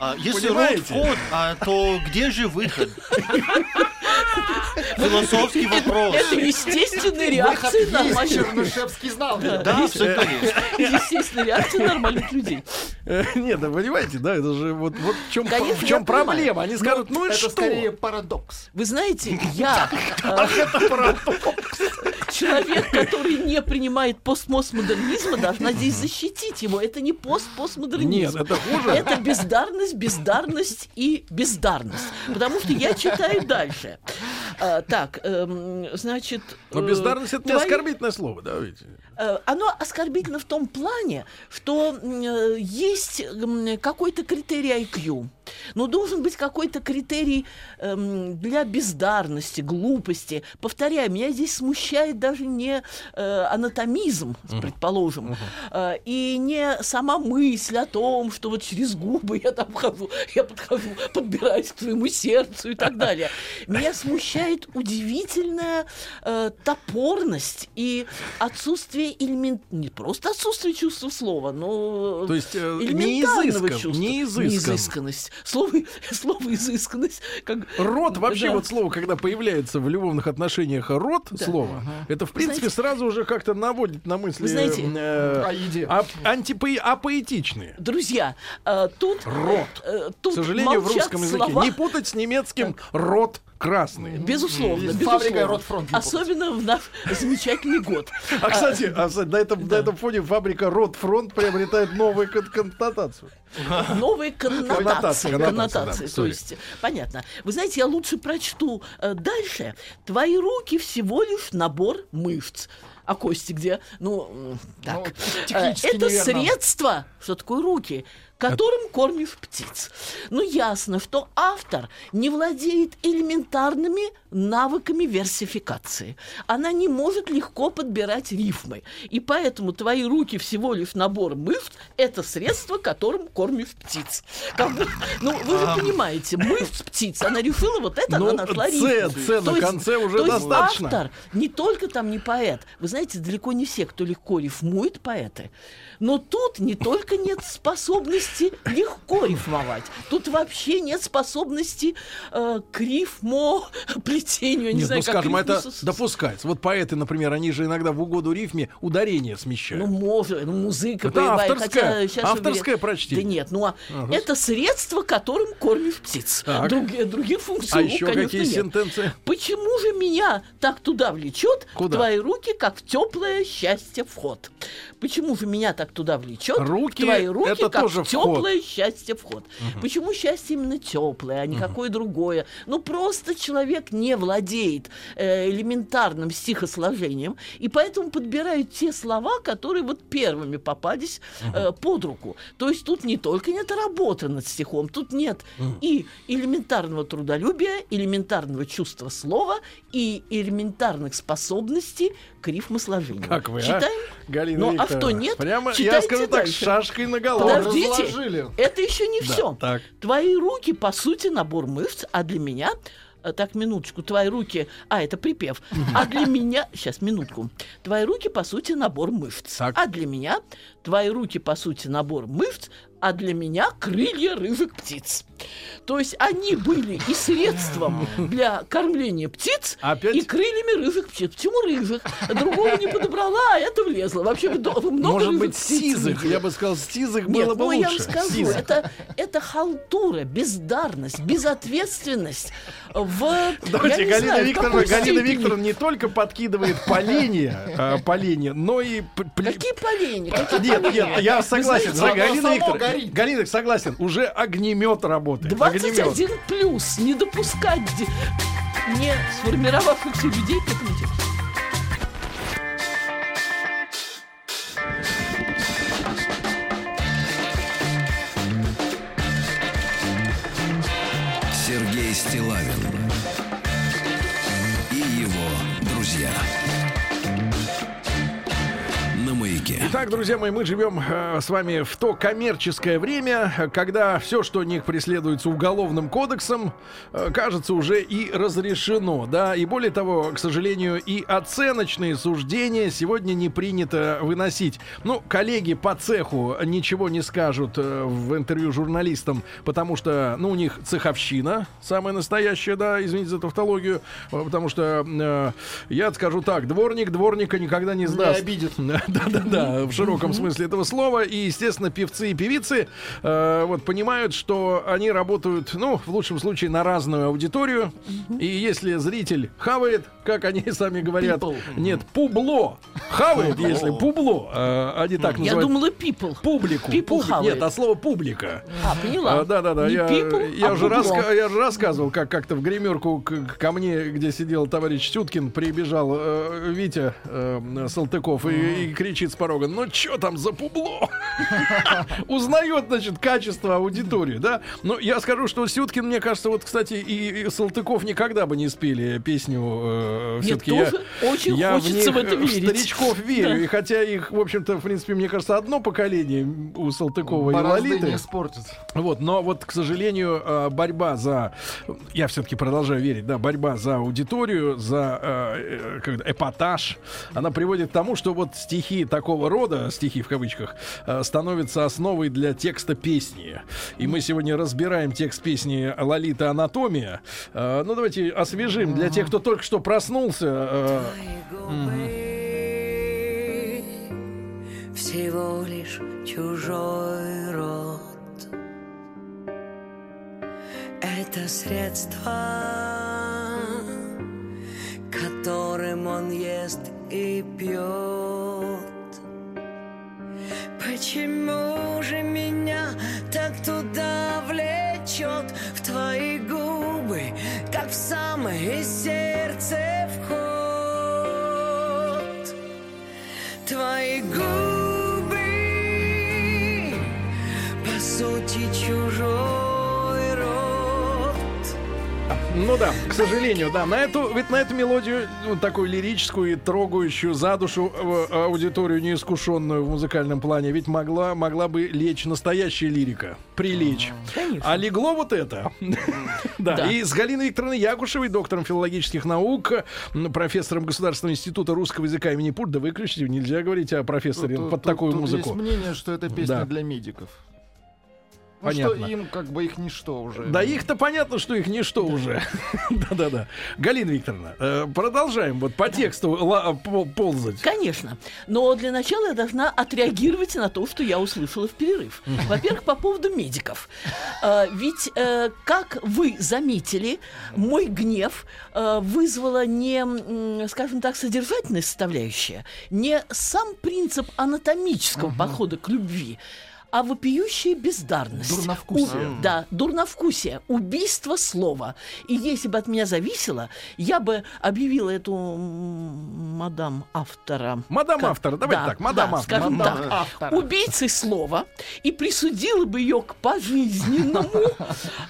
[SPEAKER 3] а, если
[SPEAKER 1] Понимаете?
[SPEAKER 3] рот вход, а, то где же выход? Философский вопрос.
[SPEAKER 14] Это естественная реакция нормальных
[SPEAKER 2] Чернышевский знал.
[SPEAKER 14] Да. Естественная реакция нормальных людей.
[SPEAKER 1] Нет, да понимаете, да, это же вот, вот в чем,
[SPEAKER 14] Конечно,
[SPEAKER 1] в чем проблема. Они скажут, ну и
[SPEAKER 2] Это
[SPEAKER 1] что?
[SPEAKER 2] скорее парадокс.
[SPEAKER 14] Вы знаете, я э, человек, который не принимает постмодернизма, должна здесь защитить его. Это не пост-постмодернизм.
[SPEAKER 1] Нет, это хуже.
[SPEAKER 14] Это бездарность, бездарность и бездарность. Потому что я читаю дальше. А, так, эм, значит...
[SPEAKER 1] Но
[SPEAKER 14] э,
[SPEAKER 1] бездарность это не
[SPEAKER 14] твои-
[SPEAKER 1] оскорбительное слово, да, ведь?
[SPEAKER 14] Э, Оно оскорбительно в том плане, что э, есть какой-то критерий IQ. Но должен быть какой-то критерий эм, для бездарности, глупости. Повторяю, меня здесь смущает даже не э, анатомизм, предположим, э, и не сама мысль о том, что вот через губы я там хожу, я подхожу, подбираюсь к твоему сердцу и так далее. Меня смущает удивительная э, топорность и отсутствие элемент... Не просто отсутствие чувства слова, но
[SPEAKER 1] То есть, э,
[SPEAKER 14] элементарного
[SPEAKER 1] неизыскан-
[SPEAKER 14] чувства.
[SPEAKER 1] неизыскан.
[SPEAKER 14] Неизысканность. Слово, слово изысканность. Как...
[SPEAKER 1] Род вообще
[SPEAKER 14] Да.
[SPEAKER 1] вот слово, когда появляется в любовных отношениях род слово, это в принципе
[SPEAKER 14] знаете-
[SPEAKER 1] сразу уже как-то наводит на мысли
[SPEAKER 14] Вы знаете-
[SPEAKER 1] э,
[SPEAKER 2] О еде.
[SPEAKER 1] ап- антипои- апоэтичные.
[SPEAKER 14] Друзья, э, тут...
[SPEAKER 1] Рот.
[SPEAKER 14] э,
[SPEAKER 1] К
[SPEAKER 14] тут
[SPEAKER 1] сожалению, в русском языке
[SPEAKER 14] слова.
[SPEAKER 1] не путать с немецким рот красный.
[SPEAKER 14] Безусловно, безусловно.
[SPEAKER 2] Ротфронт
[SPEAKER 14] Особенно в наш замечательный год.
[SPEAKER 1] А кстати, а, кстати, на, этом, на этом фоне фабрика Ротфронт приобретает новую кон- коннотацию.
[SPEAKER 14] Новые коннотации.
[SPEAKER 1] Коннотации, коннотации,
[SPEAKER 14] коннотации,
[SPEAKER 1] да,
[SPEAKER 14] то есть, понятно. Вы знаете, я лучше прочту э, дальше. Твои руки всего лишь набор мышц. А кости где? Ну, так.
[SPEAKER 2] Ну,
[SPEAKER 14] Э, Это
[SPEAKER 2] неверно.
[SPEAKER 14] средство, что такое руки, которым кормишь птиц. Ну, ясно, что автор не владеет элементарными навыками версификации. Она не может легко подбирать рифмы. И поэтому твои руки всего лишь набор мышц – это средство, которым кормишь птиц. Как бы- ну, вы же понимаете, мышц птиц, она решила вот это,
[SPEAKER 1] Ну,
[SPEAKER 14] она нашла
[SPEAKER 1] «ц»,
[SPEAKER 14] рифму.
[SPEAKER 1] «ц» на
[SPEAKER 14] есть-
[SPEAKER 1] конце уже
[SPEAKER 14] то есть
[SPEAKER 1] достаточно.
[SPEAKER 14] автор не только там не поэт. Вы знаете, далеко не все, кто легко рифмует, поэты. Но тут не только нет способности легко рифмовать, тут вообще нет способности э, к рифмо плетению. Я не
[SPEAKER 1] Нет,
[SPEAKER 14] знаю,
[SPEAKER 1] ну
[SPEAKER 14] как
[SPEAKER 1] скажем,
[SPEAKER 14] рифму
[SPEAKER 1] это допускается. Вот поэты, например, они же иногда в угоду рифме ударение смещают.
[SPEAKER 14] Ну, может, ну, музыка
[SPEAKER 1] Это
[SPEAKER 14] боевая,
[SPEAKER 1] авторское-
[SPEAKER 14] хотя сейчас
[SPEAKER 1] авторское
[SPEAKER 14] уверен-
[SPEAKER 1] прочтение.
[SPEAKER 14] Да нет, ну, а
[SPEAKER 1] Ага.
[SPEAKER 14] это средство, которым кормишь птиц.
[SPEAKER 1] Так.
[SPEAKER 14] Другие, других функций,
[SPEAKER 1] а
[SPEAKER 14] ну,
[SPEAKER 1] еще
[SPEAKER 14] конечно,
[SPEAKER 1] какие
[SPEAKER 14] нет.
[SPEAKER 1] сентенции?
[SPEAKER 14] Почему же меня так туда влечет
[SPEAKER 1] Куда?
[SPEAKER 14] твои руки, как в теплое счастье вход? Почему же меня так туда влечет
[SPEAKER 1] Руки
[SPEAKER 14] твои руки,
[SPEAKER 1] это
[SPEAKER 14] как
[SPEAKER 1] тоже
[SPEAKER 14] в
[SPEAKER 1] вход.
[SPEAKER 14] теплое счастье вход? Почему счастье именно теплое, а не какое другое? Ну просто человек не владеет э, элементарным стихосложением, и поэтому подбирают те слова, которые вот первыми попались э, под руку. То есть тут не только нет работы над стихом, тут нет и элементарного трудолюбия, элементарного чувства слова и элементарных способностей к рифмосложению.
[SPEAKER 1] Как вы, а?
[SPEAKER 14] Читаем?
[SPEAKER 1] Галина
[SPEAKER 14] Ну, а кто нет,
[SPEAKER 1] Прямо, я скажу так,
[SPEAKER 14] дальше.
[SPEAKER 1] шашкой на голову.
[SPEAKER 14] Подождите,
[SPEAKER 2] разложили.
[SPEAKER 14] это еще не
[SPEAKER 1] Да,
[SPEAKER 14] все.
[SPEAKER 1] так.
[SPEAKER 14] Твои руки, по сути, набор мышц, а для меня... э, Так, минуточку, твои руки... А, это припев. А для меня... Сейчас, минутку. Твои руки, по сути, набор мышц.
[SPEAKER 1] Так.
[SPEAKER 14] А для меня... Твои руки, по сути, набор мышц, а для меня крылья рыжих птиц. То есть они были и средством для кормления птиц,
[SPEAKER 1] Опять?
[SPEAKER 14] и крыльями рыжих птиц. Почему рыжих? Другого не подобрала, а это влезло. Вообще, много
[SPEAKER 1] Может быть, сизых. Я бы сказал, сизых
[SPEAKER 14] Нет,
[SPEAKER 1] было бы
[SPEAKER 14] ну
[SPEAKER 1] лучше.
[SPEAKER 14] я вам скажу,
[SPEAKER 1] Сизых.
[SPEAKER 14] это, это халтура, бездарность, безответственность в...
[SPEAKER 1] Давайте, Галина
[SPEAKER 14] знаю,
[SPEAKER 1] Викторовна, Галина. Викторовна не только подкидывает поленья, а, поленья, но и...
[SPEAKER 14] Какие полени? Какие
[SPEAKER 1] Нет,
[SPEAKER 14] полени?
[SPEAKER 1] нет, я согласен.
[SPEAKER 2] знаете,
[SPEAKER 1] Галина Викторовна. Галина, согласен, уже огнемет работает. Огнемет.
[SPEAKER 14] 21 плюс. Не допускать не сформировавшихся людей к этому тексту.
[SPEAKER 4] Сергей Стилавин
[SPEAKER 1] Итак, друзья мои, мы живем э, с вами в то коммерческое время, когда все, что не преследуется уголовным кодексом, э, кажется уже и разрешено, да, и более того, к сожалению, и оценочные суждения сегодня не принято выносить. Ну, коллеги по цеху ничего не скажут э, в интервью журналистам, потому что, ну, у них цеховщина самая настоящая, да, извините за тавтологию, э, потому что э, я скажу так, дворник дворника никогда не сдаст.
[SPEAKER 2] обидит.
[SPEAKER 1] Да-да-да, в широком смысле этого слова. И, естественно, певцы и певицы э, вот понимают, что они работают, ну, в лучшем случае, на разную аудиторию. И если зритель хавает, как они сами говорят,
[SPEAKER 14] People.
[SPEAKER 1] нет, публо хавает, если публо, э, они так
[SPEAKER 14] Я
[SPEAKER 1] называют.
[SPEAKER 14] думала, people.
[SPEAKER 1] Публику.
[SPEAKER 14] People
[SPEAKER 1] Публи-
[SPEAKER 14] хавает.
[SPEAKER 1] Нет, а слово публика.
[SPEAKER 14] А, поняла.
[SPEAKER 1] А, да, да, да.
[SPEAKER 14] Не
[SPEAKER 1] Я,
[SPEAKER 14] people,
[SPEAKER 1] я
[SPEAKER 14] а
[SPEAKER 1] уже раска- я же рассказывал, как как-то в гримерку к- ко мне, где сидел товарищ Сюткин, прибежал э, Витя э, Салтыков и, и кричит с порога: Ну что там за публо? Узнает, значит, качество аудитории, да? Но я скажу, что Сюткин, мне кажется, вот, кстати, и, и Салтыков никогда бы не спели песню. Э, все-таки я,
[SPEAKER 14] тоже очень
[SPEAKER 1] я
[SPEAKER 14] хочется
[SPEAKER 1] в,
[SPEAKER 14] в
[SPEAKER 1] них,
[SPEAKER 14] это
[SPEAKER 1] э,
[SPEAKER 14] верить.
[SPEAKER 1] старичков верю.
[SPEAKER 14] Да.
[SPEAKER 1] И хотя их, в общем-то, в принципе, мне кажется, одно поколение у Салтыкова и Лолиты.
[SPEAKER 2] не испортит.
[SPEAKER 1] Вот, но вот, к сожалению, э, борьба за, я все-таки продолжаю верить, да, борьба за аудиторию, за э, э, эпатаж, она приводит к тому, что вот стихи такого рода, стихи в кавычках, э, становятся основой для текста песни. И мы сегодня разбираем текст песни Лолита Анатомия. Э, ну, давайте освежим для тех, кто только что проснулся. э,
[SPEAKER 15] всего лишь чужой род. Это средство, которым он ест и пьет. Почему же меня так туда влечет в твои губы, как в самое сердце вход? Твои губы,
[SPEAKER 1] Ну да, к сожалению, да. На эту, ведь на эту мелодию, ну, такую лирическую и трогающую за душу э, аудиторию неискушенную в музыкальном плане, ведь могла, могла бы лечь настоящая лирика. Прилечь.
[SPEAKER 14] Конечно.
[SPEAKER 1] А легло вот это. Да, и с Галиной Викторовной Якушевой, доктором филологических наук, профессором Государственного института русского языка имени Пурт. Да выключите, нельзя говорить о профессоре под такую музыку.
[SPEAKER 2] Есть мнение, что это песня для медиков. Ну,
[SPEAKER 1] Понятно.
[SPEAKER 2] что им как бы их ничто уже.
[SPEAKER 1] Да их-то понятно, что их ничто уже. Да-да-да. Галина Викторовна, э, продолжаем вот по тексту ползать.
[SPEAKER 14] Конечно. Но для начала я должна отреагировать на то, что я услышала в перерыв. Во-первых, по поводу медиков. Э, Ведь, э, как вы заметили, мой гнев вызвала не, скажем так, содержательная составляющая, не сам принцип анатомического подхода к любви, а вопиющая бездарность.
[SPEAKER 2] Дурновкусие.
[SPEAKER 14] У- да, дурновкусие, убийство слова. И если бы от меня зависело, я бы объявила эту мадам автора.
[SPEAKER 1] Мадам
[SPEAKER 14] Как-
[SPEAKER 1] автора, давайте
[SPEAKER 14] да,
[SPEAKER 1] так, мадам
[SPEAKER 14] да,
[SPEAKER 1] автора.
[SPEAKER 14] скажем
[SPEAKER 2] Мадам
[SPEAKER 14] так,
[SPEAKER 2] автора.
[SPEAKER 14] убийцей слова и присудила бы ее к пожизненному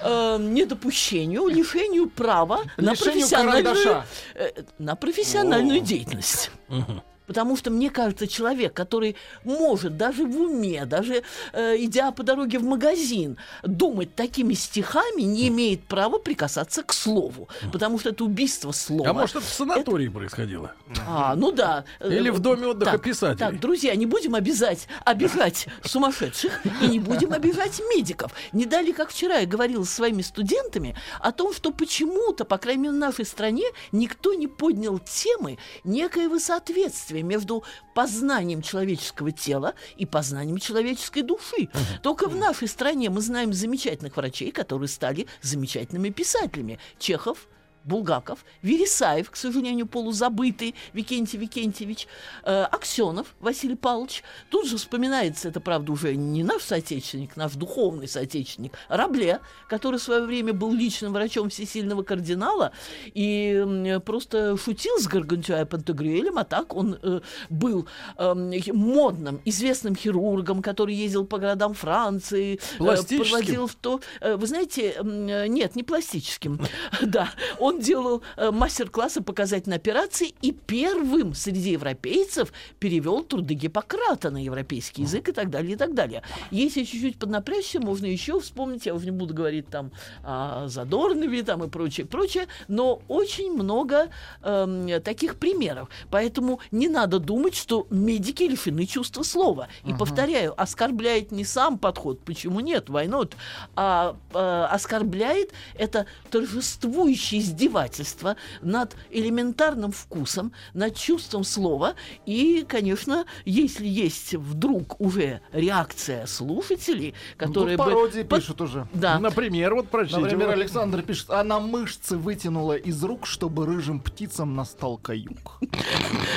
[SPEAKER 14] э, недопущению, лишению права на
[SPEAKER 2] Лишению
[SPEAKER 14] профессиональную,
[SPEAKER 2] карандаша.
[SPEAKER 14] э, на профессиональную деятельность. Потому что, мне кажется, человек, который может даже в уме, даже э, идя по дороге в магазин, думать такими стихами, не имеет права прикасаться к слову. Потому что это убийство слова.
[SPEAKER 1] А может, это в санатории происходило?
[SPEAKER 14] А, ну да.
[SPEAKER 1] Или в доме отдыха
[SPEAKER 14] Так,
[SPEAKER 1] писателей.
[SPEAKER 14] Так, друзья, не будем обязать, обижать сумасшедших и не будем обижать медиков. Не дали, как вчера я говорила со своими студентами о том, что почему-то, по крайней мере, в нашей стране никто не поднял темы некоего соответствия между познанием человеческого тела и познанием человеческой души. Только в нашей стране мы знаем замечательных врачей, которые стали замечательными писателями. Чехов, Булгаков, Вересаев, к сожалению, полузабытый Викентий Викентьевич, э, Аксенов Василий Павлович. Тут же вспоминается, это, правда, уже не наш соотечественник, наш духовный соотечественник, Рабле, который в свое время был личным врачом всесильного кардинала и просто шутил с Гаргантюа Пантагрюэлем, а так он э, был хи- модным, известным хирургом, который ездил по городам Франции, э, проводил в то... э, Вы знаете, э, нет, не пластическим. Да, он Он делал э, мастер-классы показательной операции и первым среди европейцев перевел труды Гиппократа на европейский язык и так далее, и так далее. Если чуть-чуть поднапрячься, можно еще вспомнить, я уже не буду говорить там о Задорнове там и прочее, прочее, но очень много эм, таких примеров. Поэтому не надо думать, что медики лишены чувства слова. И повторяю, оскорбляет не сам подход, почему нет, not, а э, оскорбляет это торжествующее издевательство над элементарным вкусом, над чувством слова. И, конечно, если есть вдруг уже реакция слушателей, которые
[SPEAKER 2] Тут
[SPEAKER 14] бы...
[SPEAKER 2] пародии
[SPEAKER 14] под-
[SPEAKER 2] пишут уже.
[SPEAKER 14] Да.
[SPEAKER 1] Например, вот прочтите.
[SPEAKER 2] Например. Александр пишет, она мышцы вытянула из рук, чтобы рыжим птицам настал каюк.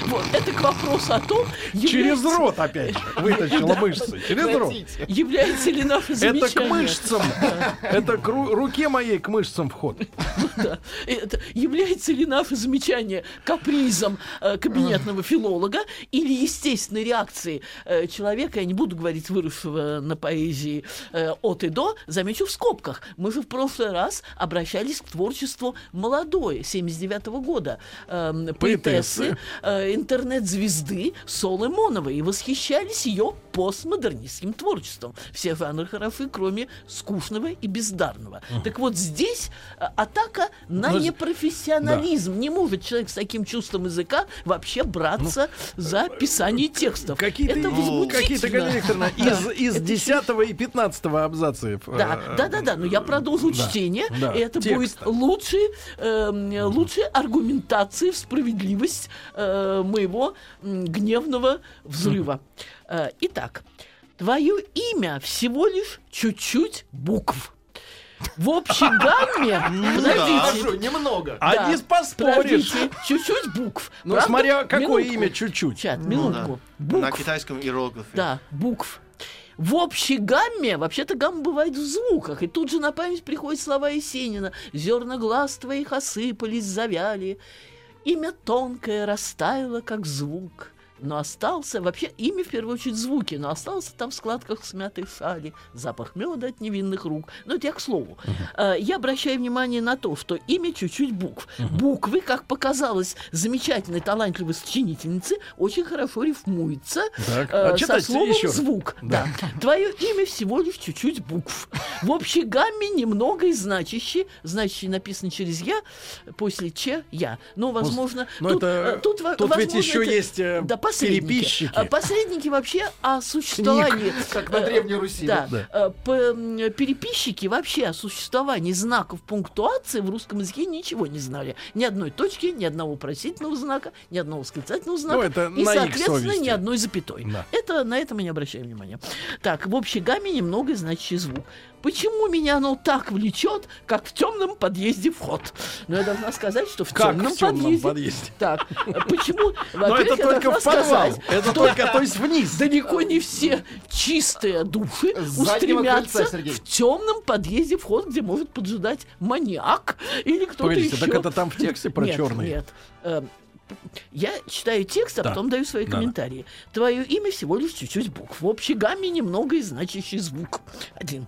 [SPEAKER 14] Вот, это к вопросу о том,
[SPEAKER 1] Через рот опять же вытащила мышцы. Через рот.
[SPEAKER 14] Является ли наше
[SPEAKER 1] Это
[SPEAKER 14] замечание...
[SPEAKER 1] к мышцам. Это к ру- руке моей к мышцам вход.
[SPEAKER 14] Это является ли наше замечание капризом э, кабинетного филолога или естественной реакцией э, человека, я не буду говорить выросшего на поэзии э, от и до, замечу в скобках. Мы же в прошлый раз обращались к творчеству молодой, 79 года, э, поэтессы, э, интернет-звезды Солы Моновой и восхищались ее постмодернистским творчеством. Все жанры хороши, кроме скучного и бездарного. Так вот здесь э, атака на
[SPEAKER 1] Ну, с-
[SPEAKER 14] непрофессионализм. Не может человек с таким чувством языка вообще браться за писание текстов.
[SPEAKER 1] Ну, Какие-то,
[SPEAKER 14] Это
[SPEAKER 1] ну, какие-то,
[SPEAKER 14] возмутительно.
[SPEAKER 1] Галина Викторовна, из, из 10 и 15 абзацев.
[SPEAKER 14] Да,
[SPEAKER 1] э,
[SPEAKER 14] да, да, да, но я продолжу
[SPEAKER 1] да,
[SPEAKER 14] чтение,
[SPEAKER 1] да,
[SPEAKER 14] и это будет лучшей, эм, лучшей аргументацией в справедливость э, моего гневного взрыва. Э, итак, твое имя всего лишь чуть-чуть букв. В общей гамме, подождите,
[SPEAKER 2] немного.
[SPEAKER 1] А не поспоришь.
[SPEAKER 14] чуть-чуть букв.
[SPEAKER 1] Ну, смотря какое имя чуть-чуть.
[SPEAKER 14] Чат,
[SPEAKER 3] Ну
[SPEAKER 14] минутку.
[SPEAKER 3] На китайском иероглифе.
[SPEAKER 14] Да, букв. В общей гамме, вообще-то гамма бывает в звуках, и тут же на память приходят слова Есенина. «Зерна глаз твоих осыпались, завяли, имя тонкое растаяло, как звук». Но остался, вообще имя в первую очередь звуки, но остался там в складках смятой шали, запах меда от невинных рук. Но это я к слову. Э, Я обращаю внимание на то, что имя чуть-чуть букв. Буквы, как показалось замечательной, талантливой сочинительнице, очень хорошо рифмуются
[SPEAKER 1] Так,
[SPEAKER 14] э,
[SPEAKER 1] а
[SPEAKER 14] со словом
[SPEAKER 1] еще
[SPEAKER 14] звук. Да. Твое имя всего лишь чуть-чуть букв. В общей гамме немного и значащий, значащий написано через я, после че я. Но, возможно,
[SPEAKER 1] но
[SPEAKER 14] тут,
[SPEAKER 1] это-
[SPEAKER 14] э, тут,
[SPEAKER 1] тут ведь
[SPEAKER 14] возможно,
[SPEAKER 1] еще
[SPEAKER 14] это-
[SPEAKER 1] есть, э,
[SPEAKER 14] да, посредники.
[SPEAKER 1] переписчики.
[SPEAKER 14] Посредники вообще о существовании.
[SPEAKER 2] Как на Древней Руси.
[SPEAKER 14] Да.
[SPEAKER 1] Да.
[SPEAKER 14] Э, Переписчики вообще о существовании знаков пунктуации в русском языке ничего не знали. Ни одной точки, ни одного вопросительного знака, ни одного восклицательного знака.
[SPEAKER 1] Ну, это
[SPEAKER 14] и, соответственно, ни одной запятой.
[SPEAKER 1] Да.
[SPEAKER 14] Это на это мы не обращаем внимания. Так, в общей гамме немного значащий звук. Почему меня оно так влечет, как в темном подъезде вход? Но я должна сказать, что в
[SPEAKER 1] Как
[SPEAKER 14] темном
[SPEAKER 1] в темном
[SPEAKER 14] подъезде.
[SPEAKER 1] подъезде?
[SPEAKER 14] Так, почему?
[SPEAKER 1] Но это только в подвал. Это только, то есть вниз.
[SPEAKER 14] Далеко не все чистые души устремятся в темном подъезде вход, где может поджидать маньяк или кто-то еще.
[SPEAKER 1] так это там в тексте про
[SPEAKER 14] нет,
[SPEAKER 1] черный.
[SPEAKER 14] Нет. Эм, Я читаю текст, а
[SPEAKER 1] Да.
[SPEAKER 14] потом даю свои
[SPEAKER 1] Да.
[SPEAKER 14] комментарии. Твое имя всего лишь чуть-чуть букв. В общей гамме немного и значащий звук. Один.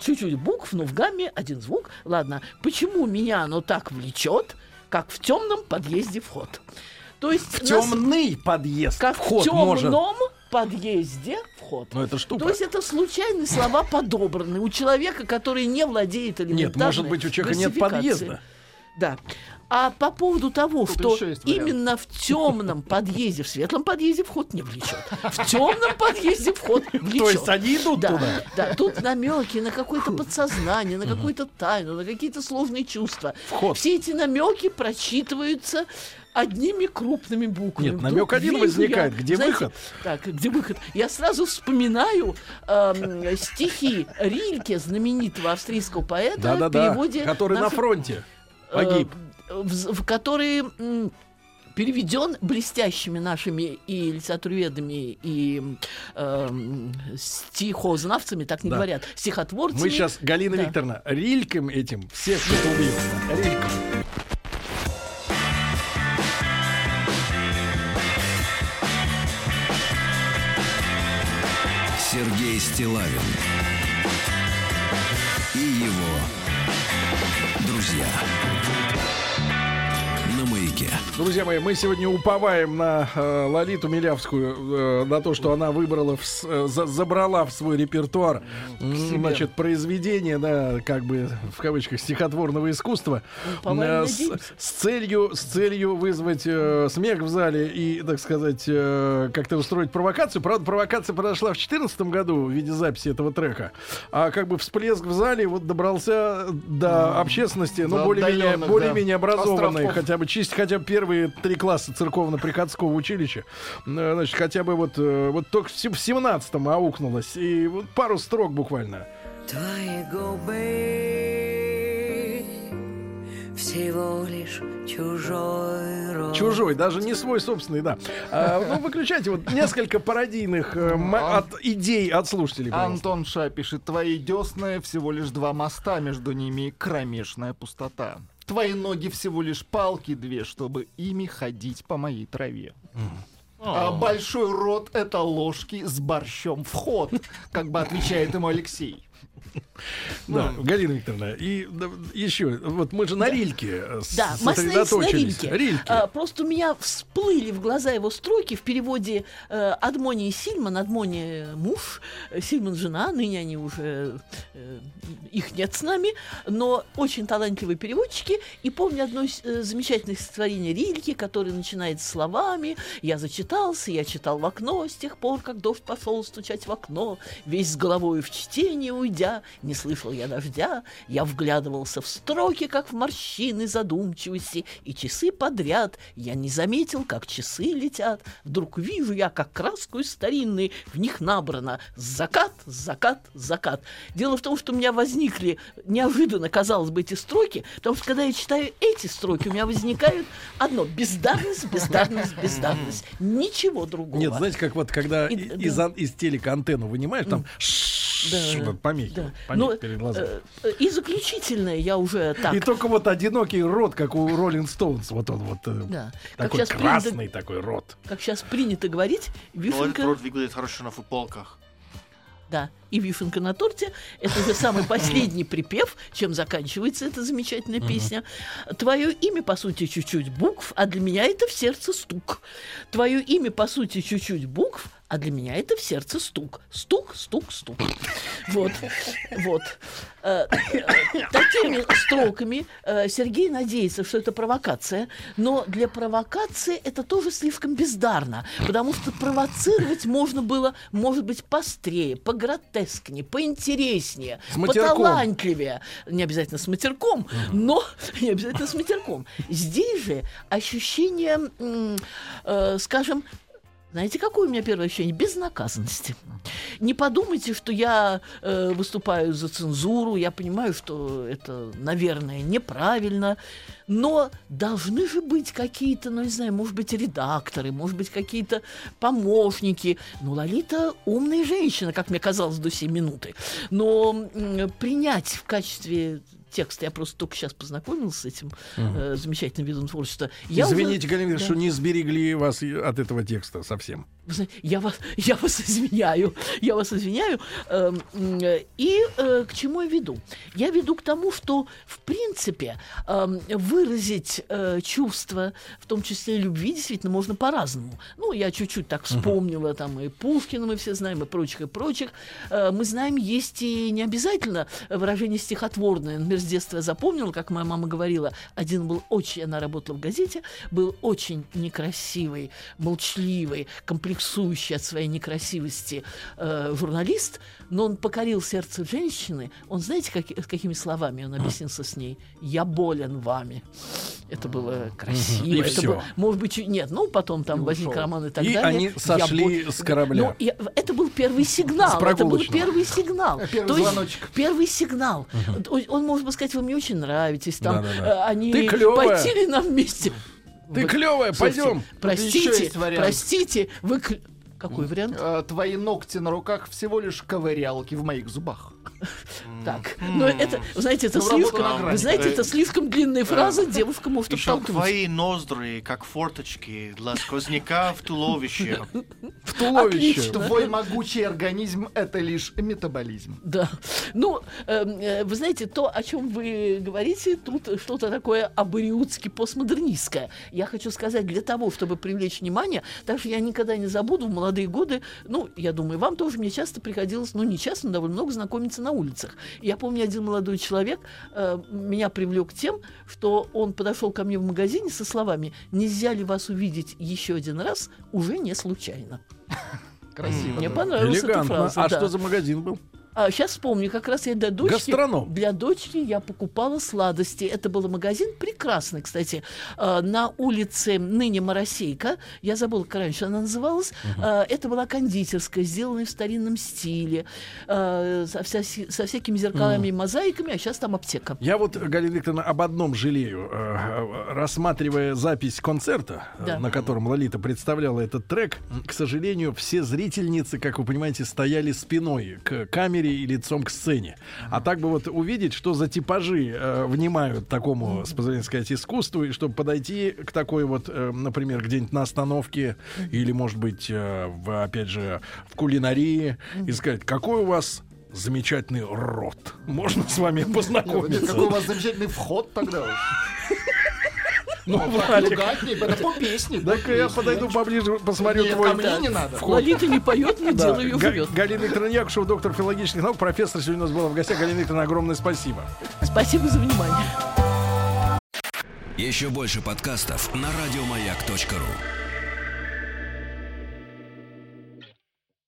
[SPEAKER 14] Чуть-чуть букв, но в гамме один звук. Ладно. Почему меня оно так влечет, как в темном подъезде вход? То есть
[SPEAKER 1] В
[SPEAKER 14] нас-
[SPEAKER 1] темный подъезд.
[SPEAKER 14] как
[SPEAKER 1] Вход
[SPEAKER 14] в темном
[SPEAKER 1] может.
[SPEAKER 14] подъезде вход.
[SPEAKER 1] Ну, это штука.
[SPEAKER 14] То есть это случайные слова подобраны у человека, который не владеет элементарной
[SPEAKER 1] может быть, у человека нет подъезда.
[SPEAKER 14] Да. А по поводу того,
[SPEAKER 2] Тут
[SPEAKER 14] что именно в темном подъезде, в светлом подъезде вход не влечет. В темном подъезде вход влечет.
[SPEAKER 1] То есть они идут
[SPEAKER 14] да,
[SPEAKER 1] туда?
[SPEAKER 14] Да, тут намеки на какое-то подсознание, на какую-то тайну, на какие-то сложные чувства.
[SPEAKER 1] Вход.
[SPEAKER 14] Все эти намеки прочитываются одними крупными буквами.
[SPEAKER 1] Нет,
[SPEAKER 14] Вдруг
[SPEAKER 1] намек один возникает.
[SPEAKER 14] я,
[SPEAKER 1] Где
[SPEAKER 14] знаете,
[SPEAKER 1] выход?
[SPEAKER 14] Так, где выход? Я сразу вспоминаю эм, стихи Рильке, знаменитого австрийского поэта, в
[SPEAKER 1] Да-да-да.
[SPEAKER 14] переводе
[SPEAKER 1] Который на
[SPEAKER 14] наших-
[SPEAKER 1] фронте
[SPEAKER 14] э,
[SPEAKER 1] погиб.
[SPEAKER 14] в, в который м, переведен блестящими нашими и литературоведами, и эм, стихознавцами, так не
[SPEAKER 1] Да.
[SPEAKER 14] говорят, стихотворцами.
[SPEAKER 1] Мы сейчас, Галина
[SPEAKER 14] Да.
[SPEAKER 1] Викторовна, рильком этим всех убьем. Рильком.
[SPEAKER 4] Сергей Стилавин и его друзья.
[SPEAKER 1] Друзья мои, мы сегодня уповаем на э, Лолиту Милявскую, э, на то, что она выбрала, в, э, за- забрала в свой репертуар, значит, произведение, да, как бы в кавычках стихотворного искусства,
[SPEAKER 14] Уповаем,
[SPEAKER 1] э, с, с целью, с целью вызвать э, смех в зале и, так сказать, э, как-то устроить провокацию. Правда, провокация произошла в 2014 году в виде записи этого трека, а как бы всплеск в зале вот добрался до общественности, ну, более-менее, более-менее
[SPEAKER 2] да,
[SPEAKER 1] образованной, хотя бы чисть, хотя бы первые три класса церковно-приходского училища, э, значит, хотя бы вот, э, вот только в се- в 17-м аукнулось, и вот пару строк буквально.
[SPEAKER 15] Твои губы всего лишь чужой рот.
[SPEAKER 1] Чужой, даже не свой собственный, да. А, ну, выключайте вот несколько пародийных э, ма- от идей от слушателей. пожалуйста.
[SPEAKER 2] Антон Ша пишет, твои десны всего лишь два моста, между ними кромешная пустота. Твои ноги всего лишь палки две, чтобы ими ходить по моей траве. А большой рот — это ложки с борщом в ход, как бы отвечает ему Алексей.
[SPEAKER 1] Да, Галина Викторовна, и еще, вот мы же на Рильке э,
[SPEAKER 14] Да, мы остановились на. Рильке. А, просто у меня всплыли в глаза его строки в переводе э, Адмони и Сильман. Адмони муж, э, Сильман жена, ныне они уже, э, их нет с нами, но очень талантливые переводчики. И помню одно из э, замечательных стихотворений Рильки, которое начинается словами «Я зачитался, я читал в окно с тех пор, как дождь пошел стучать в окно, весь с головой в чтение уйдя, не слышал я дождя, я вглядывался в строки, как в морщины задумчивости, и часы подряд я не заметил, как часы летят. Вдруг вижу я, как краску из старинной в них набрано закат, закат, закат. Дело в том, что у меня возникли неожиданно, казалось бы, эти строки, потому что когда я читаю эти строки, у меня возникают одно бездарность, бездарность, бездарность. Ничего другого.
[SPEAKER 1] Нет, знаете, как вот когда
[SPEAKER 14] И- да.
[SPEAKER 1] из, ан- из телека антенну вынимаешь, там
[SPEAKER 14] Да, да,
[SPEAKER 1] помехи,
[SPEAKER 14] да.
[SPEAKER 1] помехи
[SPEAKER 14] Но,
[SPEAKER 1] перед глазами.
[SPEAKER 14] э, И заключительное я уже так.
[SPEAKER 1] И только вот одинокий рот, как у Роллинг Стоунс, вот он вот э,
[SPEAKER 14] Да. Как
[SPEAKER 1] такой
[SPEAKER 14] принято-
[SPEAKER 1] красный такой рот.
[SPEAKER 14] Как сейчас принято говорить,
[SPEAKER 3] Но этот
[SPEAKER 14] вишенка,
[SPEAKER 3] рот выглядит хорошо на футболках.
[SPEAKER 14] да, и вишенка на торте, это уже самый последний припев, чем заканчивается эта замечательная песня. Твое имя, по сути, чуть-чуть букв, а для меня это в сердце стук. Твое имя, по сути, чуть-чуть букв, а для меня это в сердце стук. Стук, стук, стук. Вот, вот. Э, э, Такими строками э, Сергей надеется, что это провокация, но для провокации это тоже слишком бездарно, потому что провоцировать можно было, может быть, пострее, погротескнее, поинтереснее, поталантливее. Не обязательно с матерком, но не обязательно с матерком. Здесь же ощущение, скажем, знаете, какое у меня первое ощущение? Безнаказанности. Не подумайте, что я э, выступаю за цензуру, я понимаю, что это, наверное, неправильно, но должны же быть какие-то, ну, не знаю, может быть, редакторы, может быть, какие-то помощники. Ну, Лолита умная женщина, как мне казалось до сей минуты. Но м, принять в качестве текста, я просто только сейчас познакомился с этим э, замечательным видом творчества. Я уже-
[SPEAKER 1] Извините, Галина Викторовна,
[SPEAKER 14] Да.
[SPEAKER 1] что не сберегли вас от этого текста совсем.
[SPEAKER 14] Я вас, я вас извиняю, я вас извиняю. Эм, э, И э, к чему я веду? Я веду к тому, что, в принципе, эм, выразить э, чувства, в том числе и любви, действительно можно по-разному. Ну, я чуть-чуть так вспомнила, там и Пушкина мы все знаем, и прочих, и прочих. Мы знаем, есть и не обязательно выражение стихотворное. Например, с детства я запомнила, как моя мама говорила, один был очень, она работала в газете, был очень некрасивый, молчаливый, комплексующий от своей некрасивости э, журналист, но он покорил сердце женщины. Он, знаете, как- какими словами он объяснился с ней? «Я болен вами». Это было красиво.
[SPEAKER 1] И
[SPEAKER 14] это
[SPEAKER 1] всё.
[SPEAKER 14] было- может быть, нет, ну, потом там возник роман и так
[SPEAKER 1] И
[SPEAKER 14] далее.
[SPEAKER 1] они
[SPEAKER 14] «Я
[SPEAKER 1] сошли
[SPEAKER 14] болен».
[SPEAKER 1] с корабля.
[SPEAKER 14] Ну, я- это был первый сигнал. Это был первый сигнал.
[SPEAKER 2] Первый
[SPEAKER 14] То есть
[SPEAKER 2] звоночек.
[SPEAKER 14] Первый сигнал. Он, может сказать, вы мне очень нравитесь. Там,
[SPEAKER 1] Да-да-да.
[SPEAKER 14] э, они
[SPEAKER 1] Ты клёвая.
[SPEAKER 14] пойти ли нам вместе?
[SPEAKER 1] Ты
[SPEAKER 14] Вот,
[SPEAKER 1] клевая, пойдем.
[SPEAKER 14] Простите, простите, вы... Какой вариант?
[SPEAKER 2] Э, Твои ногти на руках всего лишь ковырялки в моих зубах.
[SPEAKER 14] Так, но это, знаете, это
[SPEAKER 2] Ну,
[SPEAKER 14] слишком, вы знаете, это слишком длинная фраза, девушка может
[SPEAKER 3] Еще
[SPEAKER 14] оттолкнуть.
[SPEAKER 3] твои ноздри, как форточки для сквозняка в туловище.
[SPEAKER 1] В туловище.
[SPEAKER 2] Твой могучий организм — это лишь метаболизм.
[SPEAKER 14] Да. Ну, эм, э, вы знаете, то, о чем вы говорите, тут что-то такое абориутски постмодернистское. Я хочу сказать, для того, чтобы привлечь внимание, так что я никогда не забуду в молодые годы, ну, я думаю, вам тоже мне часто приходилось, ну, не часто, но довольно много знакомиться на улицах. Я помню, один молодой человек э, меня привлек тем, что он подошел ко мне в магазине со словами «Нельзя ли вас увидеть еще один раз?» уже не случайно.
[SPEAKER 2] Красиво.
[SPEAKER 14] Мне понравилась эта
[SPEAKER 1] Элегантно.
[SPEAKER 14] фраза.
[SPEAKER 1] А
[SPEAKER 14] да.
[SPEAKER 1] что за магазин был?
[SPEAKER 14] А, сейчас вспомню, как раз я для дочки...
[SPEAKER 1] Гастроном.
[SPEAKER 14] Для дочки я покупала сладости. Это был магазин прекрасный, кстати, э, на улице ныне Моросейка. Я забыла, как раньше она называлась. Э, это была кондитерская, сделанная в старинном стиле, э, со, вся- со всякими зеркалами и мозаиками, а сейчас там аптека.
[SPEAKER 1] Я вот, Галина Викторовна, об одном жалею. Рассматривая запись концерта, э,
[SPEAKER 14] Да.
[SPEAKER 1] на котором Лолита представляла этот трек, к сожалению, все зрительницы, как вы понимаете, стояли спиной к камере и лицом к сцене. А так бы вот увидеть, что за типажи э, внимают такому, с позволения сказать, искусству, и чтобы подойти к такой вот, э, например, где-нибудь на остановке или, может быть, э, в, опять же, в кулинарии и сказать, какой у вас замечательный рот. Можно с вами познакомиться?
[SPEAKER 2] какой у вас замечательный вход тогда уж.
[SPEAKER 1] Ну, Владик,
[SPEAKER 2] ругать это по песне.
[SPEAKER 1] так я подойду поближе, посмотрю
[SPEAKER 2] Нет,
[SPEAKER 1] твой
[SPEAKER 2] ко мне не надо.
[SPEAKER 14] Лолита не поет, не дело ее живет.
[SPEAKER 1] Галина Викторовна Якушева, доктор филологических наук, профессор сегодня у нас была в гостях. Галина Викторовна, огромное спасибо.
[SPEAKER 14] Спасибо за внимание.
[SPEAKER 4] Еще больше подкастов на радиомаяк.ру.